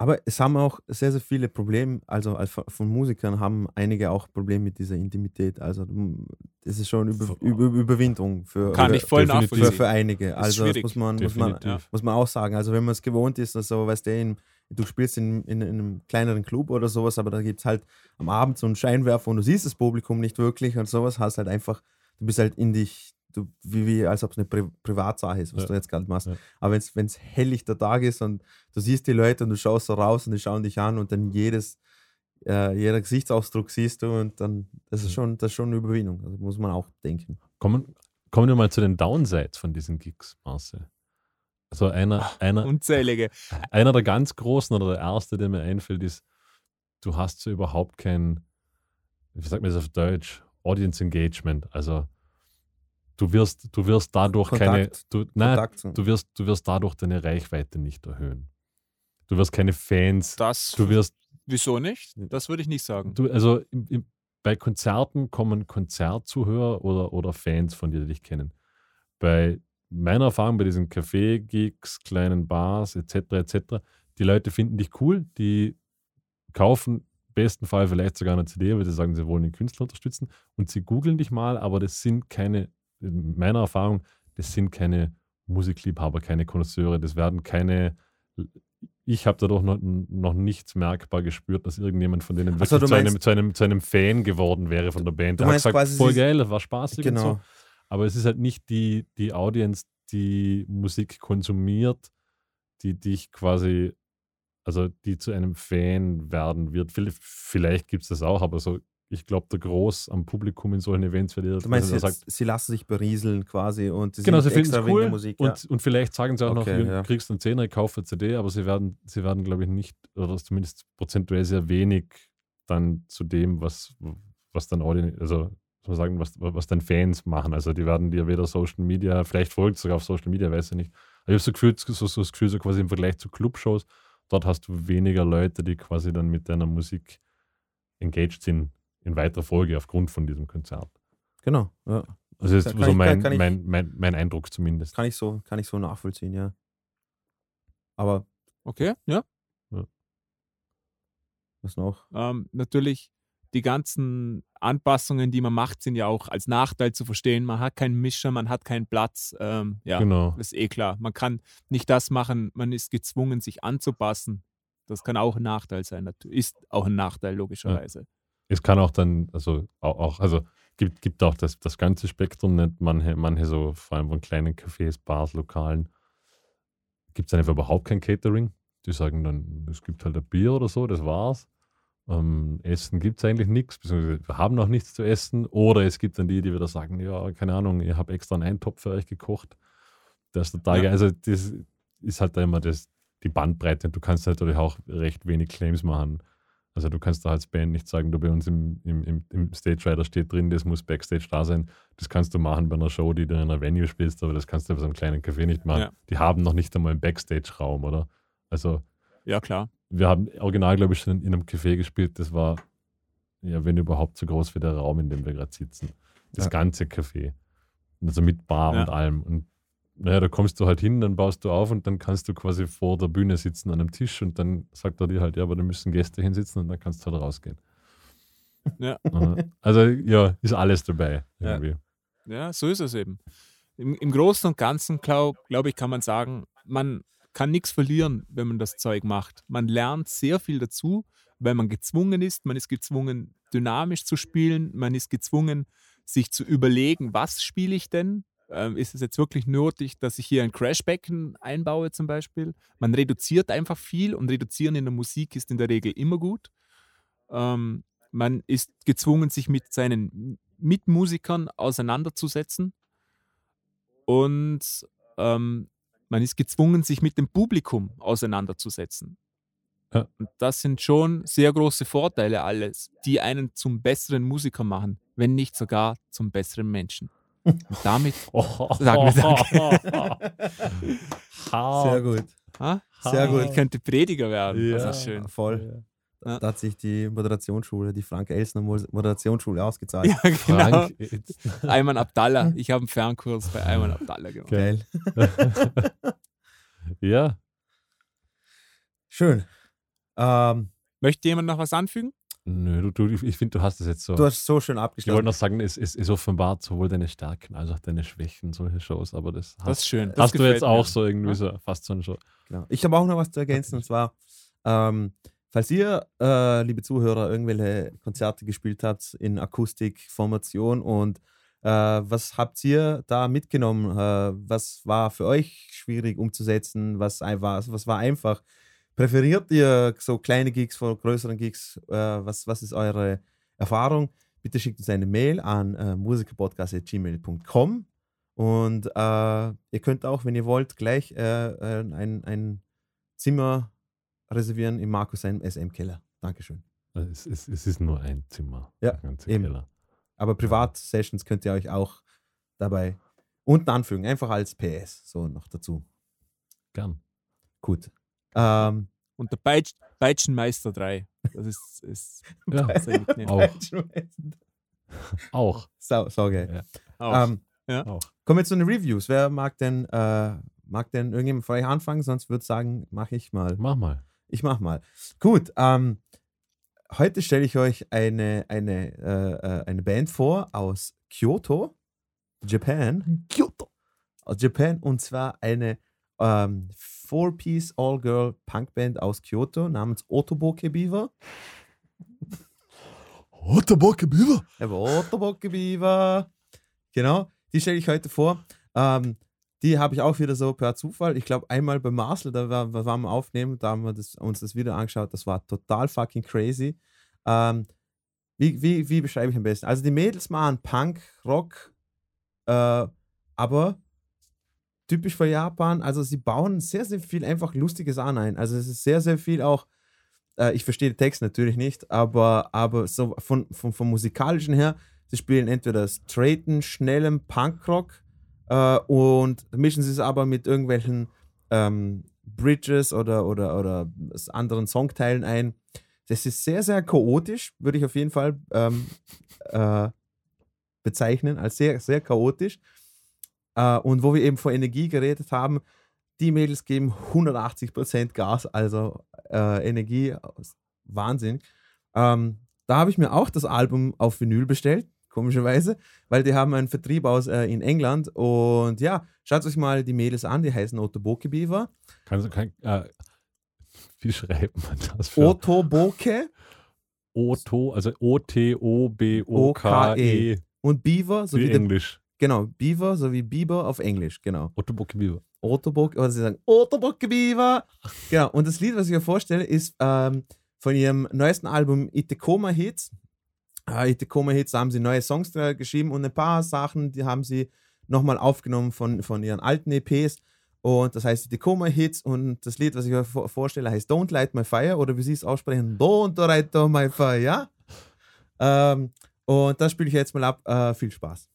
[SPEAKER 2] Aber es haben auch sehr, sehr viele Probleme, also als von Musikern haben einige auch Probleme mit dieser Intimität. Also mm, das ist schon über, über, Überwindung für,
[SPEAKER 1] Kann ich voll
[SPEAKER 2] für,
[SPEAKER 1] nachvollziehen.
[SPEAKER 2] für einige. Also das muss man, muss, man, muss man auch sagen. Also wenn man es gewohnt ist, also weißt du, in, du spielst in, in, in einem kleineren Club oder sowas, aber da gibt es halt am Abend so einen Scheinwerfer und du siehst das Publikum nicht wirklich und sowas, hast halt einfach, du bist halt in dich, du, wie, wie als ob es eine Pri Privatsache ist, was
[SPEAKER 3] Ja.
[SPEAKER 2] du jetzt gerade machst.
[SPEAKER 3] Ja.
[SPEAKER 2] Aber wenn es helllichter Tag ist und du siehst die Leute und du schaust so raus und die schauen dich an und dann jedes, äh, jeder Gesichtsausdruck siehst du und dann, das ist
[SPEAKER 3] Ja.
[SPEAKER 2] schon, das ist schon eine Überwindung. Also muss man auch denken.
[SPEAKER 3] Kommen, kommen wir mal zu den Downsides von diesen Gigs, Marcel. Also einer, einer,
[SPEAKER 1] Unzählige.
[SPEAKER 3] einer der ganz großen oder der erste, der mir einfällt, ist, du hast so überhaupt kein, wie sagt man das auf Deutsch, Audience Engagement. Also du wirst, du wirst dadurch keine,
[SPEAKER 2] Kontakt.
[SPEAKER 3] du, nein, du wirst, du wirst dadurch deine Reichweite nicht erhöhen. Du wirst keine Fans,
[SPEAKER 1] Das,
[SPEAKER 3] du wirst,
[SPEAKER 1] wieso nicht? Das würde ich nicht sagen.
[SPEAKER 3] du, also im, im, bei Konzerten kommen Konzertzuhörer oder, oder Fans von dir, die dich kennen. Bei meiner Erfahrung bei diesen Café-Gigs, kleinen Bars etc. etc., die Leute finden dich cool, die kaufen im besten Fall vielleicht sogar eine CD, weil sie sagen, sie wollen den Künstler unterstützen und sie googeln dich mal, aber das sind keine, in meiner Erfahrung, das sind keine Musikliebhaber, keine Konnoisseure, das werden keine, ich habe dadurch noch, noch nichts merkbar gespürt, dass irgendjemand von denen wirklich
[SPEAKER 2] so, du
[SPEAKER 3] zu, einem, zu, einem, zu einem Fan geworden wäre von der Band.
[SPEAKER 2] Du
[SPEAKER 3] Der hat gesagt, voll geil, das war spaßig und so.
[SPEAKER 2] Genau.
[SPEAKER 3] Aber es ist halt nicht die, die Audience, die Musik konsumiert, die dich quasi, also die zu einem Fan werden wird. Vielleicht gibt es das auch, aber so, ich glaube, der Groß am Publikum in solchen Events wird
[SPEAKER 2] Du meinst jetzt, sie lassen sich berieseln quasi und sie
[SPEAKER 3] Genau, sie finden es cool
[SPEAKER 2] Musik.
[SPEAKER 3] und, und vielleicht sagen sie auch noch,
[SPEAKER 2] Okay,
[SPEAKER 3] du
[SPEAKER 2] ja.
[SPEAKER 3] kriegst einen Zehner, kauf eine CD, aber sie werden, sie werden, glaube ich, nicht, oder zumindest prozentuell sehr wenig dann zu dem, was, was dann Audien, also soll sagen, was, was dann Fans machen. Also die werden dir weder Social Media, vielleicht folgt es sogar auf Social Media, weiß ich nicht. Aber ich habe so, Gefühl, so, so das Gefühl, so quasi im Vergleich zu Clubshows, dort hast du weniger Leute, die quasi dann mit deiner Musik engaged sind in weiterer Folge aufgrund von diesem Konzert.
[SPEAKER 2] Genau, ja.
[SPEAKER 3] Also das ist so
[SPEAKER 2] ich-
[SPEAKER 3] mein,
[SPEAKER 2] kann ich-
[SPEAKER 3] mein, mein, mein Eindruck zumindest.
[SPEAKER 2] Kann ich so, kann ich so nachvollziehen, ja. Aber
[SPEAKER 1] Okay, ja.
[SPEAKER 2] was noch?
[SPEAKER 1] Ähm, natürlich, die ganzen Anpassungen, die man macht, sind ja auch als Nachteil zu verstehen. Man hat keinen Mischer, man hat keinen Platz. Ähm, ja,
[SPEAKER 3] Genau.
[SPEAKER 1] das ist eh klar. Man kann nicht das machen, man ist gezwungen, sich anzupassen. Das kann auch ein Nachteil sein. Ist auch ein Nachteil, logischerweise.
[SPEAKER 3] Es kann auch dann, also auch, also gibt, gibt auch das, das ganze Spektrum nicht. Manche, manche so, vor allem von kleinen Cafés, Bars, Lokalen, gibt es einfach überhaupt kein Catering. Die sagen dann, es gibt halt ein Bier oder so, das war's. Ähm, Essen gibt es eigentlich nichts, beziehungsweise wir haben noch nichts zu essen. Oder es gibt dann die, die wieder sagen, ja, keine Ahnung, ich habe extra einen Eintopf für euch gekocht. Das ist total
[SPEAKER 1] Ja.
[SPEAKER 3] geil. Also das ist halt da immer das, die Bandbreite. Du kannst natürlich auch recht wenig Claims machen. Also du kannst da als Band nicht sagen, du bei uns im, im, im, Stage Rider steht drin, das muss Backstage da sein. Das kannst du machen bei einer Show, die du in einer Venue spielst, aber das kannst du bei so einem kleinen Café nicht machen.
[SPEAKER 1] Ja.
[SPEAKER 3] Die haben noch nicht einmal einen Backstage-Raum, oder? Also
[SPEAKER 1] Ja, klar.
[SPEAKER 3] wir haben original, glaube ich, schon in einem Café gespielt, das war, ja, wenn überhaupt so groß wie der Raum, in dem wir gerade sitzen. Das
[SPEAKER 2] Ja.
[SPEAKER 3] ganze Café. Also mit Bar
[SPEAKER 1] Ja.
[SPEAKER 3] und allem. Und naja, da kommst du halt hin, dann baust du auf und dann kannst du quasi vor der Bühne sitzen an einem Tisch und dann sagt er dir halt, ja, aber da müssen Gäste hinsitzen und dann kannst du halt rausgehen.
[SPEAKER 1] Ja.
[SPEAKER 3] Also ja, ist alles dabei
[SPEAKER 2] Ja.
[SPEAKER 3] irgendwie.
[SPEAKER 1] Ja, so ist es eben. Im, im Großen und Ganzen, glaube glaub ich, kann man sagen, man kann nichts verlieren, wenn man das Zeug macht. Man lernt sehr viel dazu, weil man gezwungen ist. Man ist gezwungen, dynamisch zu spielen. Man ist gezwungen, sich zu überlegen, was spiele ich denn? Ähm, ist es jetzt wirklich nötig, dass ich hier ein Crashbecken einbaue zum Beispiel? Man reduziert einfach viel und reduzieren in der Musik ist in der Regel immer gut. Ähm, man ist gezwungen, sich mit seinen Mitmusikern auseinanderzusetzen. und ähm, man ist gezwungen, sich mit dem Publikum auseinanderzusetzen.
[SPEAKER 3] Ja.
[SPEAKER 1] Und das sind schon sehr große Vorteile alles, die einen zum besseren Musiker machen, wenn nicht sogar zum besseren Menschen. Und damit Sagen wir
[SPEAKER 2] Sehr gut.
[SPEAKER 1] ah,
[SPEAKER 2] Sehr gut.
[SPEAKER 1] ich könnte Prediger werden.
[SPEAKER 3] Ja.
[SPEAKER 1] Das ist schön.
[SPEAKER 2] Voll.
[SPEAKER 1] Ja.
[SPEAKER 2] Da hat sich die Moderationsschule, die Frank-Elsner Mo- Moderationsschule ausgezahlt.
[SPEAKER 1] Ja, genau.
[SPEAKER 3] Frank,
[SPEAKER 1] Ayman Abdallah. Ich habe einen Fernkurs bei Ayman Abdallah gemacht.
[SPEAKER 2] Geil.
[SPEAKER 3] ja,
[SPEAKER 2] Schön. Ähm,
[SPEAKER 1] Möchte jemand noch was anfügen?
[SPEAKER 3] Nö, du, du, ich finde, du hast es jetzt so.
[SPEAKER 2] du hast so schön
[SPEAKER 3] ich wollte
[SPEAKER 2] abgeschlossen.
[SPEAKER 3] noch sagen, es, es, es offenbart sowohl deine Stärken als auch deine Schwächen, solche Shows, aber das hast,
[SPEAKER 1] Das ist schön. Das
[SPEAKER 3] hast du jetzt
[SPEAKER 1] mir.
[SPEAKER 3] auch so irgendwie
[SPEAKER 1] Ja.
[SPEAKER 3] so fast so eine Show.
[SPEAKER 2] Genau. Ich habe auch noch was zu ergänzen und zwar, ähm, falls ihr, äh, liebe Zuhörer, irgendwelche Konzerte gespielt habt in Akustik, Formation und äh, was habt ihr da mitgenommen? Äh, was war für euch schwierig umzusetzen? Was, war, was war einfach? Präferiert ihr so kleine Gigs vor größeren Gigs? Äh, was, was ist eure Erfahrung? Bitte schickt uns eine Mail an äh, musikerpodcast.gmail.com und äh, ihr könnt auch, wenn ihr wollt, gleich äh, äh, ein, ein Zimmer reservieren im Markus seinem SM-Keller. Dankeschön.
[SPEAKER 3] Es, es, es ist nur ein Zimmer.
[SPEAKER 2] Ja, eben.
[SPEAKER 3] Keller.
[SPEAKER 2] Aber Privatsessions könnt ihr euch auch dabei unten anfügen, einfach als PS, so noch dazu.
[SPEAKER 3] Gern.
[SPEAKER 2] Gut. Ähm,
[SPEAKER 1] Und der Peitsch, Peitschenmeister 3. Das ist, ist
[SPEAKER 3] Ja, auch. Auch.
[SPEAKER 2] so, so geil.
[SPEAKER 1] Auch.
[SPEAKER 2] Ähm,
[SPEAKER 3] auch.
[SPEAKER 2] kommen wir zu den Reviews. Wer mag denn, äh, mag denn irgendjemand von euch anfangen? Sonst würde ich sagen, mache ich mal.
[SPEAKER 3] Mach mal.
[SPEAKER 2] Ich mach mal. Gut, ähm, heute stelle ich euch eine, eine, äh, äh, eine Band vor aus Kyoto, Japan. Kyoto. Aus Japan und zwar eine ähm, Four-Piece All-Girl Punkband aus Kyoto namens Otoboke Beaver.
[SPEAKER 3] Otterbock Beaver.
[SPEAKER 2] Aber Otoboke Beaver. Genau, die stelle ich heute vor. Ähm, die habe ich auch wieder so per Zufall. Ich glaube, einmal bei Marcel, da war, waren wir aufnehmen, da haben wir das, uns das Video angeschaut. Das war total fucking crazy. Ähm, wie, wie, wie beschreibe ich am besten? Also, die Mädels machen Punk, Rock, äh, aber typisch für Japan. Also, sie bauen sehr, sehr viel einfach lustige Sachen ein. Also, es ist sehr, sehr viel auch. Äh, ich verstehe den Text natürlich nicht, aber, aber so von, von, vom musikalischen her, sie spielen entweder straighten, schnellen Punkrock äh, und mischen sie es aber mit irgendwelchen ähm, Bridges oder, oder, oder anderen Songteilen ein. Das ist sehr, sehr chaotisch, würde ich auf jeden Fall ähm, äh, bezeichnen, als sehr, sehr chaotisch. Äh, und wo wir eben vor Energie geredet haben, die Mädels geben 180% Gas, also äh, Energie, Wahnsinn. Ähm, da habe ich mir auch das Album auf Vinyl bestellt, komischerweise, weil die haben einen Vertrieb aus äh, in England und ja, schaut euch mal die Mädels an, die heißen Otoboke Beaver.
[SPEAKER 3] Kannst du kein. Äh, wie schreibt man das? Für
[SPEAKER 2] Otoboke
[SPEAKER 3] Oto, also O-T-O-B-O-K-E.
[SPEAKER 2] und Beaver, so
[SPEAKER 3] Wie
[SPEAKER 2] wie der,
[SPEAKER 3] Englisch.
[SPEAKER 2] Genau, Beaver sowie Biber auf Englisch, genau.
[SPEAKER 3] Otterbock Beaver.
[SPEAKER 2] Otoboke, oder sie sagen Otoboke Beaver. Genau, und das Lied, was ich mir vorstelle, ist ähm, von ihrem neuesten Album Itekoma Hits. Äh, Itekoma Hits, da haben sie neue Songs geschrieben und ein paar Sachen, die haben sie nochmal aufgenommen von, von ihren alten EPs. Und das heißt Itekoma Hits und das Lied, was ich mir vor vorstelle, heißt Don't Light My Fire oder wie sie es aussprechen, Don't Light My Fire. Ähm, und das spiele ich jetzt mal ab. Äh, viel Spaß.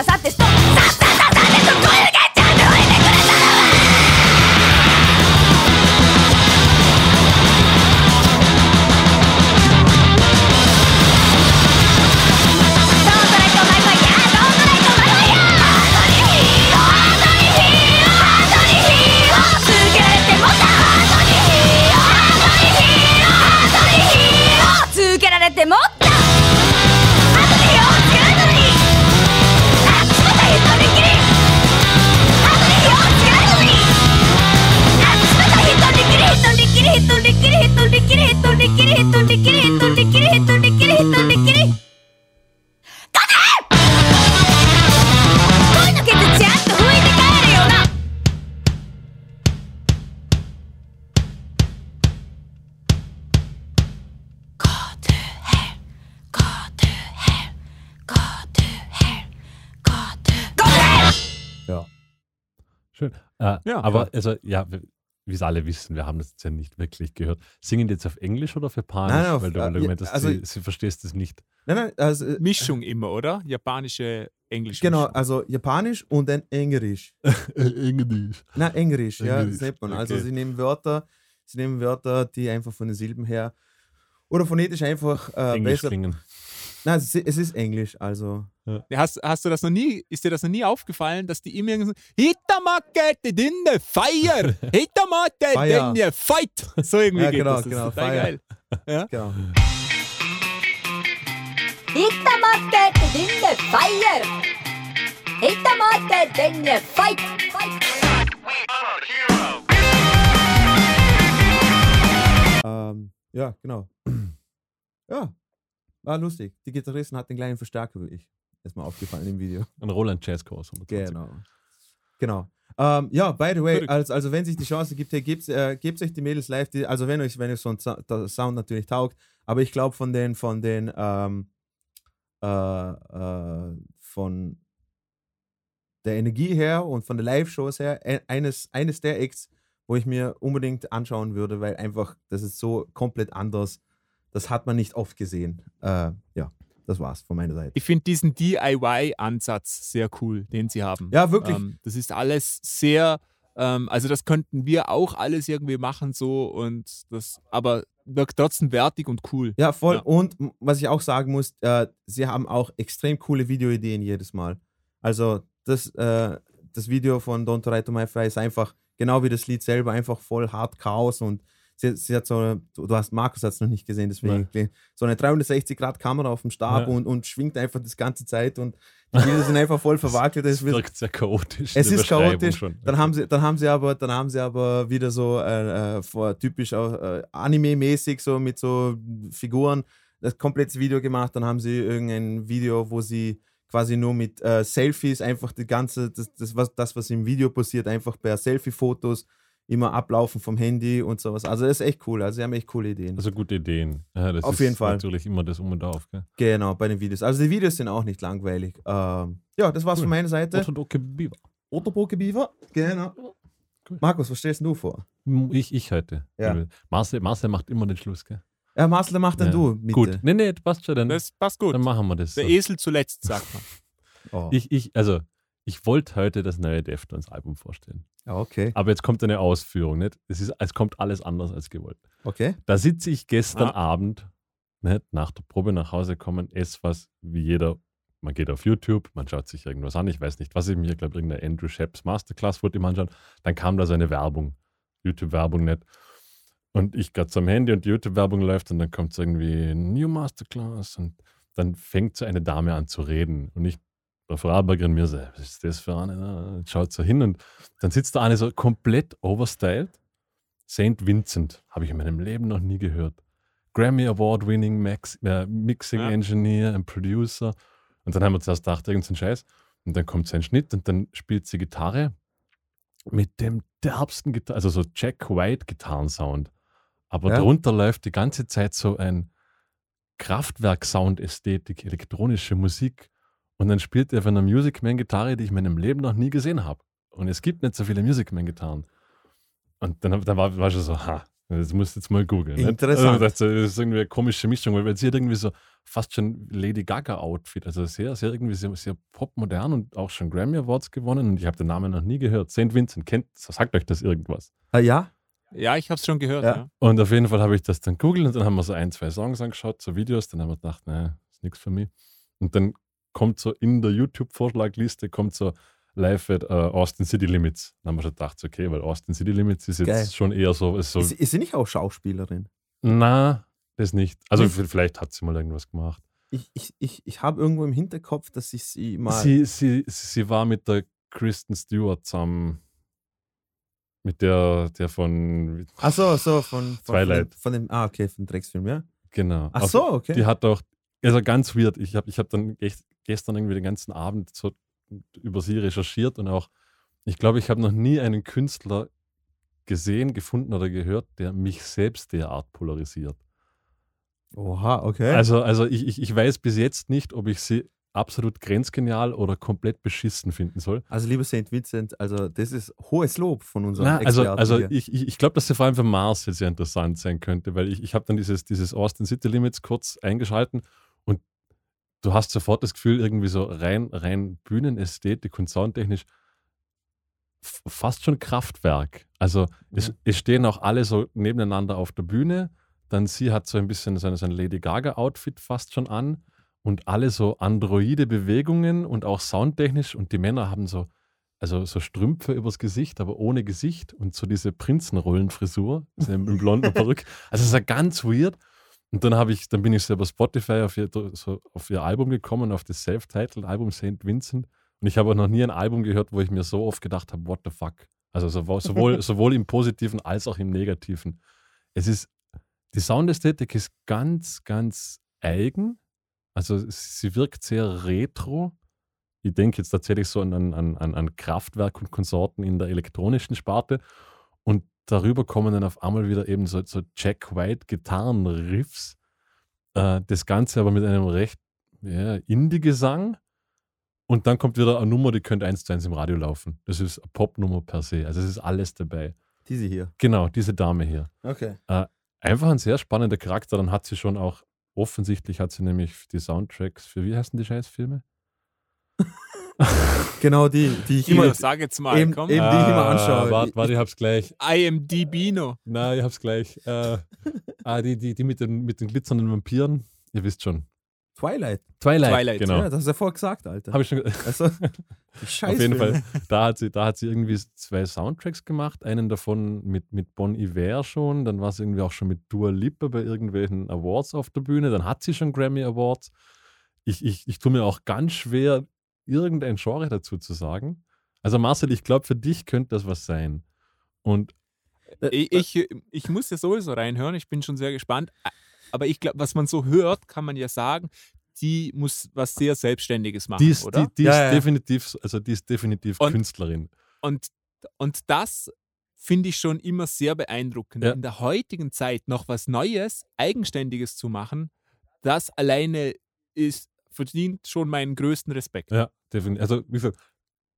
[SPEAKER 2] las
[SPEAKER 3] ates Äh,
[SPEAKER 1] Ja,
[SPEAKER 3] aber
[SPEAKER 1] ja.
[SPEAKER 3] also, ja, wie es alle wissen, wir haben das jetzt ja nicht wirklich gehört. Singen die jetzt auf Englisch oder auf Japanisch?
[SPEAKER 2] Nein, auf-
[SPEAKER 3] Weil du,
[SPEAKER 2] äh,
[SPEAKER 3] hast,
[SPEAKER 2] also-
[SPEAKER 3] sie, sie verstehst es nicht.
[SPEAKER 2] Nein, nein, also, äh,
[SPEAKER 1] Mischung immer, oder? Japanische, Englisch.
[SPEAKER 2] genau, also Japanisch und dann Englisch.
[SPEAKER 3] Englisch.
[SPEAKER 2] Nein, Englisch, ja, das nennt man. Also
[SPEAKER 3] okay.
[SPEAKER 2] sie nehmen Wörter, sie nehmen Wörter, die einfach von den Silben her oder phonetisch einfach äh,
[SPEAKER 3] Englisch
[SPEAKER 2] besser.
[SPEAKER 3] klingen.
[SPEAKER 2] Nein, es ist, es ist Englisch, also.
[SPEAKER 1] Hast, hast du das noch nie, ist dir das noch nie aufgefallen, dass die immer irgendwie so, Hitamake in the fire!
[SPEAKER 2] Fire.
[SPEAKER 1] in the fight! So irgendwie
[SPEAKER 2] Ja,
[SPEAKER 1] geht
[SPEAKER 2] genau,
[SPEAKER 1] das. das
[SPEAKER 2] genau,
[SPEAKER 1] ist
[SPEAKER 2] Fire.
[SPEAKER 1] geil.
[SPEAKER 2] Genau.
[SPEAKER 4] Hitamate in the fire Hitamate in the fight
[SPEAKER 2] Ähm, ja, genau. ja, war lustig. Die Gitarristin hat den gleichen Verstärker wie ich. Ist mir aufgefallen im Video.
[SPEAKER 3] Ein Roland Jazz Chorus. 120.
[SPEAKER 2] Genau. Genau. Ähm, ja, by the way, also, also wenn sich die Chance gibt, hey, gebt, äh, gebt euch die Mädels live, die, also wenn euch, wenn euch so ein Sound natürlich taugt, aber ich glaube von den, von den, ähm, äh, äh, von der Energie her und von der Live-Shows her, eines, eines der Acts, wo ich mir unbedingt anschauen würde, weil einfach, das ist so komplett anders. Das hat man nicht oft gesehen. Äh, ja, das war's von meiner Seite.
[SPEAKER 1] Ich finde diesen DIY-Ansatz sehr cool, den sie haben.
[SPEAKER 2] Ja, wirklich.
[SPEAKER 1] Ähm, das ist alles sehr, ähm, also das könnten wir auch alles irgendwie machen so und das, aber wirkt trotzdem wertig und cool.
[SPEAKER 2] Ja, voll.
[SPEAKER 1] Ja.
[SPEAKER 2] Und was ich auch sagen muss, äh, sie haben auch extrem coole Videoideen jedes Mal. Also das, äh, das Video von Don't Try to My Fire ist einfach, genau wie das Lied selber, einfach voll hart Chaos und sie, sie hat so eine, du, hast Markus hat es noch nicht gesehen, deswegen so eine 360 Grad Kamera auf dem Stab
[SPEAKER 3] Ja.
[SPEAKER 2] und, und schwingt einfach das ganze Zeit und die Bilder sind einfach voll verwackelt.
[SPEAKER 3] Es wirkt sehr chaotisch.
[SPEAKER 2] es ist chaotisch.
[SPEAKER 3] Schon.
[SPEAKER 2] Dann haben sie, dann haben sie aber, dann haben sie aber wieder so äh, äh, vor, typisch äh, Anime-mäßig so mit so Figuren das komplette Video gemacht. Dann haben sie irgendein Video, wo sie quasi nur mit äh, Selfies einfach die ganze, das, das, was, das, was im Video passiert, einfach per Selfie-Fotos immer ablaufen vom Handy und sowas. Also das ist echt cool. Also sie haben echt coole Ideen.
[SPEAKER 3] Also gute Ideen. Ja, das
[SPEAKER 2] Auf
[SPEAKER 3] ist
[SPEAKER 2] jeden Fall.
[SPEAKER 3] natürlich immer das Um und Auf. Gell?
[SPEAKER 2] genau, bei den Videos. Also die Videos sind auch nicht langweilig. Ähm, ja, das war's
[SPEAKER 3] Cool.
[SPEAKER 2] von meiner Seite.
[SPEAKER 3] Orthodoxe Biber.
[SPEAKER 2] Otterboke Beaver. Genau.
[SPEAKER 3] Cool.
[SPEAKER 2] Markus, was stellst du vor?
[SPEAKER 3] Ich, ich heute.
[SPEAKER 2] Ja.
[SPEAKER 3] Marcel, Marcel macht immer den Schluss. Gell?
[SPEAKER 2] Ja, Marcel, mach dann
[SPEAKER 3] Ja.
[SPEAKER 2] du mit.
[SPEAKER 3] Gut. Nee, nee, passt schon. Dann,
[SPEAKER 1] Das passt gut.
[SPEAKER 3] dann machen wir das.
[SPEAKER 1] Der
[SPEAKER 3] so.
[SPEAKER 1] Esel zuletzt, sagt man.
[SPEAKER 2] Oh.
[SPEAKER 3] Ich, ich, also, ich wollte heute das neue Deftones Album vorstellen.
[SPEAKER 2] Ja, okay.
[SPEAKER 3] Aber jetzt kommt eine Ausführung. Nicht? Es, ist, es kommt alles anders als gewollt.
[SPEAKER 2] Okay.
[SPEAKER 3] Da sitze ich gestern
[SPEAKER 1] Ah.
[SPEAKER 3] Abend nicht, nach der Probe nach Hause kommen, esse was wie jeder. Man geht auf YouTube, man schaut sich irgendwas an. Ich weiß nicht, was ich mir, glaube irgendeine Andrew Sheps Masterclass wollte ich mir anschauen. Dann kam da so eine Werbung. YouTube-Werbung nicht. Und ich gerade zum Handy und die YouTube-Werbung läuft und dann kommt so irgendwie New Masterclass und dann fängt so eine Dame an zu reden. Und ich, der Frau in mir so, was ist das für eine? ne? Schaut so hin und dann sitzt da eine so komplett overstyled. St. Vincent, habe ich in meinem Leben noch nie gehört. Grammy Award-winning äh, Mixing
[SPEAKER 1] Ja.
[SPEAKER 3] Engineer und Producer. Und dann haben wir zuerst gedacht, irgendein Scheiß. Und dann kommt sein Schnitt und dann spielt sie Gitarre mit dem derbsten Gitarre, also so Jack White Gitarrensound. Aber
[SPEAKER 2] Ja.
[SPEAKER 3] darunter läuft die ganze Zeit so ein Kraftwerk-Sound-Ästhetik, elektronische Musik. Und dann spielt er von einer Music Man-Gitarre, die ich in meinem Leben noch nie gesehen habe. Und es gibt nicht so viele Music Man-Gitarren. Und dann, dann war, war schon so, ha, Das musst du jetzt mal googeln.
[SPEAKER 2] Interessant.
[SPEAKER 3] Also Das ist irgendwie eine komische Mischung, weil sie hat irgendwie so fast schon Lady Gaga-Outfit, also sehr, sehr irgendwie sehr, sehr popmodern und auch schon Grammy Awards gewonnen und ich habe den Namen noch nie gehört. St. Vincent, kennt, sagt euch das irgendwas?
[SPEAKER 2] Ah, ja?
[SPEAKER 1] Ja, ich habe es schon gehört.
[SPEAKER 2] Ja.
[SPEAKER 1] Ja.
[SPEAKER 3] Und auf jeden Fall habe ich das dann googelt und dann haben wir so ein, zwei Songs angeschaut, so Videos, dann haben wir gedacht, ne, ist nichts für mich. Und dann kommt so in der YouTube-Vorschlagliste kommt so live at äh, Austin City Limits. Dann haben wir schon gedacht, okay, weil Austin City Limits ist jetzt
[SPEAKER 2] Geil.
[SPEAKER 3] schon eher so, ist so
[SPEAKER 2] Ist, ist sie nicht auch Schauspielerin?
[SPEAKER 3] na, das nicht. Also
[SPEAKER 2] Nicht?
[SPEAKER 3] v- vielleicht hat sie mal irgendwas gemacht.
[SPEAKER 2] Ich, ich, ich, ich habe irgendwo im Hinterkopf, dass ich sie mal.
[SPEAKER 3] Sie, sie, sie war mit der Kristen Stewart zusammen. Mit der, der von,
[SPEAKER 2] Ach so, so, von, von,
[SPEAKER 3] Twilight.
[SPEAKER 2] Von dem, von dem, ah, okay, von Drecksfilm, ja?
[SPEAKER 3] genau.
[SPEAKER 2] Ach so, okay.
[SPEAKER 3] Die hat auch, also ganz weird. Ich habe ich hab dann echt gestern irgendwie den ganzen Abend so über sie recherchiert und auch, ich glaube, ich habe noch nie einen Künstler gesehen, gefunden oder gehört, der mich selbst derart polarisiert.
[SPEAKER 2] Oha, okay.
[SPEAKER 3] Also, also ich, ich, ich weiß bis jetzt nicht, ob ich sie absolut grenzgenial oder komplett beschissen finden soll.
[SPEAKER 2] Also, lieber St. Vincent, also das ist hohes Lob von unserem
[SPEAKER 3] Na, also,
[SPEAKER 2] Experten
[SPEAKER 3] also
[SPEAKER 2] hier.
[SPEAKER 3] ich, ich, ich glaube, dass sie vor allem für Mars jetzt sehr interessant sein könnte, weil ich, ich habe dann dieses, dieses Austin City Limits kurz eingeschalten du hast sofort das Gefühl, irgendwie so rein, rein Bühnenästhetik und soundtechnisch fast schon Kraftwerk. Also es,
[SPEAKER 2] Ja.
[SPEAKER 3] es stehen auch alle so nebeneinander auf der Bühne. Dann sie hat so ein bisschen so ein, Lady Gaga-Outfit fast schon an und alle so androide Bewegungen und auch soundtechnisch und die Männer haben so, also so Strümpfe übers Gesicht, aber ohne Gesicht und so diese Prinzenrollenfrisur im blonden Perück. Also es ist ja ganz weird. Und dann habe ich, dann bin ich so über Spotify auf ihr, so auf ihr Album gekommen, auf das Self-Titled-Album St. Vincent. Und ich habe auch noch nie ein Album gehört, wo ich mir so oft gedacht habe, what the fuck. Also sowohl, sowohl, im Positiven als auch im Negativen. Es ist, die Soundästhetik ist ganz, ganz eigen. Also sie wirkt sehr retro. Ich denke jetzt tatsächlich so an, an, an, an Kraftwerk und Konsorten in der elektronischen Sparte. Darüber kommen dann auf einmal wieder eben so, so Jack White Gitarrenriffs. Äh, das Ganze aber mit einem recht ja, Indie-Gesang. Und dann kommt wieder eine Nummer, die könnte eins zu eins im Radio laufen. Das ist eine Popnummer per se. Also es ist alles dabei.
[SPEAKER 2] Diese hier.
[SPEAKER 3] Genau, diese Dame hier.
[SPEAKER 2] Okay.
[SPEAKER 3] Einfach ein sehr spannender Charakter. Dann hat sie schon auch, offensichtlich hat sie nämlich die Soundtracks für, wie heißen die Scheißfilme?
[SPEAKER 2] Genau die, die ich
[SPEAKER 1] Immer,
[SPEAKER 2] immer.
[SPEAKER 1] sag jetzt mal,
[SPEAKER 2] eben-
[SPEAKER 1] komm.
[SPEAKER 2] eben- die ich immer anschaue.
[SPEAKER 3] Warte, warte, ich hab's gleich.
[SPEAKER 1] IMDb no.
[SPEAKER 3] Nein, ich hab's gleich. Äh, ah, die, die, die mit den, mit den glitzernden Vampiren. Ihr wisst schon.
[SPEAKER 2] Twilight.
[SPEAKER 3] Twilight.
[SPEAKER 1] Twilight,
[SPEAKER 3] genau.
[SPEAKER 2] Ja, das hast du ja vorher gesagt, Alter.
[SPEAKER 3] Habe ich schon.
[SPEAKER 2] Also, Scheiße.
[SPEAKER 3] Auf jeden Fall. Da hat, sie, da hat sie irgendwie zwei Soundtracks gemacht. Einen davon mit, mit Bon Iver schon. Dann war sie irgendwie auch schon mit Dua Lipa bei irgendwelchen Awards auf der Bühne. Dann hat sie schon Grammy Awards. Ich, ich, ich tue mir auch ganz schwer, irgendein Genre dazu zu sagen. Also Marcel, ich glaube, für dich könnte das was sein. Und
[SPEAKER 1] Ich, ich, ich muss ja sowieso reinhören, ich bin schon sehr gespannt. Aber ich glaube, was man so hört, kann man ja sagen, die muss was sehr Selbstständiges machen,
[SPEAKER 3] die ist,
[SPEAKER 1] oder?
[SPEAKER 3] die, die
[SPEAKER 2] Ja,
[SPEAKER 3] ist
[SPEAKER 2] ja.
[SPEAKER 3] definitiv, also die ist definitiv
[SPEAKER 1] Und-
[SPEAKER 3] Künstlerin.
[SPEAKER 1] Und, und das finde ich schon immer sehr beeindruckend.
[SPEAKER 3] Ja.
[SPEAKER 1] In der heutigen Zeit noch was Neues, Eigenständiges zu machen, das alleine ist, verdient schon meinen größten Respekt.
[SPEAKER 3] Ja, definitiv. Also, wie gesagt,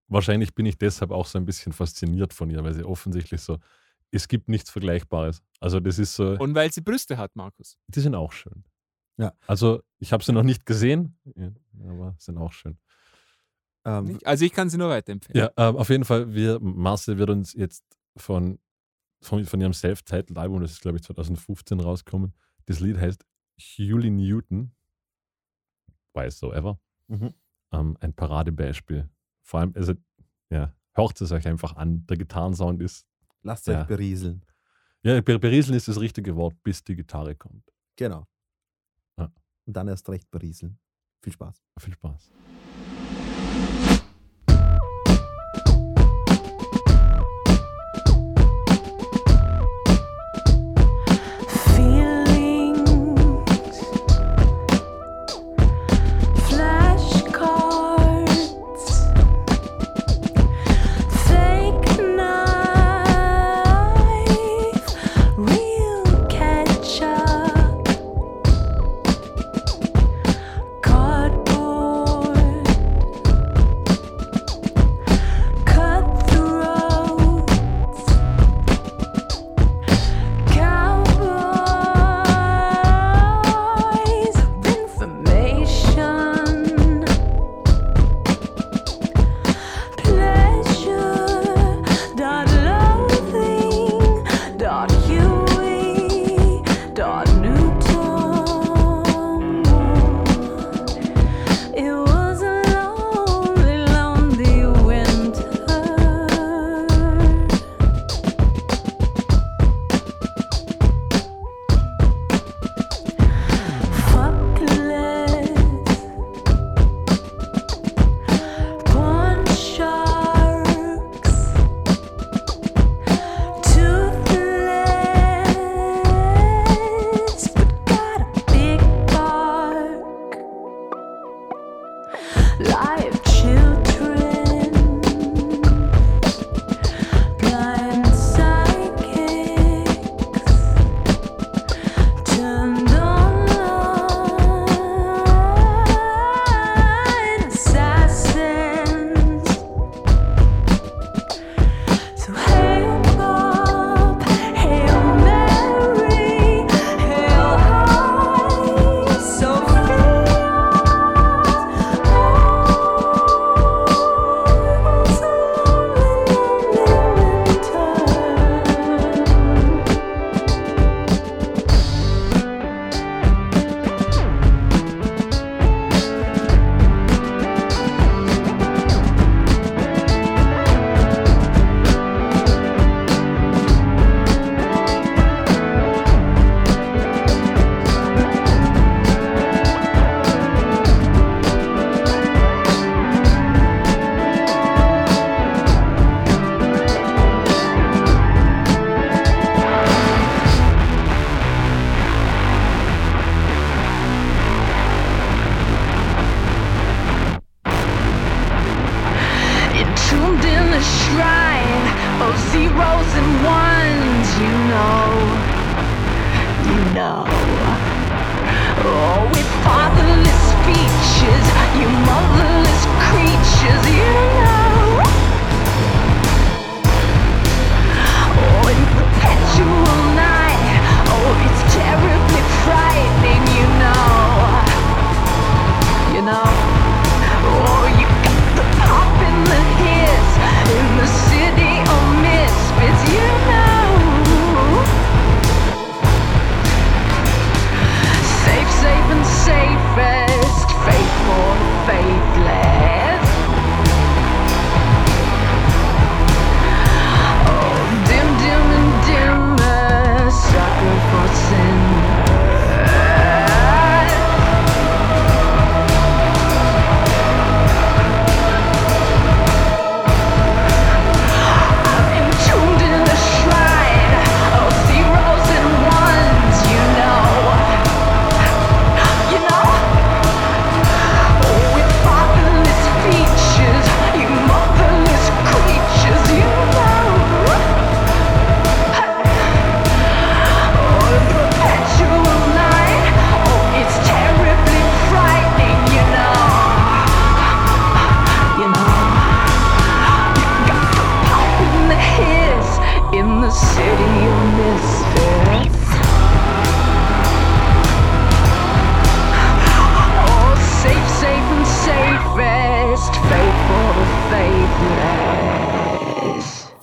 [SPEAKER 3] wahrscheinlich bin ich deshalb auch so ein bisschen fasziniert von ihr, weil sie offensichtlich so, es gibt nichts Vergleichbares. Also, das ist so,
[SPEAKER 1] Und weil sie Brüste hat, Markus.
[SPEAKER 3] die sind auch schön.
[SPEAKER 2] Ja.
[SPEAKER 3] Also, ich habe sie noch nicht gesehen, aber sind auch schön.
[SPEAKER 2] ähm?
[SPEAKER 1] Also ich kann sie nur weiterempfehlen.
[SPEAKER 3] Ja, ähm, auf jeden Fall, wir, Marcel wird uns jetzt von, von, von ihrem Self-Titled-Album, das ist, glaube ich, 2015 rausgekommen, das Lied heißt Julie Newton. Why so ever.
[SPEAKER 2] Mhm.
[SPEAKER 3] Ähm, ein Paradebeispiel. Vor allem, also, ja, hört es euch einfach an. Der Gitarrensound ist,
[SPEAKER 2] lasst euch
[SPEAKER 3] Ja.
[SPEAKER 2] berieseln.
[SPEAKER 3] ja, ber- berieseln ist das richtige Wort, bis die Gitarre kommt.
[SPEAKER 2] Genau.
[SPEAKER 3] Ja.
[SPEAKER 2] Und dann erst recht berieseln. Viel Spaß.
[SPEAKER 3] Viel Spaß.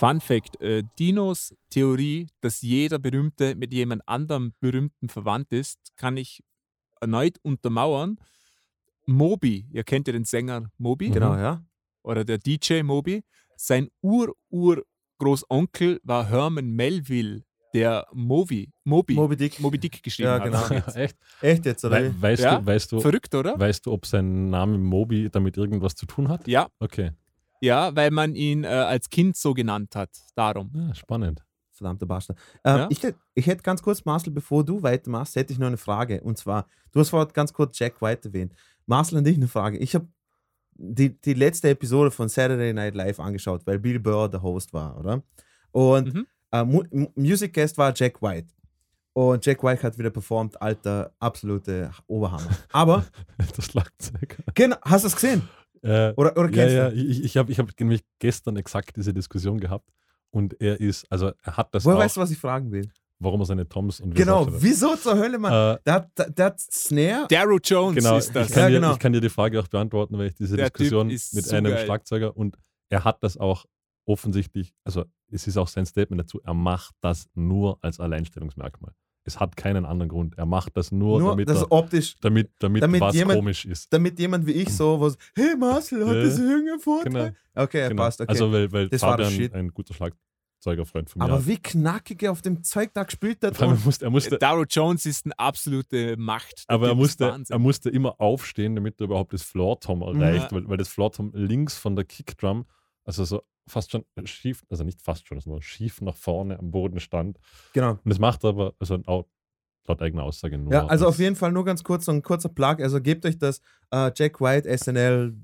[SPEAKER 1] Fun Fact: äh, Dinos Theorie, dass jeder Berühmte mit jemand anderem Berühmten verwandt ist, kann ich erneut untermauern. Moby, ihr kennt ja den Sänger Moby
[SPEAKER 2] Genau, ja.
[SPEAKER 1] oder der DJ Moby. Sein Ur-Ur-Großonkel war Herman Melville, der Moby, Moby,
[SPEAKER 2] Moby Dick.
[SPEAKER 1] Moby Dick geschrieben
[SPEAKER 2] Ja,
[SPEAKER 1] hat.
[SPEAKER 2] genau.
[SPEAKER 3] Echt?
[SPEAKER 2] Echt jetzt, oder?
[SPEAKER 3] We weißt,
[SPEAKER 1] Ja,
[SPEAKER 3] du, weißt, du,
[SPEAKER 1] Verrückt, oder?
[SPEAKER 3] weißt du, ob sein Name Moby damit irgendwas zu tun hat?
[SPEAKER 1] Ja,
[SPEAKER 3] Okay,
[SPEAKER 1] ja, weil man ihn äh, als Kind so genannt hat. Darum.
[SPEAKER 3] ja, spannend.
[SPEAKER 2] Verdammter Bastard. Ähm,
[SPEAKER 1] Ja?
[SPEAKER 2] ich, ich hätte ganz kurz, Marcel, bevor du weitermachst, hätte ich noch eine Frage. Und zwar, du hast vorhin ganz kurz Jack White erwähnt. Marcel, an dich eine Frage. Ich habe die, die letzte Episode von Saturday Night Live angeschaut, weil Bill Burr der Host war, oder? Und
[SPEAKER 1] Mhm.
[SPEAKER 2] äh, Mu Mu- Music Guest war Jack White. Und Jack White hat wieder performt, alter, absolute Oberhammer. Aber,
[SPEAKER 3] Der Schlagzeuger.
[SPEAKER 2] genau, hast du es gesehen?
[SPEAKER 3] Äh,
[SPEAKER 2] Oder, oder
[SPEAKER 3] ja,
[SPEAKER 2] kennst
[SPEAKER 3] ja,
[SPEAKER 2] du?
[SPEAKER 3] ich, ich habe ich hab nämlich gestern exakt diese Diskussion gehabt und er ist, also er hat das
[SPEAKER 2] Woher
[SPEAKER 3] auch,
[SPEAKER 2] weißt du, was ich fragen will?
[SPEAKER 3] warum er seine Toms und
[SPEAKER 2] Genau, wieso zur Hölle, Mann?
[SPEAKER 3] Äh,
[SPEAKER 2] der, hat, der, der hat Snare.
[SPEAKER 1] Darrow Jones
[SPEAKER 3] Genau,
[SPEAKER 1] ist das.
[SPEAKER 3] Ich, kann
[SPEAKER 2] Ja,
[SPEAKER 3] dir,
[SPEAKER 2] genau.
[SPEAKER 3] ich kann dir die Frage auch beantworten, weil ich diese
[SPEAKER 1] Der
[SPEAKER 3] Diskussion mit
[SPEAKER 1] so
[SPEAKER 3] einem
[SPEAKER 1] geil.
[SPEAKER 3] Schlagzeuger und er hat das auch offensichtlich, also es ist auch sein Statement dazu, er macht das nur als Alleinstellungsmerkmal. Es hat keinen anderen Grund. Er macht das nur,
[SPEAKER 2] nur,
[SPEAKER 3] damit,
[SPEAKER 2] das
[SPEAKER 3] er,
[SPEAKER 2] optisch
[SPEAKER 3] damit, damit,
[SPEAKER 2] damit
[SPEAKER 3] was
[SPEAKER 2] jemand-
[SPEAKER 3] komisch ist.
[SPEAKER 2] damit jemand wie ich so was, hey Marcel, hat das irgendein Vorteil?
[SPEAKER 3] Genau.
[SPEAKER 2] Okay,
[SPEAKER 3] Genau.
[SPEAKER 2] passt, okay.
[SPEAKER 3] Also weil, weil
[SPEAKER 2] Das war
[SPEAKER 3] Fabian
[SPEAKER 2] Shit.
[SPEAKER 3] ein guter Schlagzeugerfreund von mir
[SPEAKER 2] aber wie knackig er auf dem Zeug da gespielt hat.
[SPEAKER 3] Er musste, er musste,
[SPEAKER 1] Darrow Jones ist eine absolute Macht. Der
[SPEAKER 3] aber er musste, er musste immer aufstehen, damit er überhaupt das Floor-Tom erreicht,
[SPEAKER 1] Ja.
[SPEAKER 3] weil, weil das Floor-Tom links von der Kickdrum, also so fast schon schief, also nicht fast schon, sondern schief nach vorne am Boden stand.
[SPEAKER 2] genau.
[SPEAKER 3] Und das macht er aber, also auch laut eigener Aussage nur.
[SPEAKER 2] Ja, also auf jeden Fall nur ganz kurz so ein kurzer Plug. Also gebt euch das äh, Jack White, SNL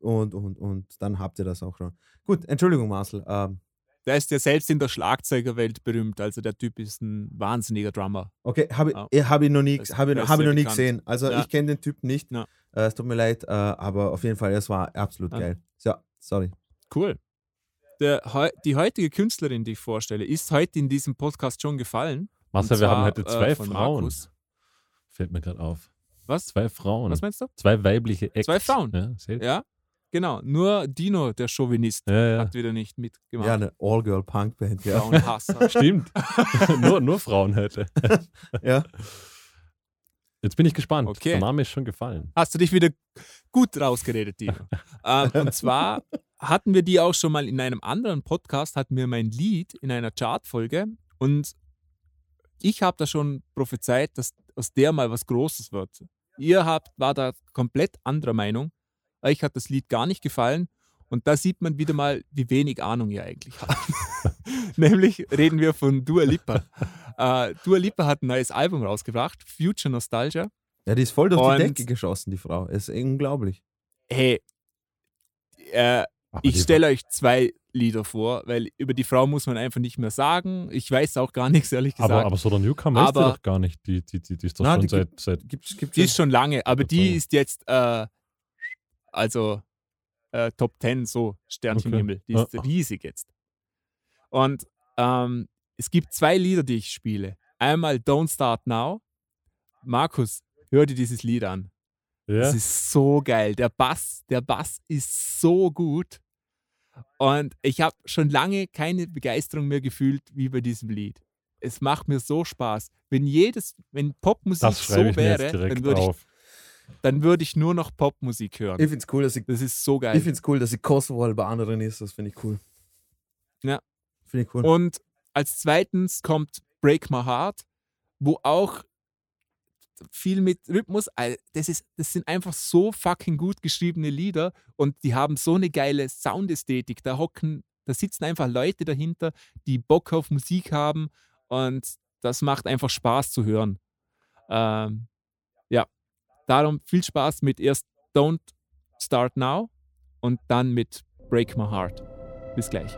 [SPEAKER 2] und, und, und dann habt ihr das auch schon. Gut, Entschuldigung, Marcel. Ähm,
[SPEAKER 1] Der ist ja selbst in der Schlagzeugerwelt berühmt. Also der Typ ist ein wahnsinniger Drummer.
[SPEAKER 2] okay, habe
[SPEAKER 1] Ja.
[SPEAKER 2] ich, hab ich noch nie,
[SPEAKER 1] Das-
[SPEAKER 2] hab ich, hab ich noch nie gesehen. Also
[SPEAKER 1] Ja.
[SPEAKER 2] ich kenne den Typ nicht.
[SPEAKER 1] Ja.
[SPEAKER 2] Äh, es tut mir leid, äh, aber auf jeden Fall, es war absolut
[SPEAKER 1] Ja.
[SPEAKER 2] geil. So, sorry.
[SPEAKER 1] Cool. Der, die heutige Künstlerin, die ich vorstelle, ist heute in diesem Podcast schon gefallen.
[SPEAKER 3] Marcel, wir haben heute zwei
[SPEAKER 1] äh,
[SPEAKER 3] Frauen.
[SPEAKER 1] Markus.
[SPEAKER 3] Fällt mir gerade auf.
[SPEAKER 1] Was?
[SPEAKER 3] Zwei Frauen.
[SPEAKER 1] Was meinst du?
[SPEAKER 3] Zwei weibliche Acts.
[SPEAKER 1] Zwei Frauen.
[SPEAKER 3] Ja.
[SPEAKER 1] Ja, genau. Nur Dino, der Chauvinist,
[SPEAKER 3] ja, ja.
[SPEAKER 1] hat wieder nicht mitgemacht.
[SPEAKER 2] Ja, eine All-Girl-Punk-Band, ja.
[SPEAKER 1] Frauenhasser.
[SPEAKER 3] Stimmt. nur, nur Frauen heute.
[SPEAKER 2] ja.
[SPEAKER 3] Jetzt bin ich gespannt.
[SPEAKER 1] Okay.
[SPEAKER 3] Der Name ist schon gefallen.
[SPEAKER 1] Hast du dich wieder gut rausgeredet, Dino. ähm, und zwar hatten wir die auch schon mal in einem anderen Podcast, hatten wir mein Lied in einer Chartfolge und ich habe da schon prophezeit, dass aus der mal was Großes wird. Ihr habt, war da komplett anderer Meinung. Euch hat das Lied gar nicht gefallen und da sieht man wieder mal, wie wenig Ahnung ihr eigentlich habt. Nämlich reden wir von Dua Lipa. Äh, Dua Lipa hat ein neues Album rausgebracht, Future Nostalgia.
[SPEAKER 2] Ja, die ist voll durch
[SPEAKER 1] Und-
[SPEAKER 2] die Decke geschossen, die Frau. Ist unglaublich.
[SPEAKER 1] Hey, äh,
[SPEAKER 3] Aber
[SPEAKER 1] ich stelle euch zwei Lieder vor, weil über die Frau muss man einfach nicht mehr sagen. Ich weiß auch gar nichts, ehrlich gesagt.
[SPEAKER 3] Aber, aber so der Newcomer ist die
[SPEAKER 1] Aber-
[SPEAKER 3] doch gar nicht. Die, die, die, die ist doch
[SPEAKER 2] Na,
[SPEAKER 3] schon
[SPEAKER 2] die
[SPEAKER 3] seit, seit.
[SPEAKER 2] Gibt's, gibt's
[SPEAKER 1] die ist schon lange, aber die ist jetzt, äh, also äh, Top 10, so Sternchenhimmel. Die ist
[SPEAKER 3] Ah.
[SPEAKER 1] riesig jetzt. Und ähm, es gibt zwei Lieder, die ich spiele. Einmal Don't Start Now. Markus, hör dir dieses Lied an.
[SPEAKER 3] Ja,
[SPEAKER 1] Das ist so geil. Der Bass, der Bass ist so gut. Und ich habe schon lange keine Begeisterung mehr gefühlt wie bei diesem Lied. Es macht mir so Spaß. Wenn jedes, wenn Popmusik
[SPEAKER 3] das
[SPEAKER 1] so
[SPEAKER 3] ich
[SPEAKER 1] wäre, dann würde ich, dann würde ich nur noch Popmusik hören.
[SPEAKER 2] Ich finde es cool, dass sie
[SPEAKER 1] Das ist so
[SPEAKER 2] Ich
[SPEAKER 1] geil.
[SPEAKER 2] finde es cool, dass sie Kosovo-Albanerin ist. Das finde ich cool.
[SPEAKER 1] Ja.
[SPEAKER 2] Finde ich cool.
[SPEAKER 1] Und als zweitens kommt Break My Heart, wo auch viel mit Rhythmus, das, ist, das sind einfach so fucking gut geschriebene Lieder und die haben so eine geile Soundästhetik. Da hocken, da sitzen einfach Leute dahinter, die Bock auf Musik haben und das macht einfach Spaß zu hören. Ähm, ja, darum viel Spaß mit erst Don't Start Now und dann mit Break My Heart. Bis gleich.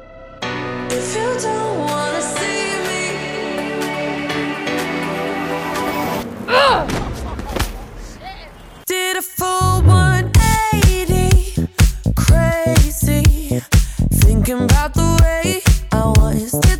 [SPEAKER 5] I was. Did the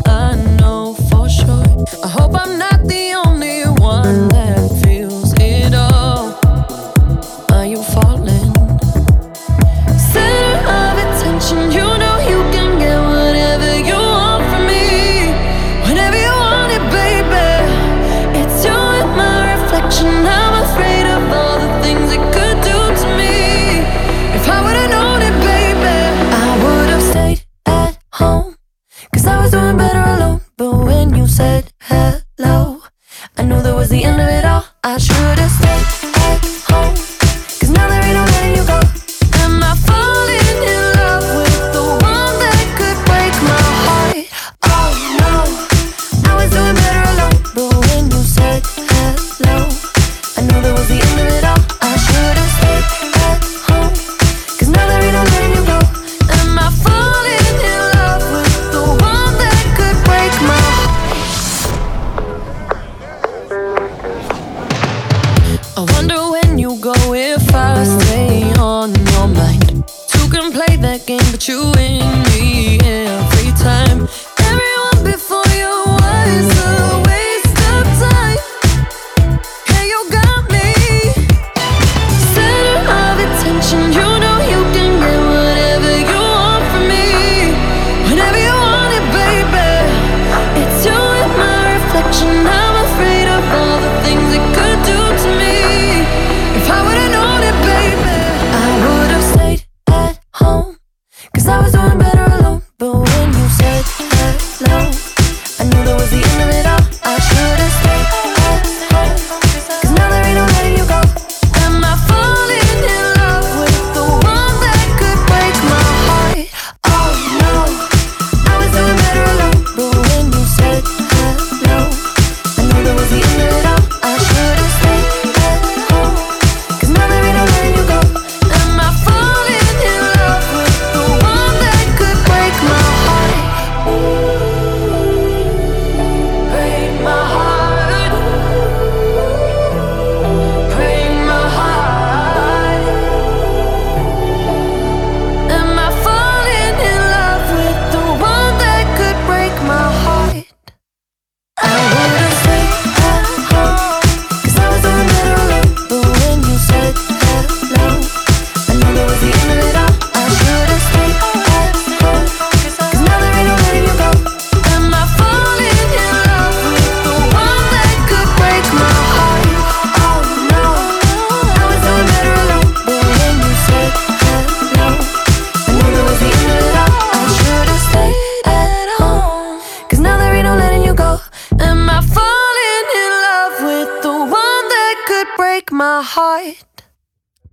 [SPEAKER 5] My heart.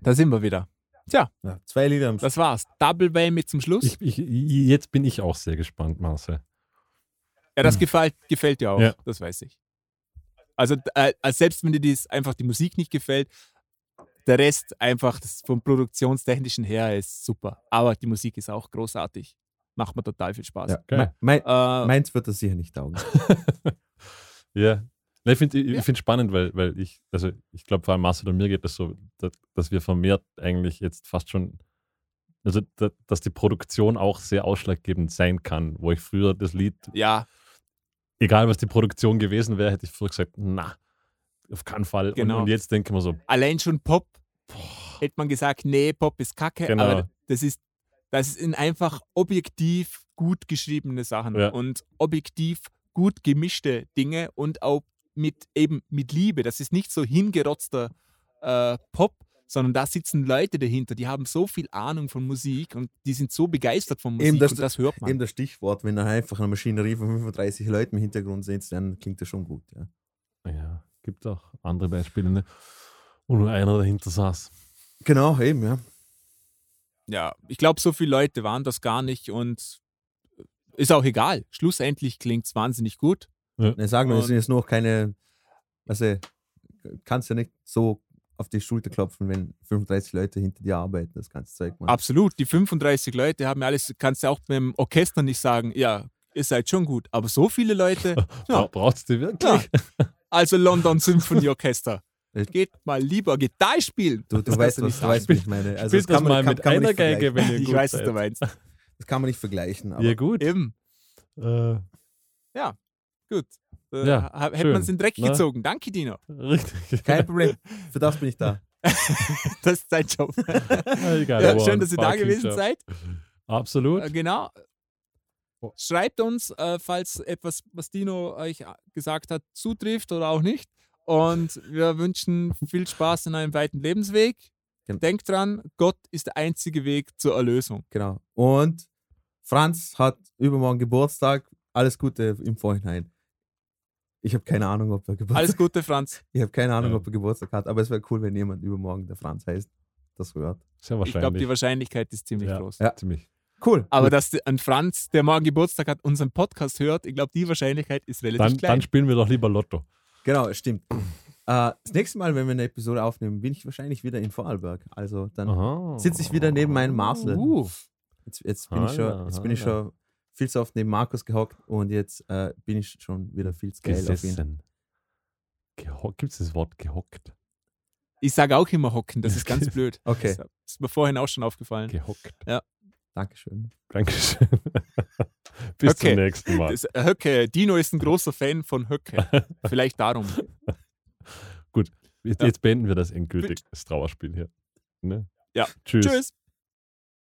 [SPEAKER 1] Da sind wir wieder.
[SPEAKER 2] Ja, zwei Lieder am
[SPEAKER 1] Das war's. Double Whammy zum Schluss.
[SPEAKER 3] Ich, ich, jetzt bin ich auch sehr gespannt, Marcel.
[SPEAKER 1] ja, das gefällt, gefällt dir auch.
[SPEAKER 3] Ja.
[SPEAKER 1] Das weiß ich. Also, äh, also selbst wenn dir dies einfach die Musik nicht gefällt, der Rest einfach das vom Produktionstechnischen her ist super. Aber die Musik ist auch großartig. Macht mir total viel Spaß.
[SPEAKER 2] Ja.
[SPEAKER 3] Geil.
[SPEAKER 2] Mein,
[SPEAKER 1] Äh,
[SPEAKER 2] meins wird das sicher nicht taugen.
[SPEAKER 3] Ja. Na, Ich finde ich
[SPEAKER 1] Ja.
[SPEAKER 3] find spannend, weil, weil ich, also ich glaube, vor allem Marcel und mir geht es so, dass, dass wir vermehrt eigentlich jetzt fast schon, also da, dass die Produktion auch sehr ausschlaggebend sein kann, wo ich früher das Lied,
[SPEAKER 1] ja,
[SPEAKER 3] egal was die Produktion gewesen wäre, hätte ich früher gesagt, na, auf keinen Fall.
[SPEAKER 1] Genau.
[SPEAKER 3] Und, und jetzt denke ich mir so,
[SPEAKER 1] allein schon Pop, hätte man gesagt, nee, Pop ist kacke,
[SPEAKER 3] Genau.
[SPEAKER 1] aber das ist, das sind einfach objektiv gut geschriebene Sachen
[SPEAKER 3] Ja.
[SPEAKER 1] und objektiv gut gemischte Dinge und auch mit eben mit Liebe. Das ist nicht so hingerotzter äh, Pop, sondern da sitzen Leute dahinter, die haben so viel Ahnung von Musik und die sind so begeistert von Musik
[SPEAKER 2] Eben, das-
[SPEAKER 1] und das hört man.
[SPEAKER 2] Eben das Stichwort, wenn dann einfach eine Maschinerie von 35 Leuten im Hintergrund sitzt, dann klingt das schon gut. Ja.
[SPEAKER 3] ja, gibt auch andere Beispiele, ne? Und nur einer dahinter saß.
[SPEAKER 2] Genau, eben, ja.
[SPEAKER 1] Ja, ich glaube, so viele Leute waren das gar nicht und ist auch egal. Schlussendlich klingt es wahnsinnig gut.
[SPEAKER 2] Ne, sagen wir, es
[SPEAKER 1] Und-
[SPEAKER 2] sind jetzt noch keine, also kannst ja nicht so auf die Schulter klopfen, wenn 35 Leute hinter dir arbeiten, das ganze Zeug machen.
[SPEAKER 1] Absolut. Die 35 Leute haben ja alles, kannst du auch beim Orchester nicht sagen, ja, ihr seid schon gut. Aber so viele Leute, ja,
[SPEAKER 3] Brauchst du wirklich?
[SPEAKER 1] also London Symphony Orchester. Geht mal lieber Gitarre spielen.
[SPEAKER 2] Du, du
[SPEAKER 1] Das
[SPEAKER 2] weißt,
[SPEAKER 1] nicht
[SPEAKER 2] du weißt,
[SPEAKER 1] sagen.
[SPEAKER 2] was ich meine. Also
[SPEAKER 3] Spielt das mal
[SPEAKER 2] kann-
[SPEAKER 3] mit
[SPEAKER 2] kann man
[SPEAKER 3] einer Geige, wenn ihr
[SPEAKER 1] Ich weiß, was du meinst.
[SPEAKER 2] Das kann man nicht vergleichen. Aber
[SPEAKER 3] Ja, gut.
[SPEAKER 1] Eben,
[SPEAKER 3] Äh,
[SPEAKER 1] gut. Äh,
[SPEAKER 3] Ja,
[SPEAKER 1] hätte man es in den Dreck
[SPEAKER 3] ne?
[SPEAKER 1] gezogen. Danke, Dino.
[SPEAKER 3] richtig.
[SPEAKER 2] Kein Problem. Für das bin ich da.
[SPEAKER 1] Das ist dein Job.
[SPEAKER 3] Egal,
[SPEAKER 1] Ja, schön, dass ihr da gewesen
[SPEAKER 3] job.
[SPEAKER 1] seid.
[SPEAKER 3] Absolut.
[SPEAKER 1] Äh, genau.
[SPEAKER 3] Oh.
[SPEAKER 1] Schreibt uns, äh, falls etwas, was Dino euch äh, gesagt hat, zutrifft oder auch nicht. Und wir wünschen viel Spaß in einem weiten Lebensweg.
[SPEAKER 2] Genau.
[SPEAKER 1] Denkt dran, Gott ist der einzige Weg zur Erlösung.
[SPEAKER 2] Genau. Und Franz hat übermorgen Geburtstag. Alles Gute im Vorhinein. Ich habe keine Ahnung, ob er Geburtstag
[SPEAKER 1] Alles Gute, Franz.
[SPEAKER 2] Ich habe keine Ahnung,
[SPEAKER 3] Ja.
[SPEAKER 2] ob er Geburtstag hat, aber es wäre cool, wenn jemand übermorgen der Franz heißt, das hört.
[SPEAKER 3] Sehr
[SPEAKER 1] Ich glaube,
[SPEAKER 3] wahrscheinlich.
[SPEAKER 1] die Wahrscheinlichkeit ist ziemlich
[SPEAKER 3] Ja.
[SPEAKER 1] groß.
[SPEAKER 2] Ja.
[SPEAKER 3] Ziemlich.
[SPEAKER 2] Cool.
[SPEAKER 1] Aber
[SPEAKER 2] Gut.
[SPEAKER 1] dass ein Franz, der morgen Geburtstag hat, unseren Podcast hört, ich glaube, die Wahrscheinlichkeit ist relativ
[SPEAKER 3] Dann,
[SPEAKER 1] klein.
[SPEAKER 3] dann spielen wir doch lieber Lotto.
[SPEAKER 2] Genau, stimmt. Äh, das nächste Mal, wenn wir eine Episode aufnehmen, bin ich wahrscheinlich wieder in Vorarlberg. Also dann sitze ich wieder neben meinem Marcel.
[SPEAKER 1] uh,
[SPEAKER 2] Jetzt, jetzt, bin, ich schon, jetzt bin ich schon viel zu oft neben Markus gehockt und jetzt äh, bin ich schon wieder viel zu geil auf ihn.
[SPEAKER 3] Gesessen. Gibt es das Wort gehockt?
[SPEAKER 1] ich sage auch immer hocken, das ist ganz blöd.
[SPEAKER 2] Okay,
[SPEAKER 1] Das ist mir vorhin auch schon aufgefallen.
[SPEAKER 3] Gehockt.
[SPEAKER 2] Dankeschön.
[SPEAKER 3] Dankeschön. Bis
[SPEAKER 1] Okay.
[SPEAKER 3] zum nächsten Mal.
[SPEAKER 1] Das, äh, Höcke, Dino ist ein großer Fan von Höcke. Vielleicht darum.
[SPEAKER 3] Jetzt,
[SPEAKER 1] Ja.
[SPEAKER 3] jetzt beenden wir das endgültig, das Trauerspiel hier. Ne?
[SPEAKER 1] Ja.
[SPEAKER 3] Tschüss.
[SPEAKER 1] Tschüss.